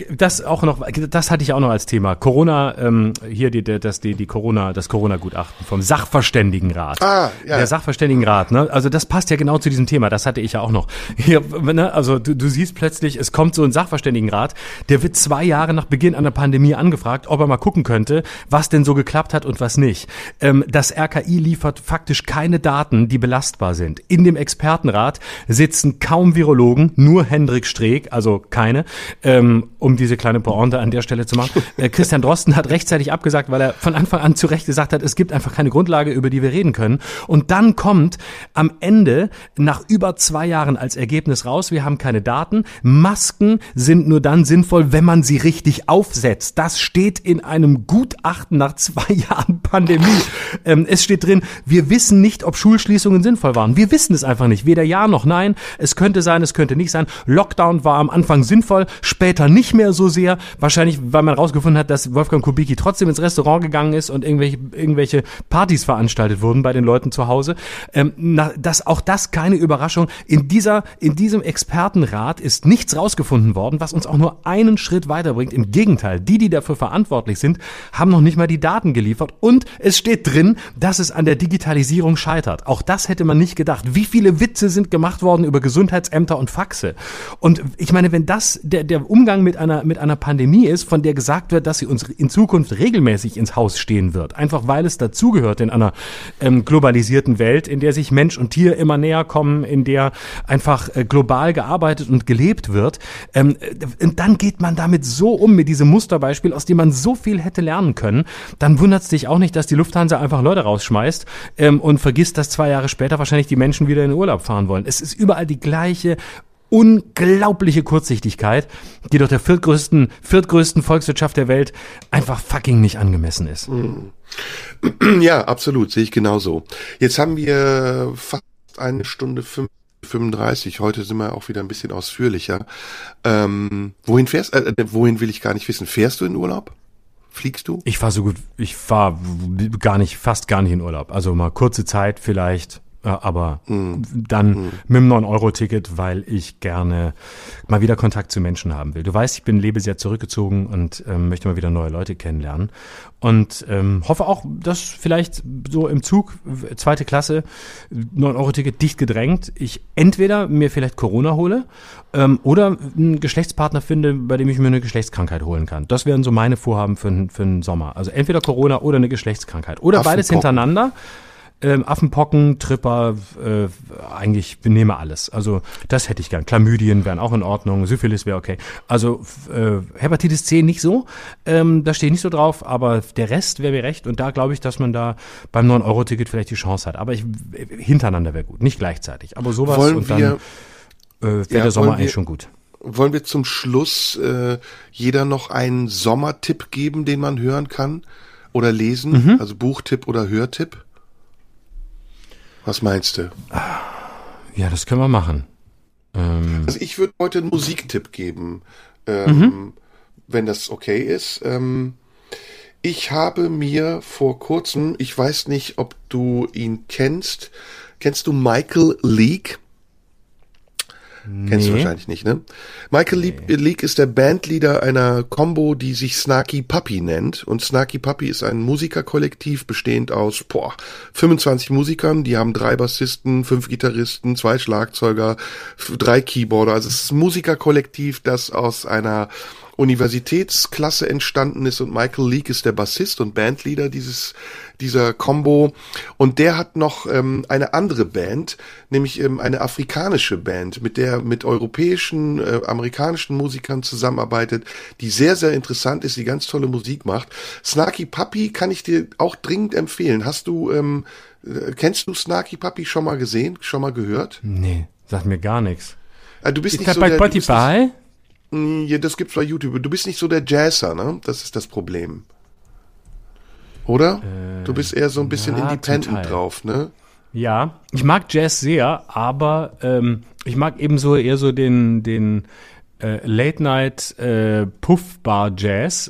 das auch noch, das hatte ich auch noch als Thema. Corona, ähm, hier die, das die die Corona, das Corona-Gutachten vom Sachverständigenrat. Ah, ja. Der Sachverständigenrat, ne? Also das passt ja genau zu diesem Thema. Das hatte ich ja auch noch. Hier, ne? Also du, du siehst plötzlich, es kommt so ein Sachverständigenrat, der wird zwei Jahre nach Beginn einer Pandemie angefragt, ob er mal gucken könnte, was denn so geklappt hat und was nicht. Ähm, das RKI liefert faktisch keine Daten, die belastbar sind sind. In dem Expertenrat sitzen kaum Virologen, nur Hendrik Streeck, also keine, ähm, um diese kleine Pointe an der Stelle zu machen. Äh, Christian Drosten hat rechtzeitig abgesagt, weil er von Anfang an zu Recht gesagt hat, es gibt einfach keine Grundlage, über die wir reden können. Und dann kommt am Ende nach über zwei Jahren als Ergebnis raus, wir haben keine Daten. Masken sind nur dann sinnvoll, wenn man sie richtig aufsetzt. Das steht in einem Gutachten nach zwei Jahren Pandemie. Ähm, es steht drin, wir wissen nicht, ob Schulschließungen sinnvoll waren. Wir wissen es einfach nicht. Weder ja noch nein. Es könnte sein, es könnte nicht sein. Lockdown war am Anfang sinnvoll, später nicht mehr so sehr. Wahrscheinlich, weil man rausgefunden hat, dass Wolfgang Kubicki trotzdem ins Restaurant gegangen ist und irgendwelche, irgendwelche Partys veranstaltet wurden bei den Leuten zu Hause. Ähm, na, dass auch das keine Überraschung. In dieser, in diesem Expertenrat ist nichts rausgefunden worden, was uns auch nur einen Schritt weiterbringt. Im Gegenteil, die, die dafür verantwortlich sind, haben noch nicht mal die Daten geliefert und es steht drin, dass es an der Digitalisierung scheitert. Auch das hätte man nicht gedacht. Wie viele Witze sind gemacht worden über Gesundheitsämter und Faxe? Und ich meine, wenn das der, der Umgang mit einer, mit einer Pandemie ist, von der gesagt wird, dass sie uns in Zukunft regelmäßig ins Haus stehen wird, einfach weil es dazugehört in einer ähm, globalisierten Welt, in der sich Mensch und Tier immer näher kommen, in der einfach äh, global gearbeitet und gelebt wird, ähm, äh, dann geht man damit so um, mit diesem Musterbeispiel, aus dem man so viel hätte lernen können, dann wundert es dich auch nicht, dass die Lufthansa einfach Leute rausschmeißt ähm, und vergisst, dass zwei Jahre später wahrscheinlich die Menschen wieder in den Urlaub fahren wollen. Es ist überall die gleiche unglaubliche Kurzsichtigkeit, die doch der viertgrößten, viertgrößten Volkswirtschaft der Welt einfach fucking nicht angemessen ist. Mhm. Ja, absolut, sehe ich genauso. Jetzt haben wir fast eine Stunde 35. Heute sind wir auch wieder ein bisschen ausführlicher. Ähm, wohin fährst? Äh, äh, wohin will ich gar nicht wissen. Fährst du in Urlaub? Fliegst du? Ich fahre so gut. Ich fahre gar nicht, fast gar nicht in Urlaub. Also mal kurze Zeit vielleicht aber mhm. dann mhm. mit dem 9-Euro-Ticket, weil ich gerne mal wieder Kontakt zu Menschen haben will. Du weißt, ich bin lebe sehr zurückgezogen und ähm, möchte mal wieder neue Leute kennenlernen. Und ähm, hoffe auch, dass vielleicht so im Zug, zweite Klasse, 9-Euro-Ticket dicht gedrängt, ich entweder mir vielleicht Corona hole ähm, oder einen Geschlechtspartner finde, bei dem ich mir eine Geschlechtskrankheit holen kann. Das wären so meine Vorhaben für, für den Sommer. Also entweder Corona oder eine Geschlechtskrankheit. Oder beides hintereinander. Ähm, Affenpocken, Tripper, äh, eigentlich nehme alles. Also das hätte ich gern. Chlamydien wären auch in Ordnung, Syphilis wäre okay. Also äh, Hepatitis C nicht so, ähm, da stehe ich nicht so drauf, aber der Rest wäre mir recht und da glaube ich, dass man da beim 9-Euro-Ticket vielleicht die Chance hat. Aber ich, hintereinander wäre gut, nicht gleichzeitig. Aber sowas Wollen und wir, dann äh, wäre ja, der Sommer eigentlich schon gut. Wollen wir zum Schluss äh, jeder noch einen Sommertipp geben, den man hören kann oder lesen? Mhm. Also Buchtipp oder Hörtipp? Was meinst du? Ja, das können wir machen. Ähm, Also ich würde heute einen Musiktipp geben, ähm, wenn das okay ist. Ähm, ich habe mir vor kurzem, ich weiß nicht, ob du ihn kennst, kennst du Michael Leake? Kennst du Nee. wahrscheinlich nicht, ne? Michael Leake, Leake ist der Bandleader einer Combo, die sich Snarky Puppy nennt. Und Snarky Puppy ist ein Musikerkollektiv bestehend aus boah, 25 Musikern. Die haben drei Bassisten, fünf Gitarristen, zwei Schlagzeuger, drei Keyboarder. Also es ist ein Musikerkollektiv, das aus einer Universitätsklasse entstanden ist und Michael Leake ist der Bassist und Bandleader dieses dieser Combo und der hat noch ähm, eine andere Band, nämlich ähm, eine afrikanische Band, mit der mit europäischen, äh, amerikanischen Musikern zusammenarbeitet, die sehr sehr interessant ist, die ganz tolle Musik macht. Snarky Puppy kann ich dir auch dringend empfehlen. Hast du ähm, äh, kennst du Snarky Puppy schon mal gesehen, schon mal gehört? nee, sagt mir gar nichts. Äh, du bist Ist nicht das so bei der, Spotify? Ja, das gibt's bei YouTube. Du bist nicht so der Jazzer, ne? Das ist das Problem. Oder? du bist eher so ein bisschen Äh, zum independent drauf, ne? Ja, ich mag Jazz sehr, aber ähm, ich mag ebenso eher so den den äh, Late Night äh,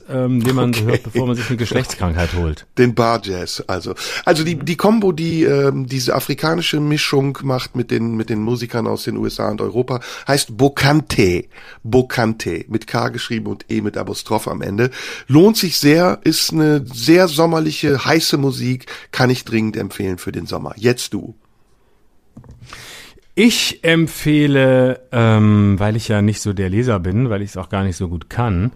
ähm, den man so hört, bevor man sich eine Geschlechtskrankheit holt. Den Bar Jazz, also. Also die, die Combo, die ähm, diese afrikanische Mischung macht mit den, mit den Musikern aus den USA und Europa, heißt Bokante. Bokante. Mit K geschrieben und E mit Apostroph am Ende. Lohnt sich sehr, ist eine sehr sommerliche, heiße Musik, kann ich dringend empfehlen für den Sommer. Jetzt du. Ich empfehle, ähm, weil ich ja nicht so der Leser bin, weil ich es auch gar nicht so gut kann,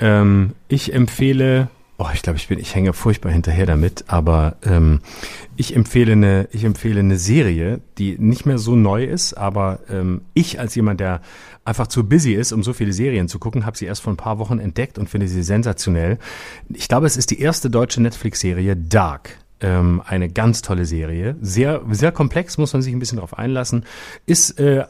ähm, ich empfehle, oh, ich glaube, ich bin, ich hänge furchtbar hinterher damit, aber ähm, ich empfehle eine, ich empfehle eine Serie, die nicht mehr so neu ist, aber ähm, ich als jemand, der einfach zu busy ist, um so viele Serien zu gucken, habe sie erst vor ein paar Wochen entdeckt und finde sie sensationell. Ich glaube, es ist die erste deutsche Netflix-Serie Dark. Ähm, eine ganz tolle Serie. Sehr, sehr komplex, muss man sich ein bisschen drauf einlassen. Ist äh,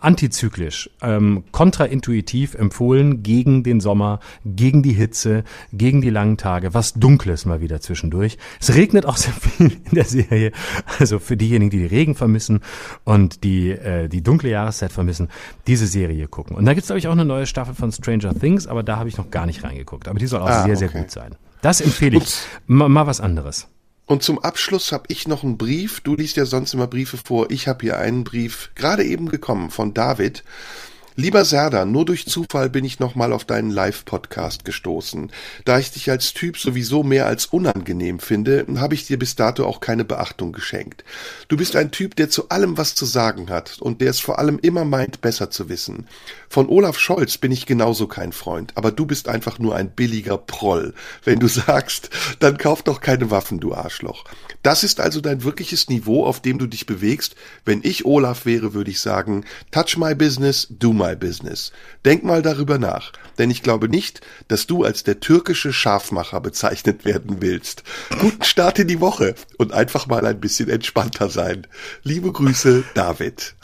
antizyklisch, ähm, kontraintuitiv empfohlen gegen den Sommer, gegen die Hitze, gegen die langen Tage, was Dunkles mal wieder zwischendurch. Es regnet auch sehr viel in der Serie. Also für diejenigen, die die Regen vermissen und die äh, die dunkle Jahreszeit vermissen, diese Serie gucken. Und da gibt's glaube ich, auch eine neue Staffel von Stranger Things, aber da habe ich noch gar nicht reingeguckt. Aber die soll auch Ah, sehr, sehr okay. gut sein. Das empfehle ich. Ups. Mal, mal was anderes. Und zum Abschluss habe ich noch einen Brief. Du liest ja sonst immer Briefe vor. Ich habe hier einen Brief gerade eben gekommen von David. Lieber Serda, nur durch Zufall bin ich nochmal auf deinen Live-Podcast gestoßen. Da ich dich als Typ sowieso mehr als unangenehm finde, habe ich dir bis dato auch keine Beachtung geschenkt. Du bist ein Typ, der zu allem was zu sagen hat und der es vor allem immer meint, besser zu wissen. Von Olaf Scholz bin ich genauso kein Freund, aber du bist einfach nur ein billiger Proll. Wenn du sagst, dann kauf doch keine Waffen, du Arschloch. Das ist also dein wirkliches Niveau, auf dem du dich bewegst. Wenn ich Olaf wäre, würde ich sagen, touch my business, do my business. Denk mal darüber nach, denn ich glaube nicht, dass du als der türkische Scharfmacher bezeichnet werden willst. Guten Start in die Woche und einfach mal ein bisschen entspannter sein. Liebe Grüße, David.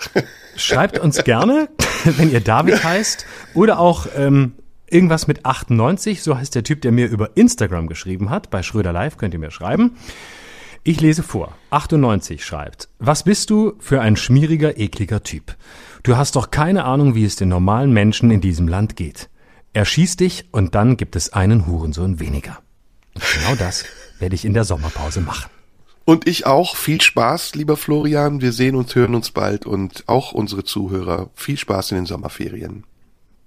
Schreibt uns gerne, wenn ihr David heißt oder auch ähm, irgendwas mit 98, so heißt der Typ, der mir über Instagram geschrieben hat. Bei Schröder Live könnt ihr mir schreiben. Ich lese vor. 98 schreibt, was bist du für ein schmieriger, ekliger Typ? Du hast doch keine Ahnung, wie es den normalen Menschen in diesem Land geht. Er schießt dich und dann gibt es einen Hurensohn weniger. Und genau das werde ich in der Sommerpause machen. Und ich auch. Viel Spaß, lieber Florian. Wir sehen uns, hören uns bald und auch unsere Zuhörer. Viel Spaß in den Sommerferien.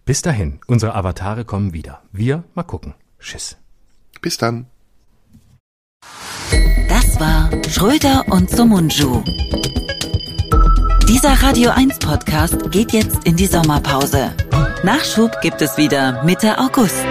Bis dahin, unsere Avatare kommen wieder. Wir mal gucken. Tschüss. Bis dann. Das war Schröder und Somunju. Dieser Radio 1 Podcast geht jetzt in die Sommerpause. Nachschub gibt es wieder Mitte August.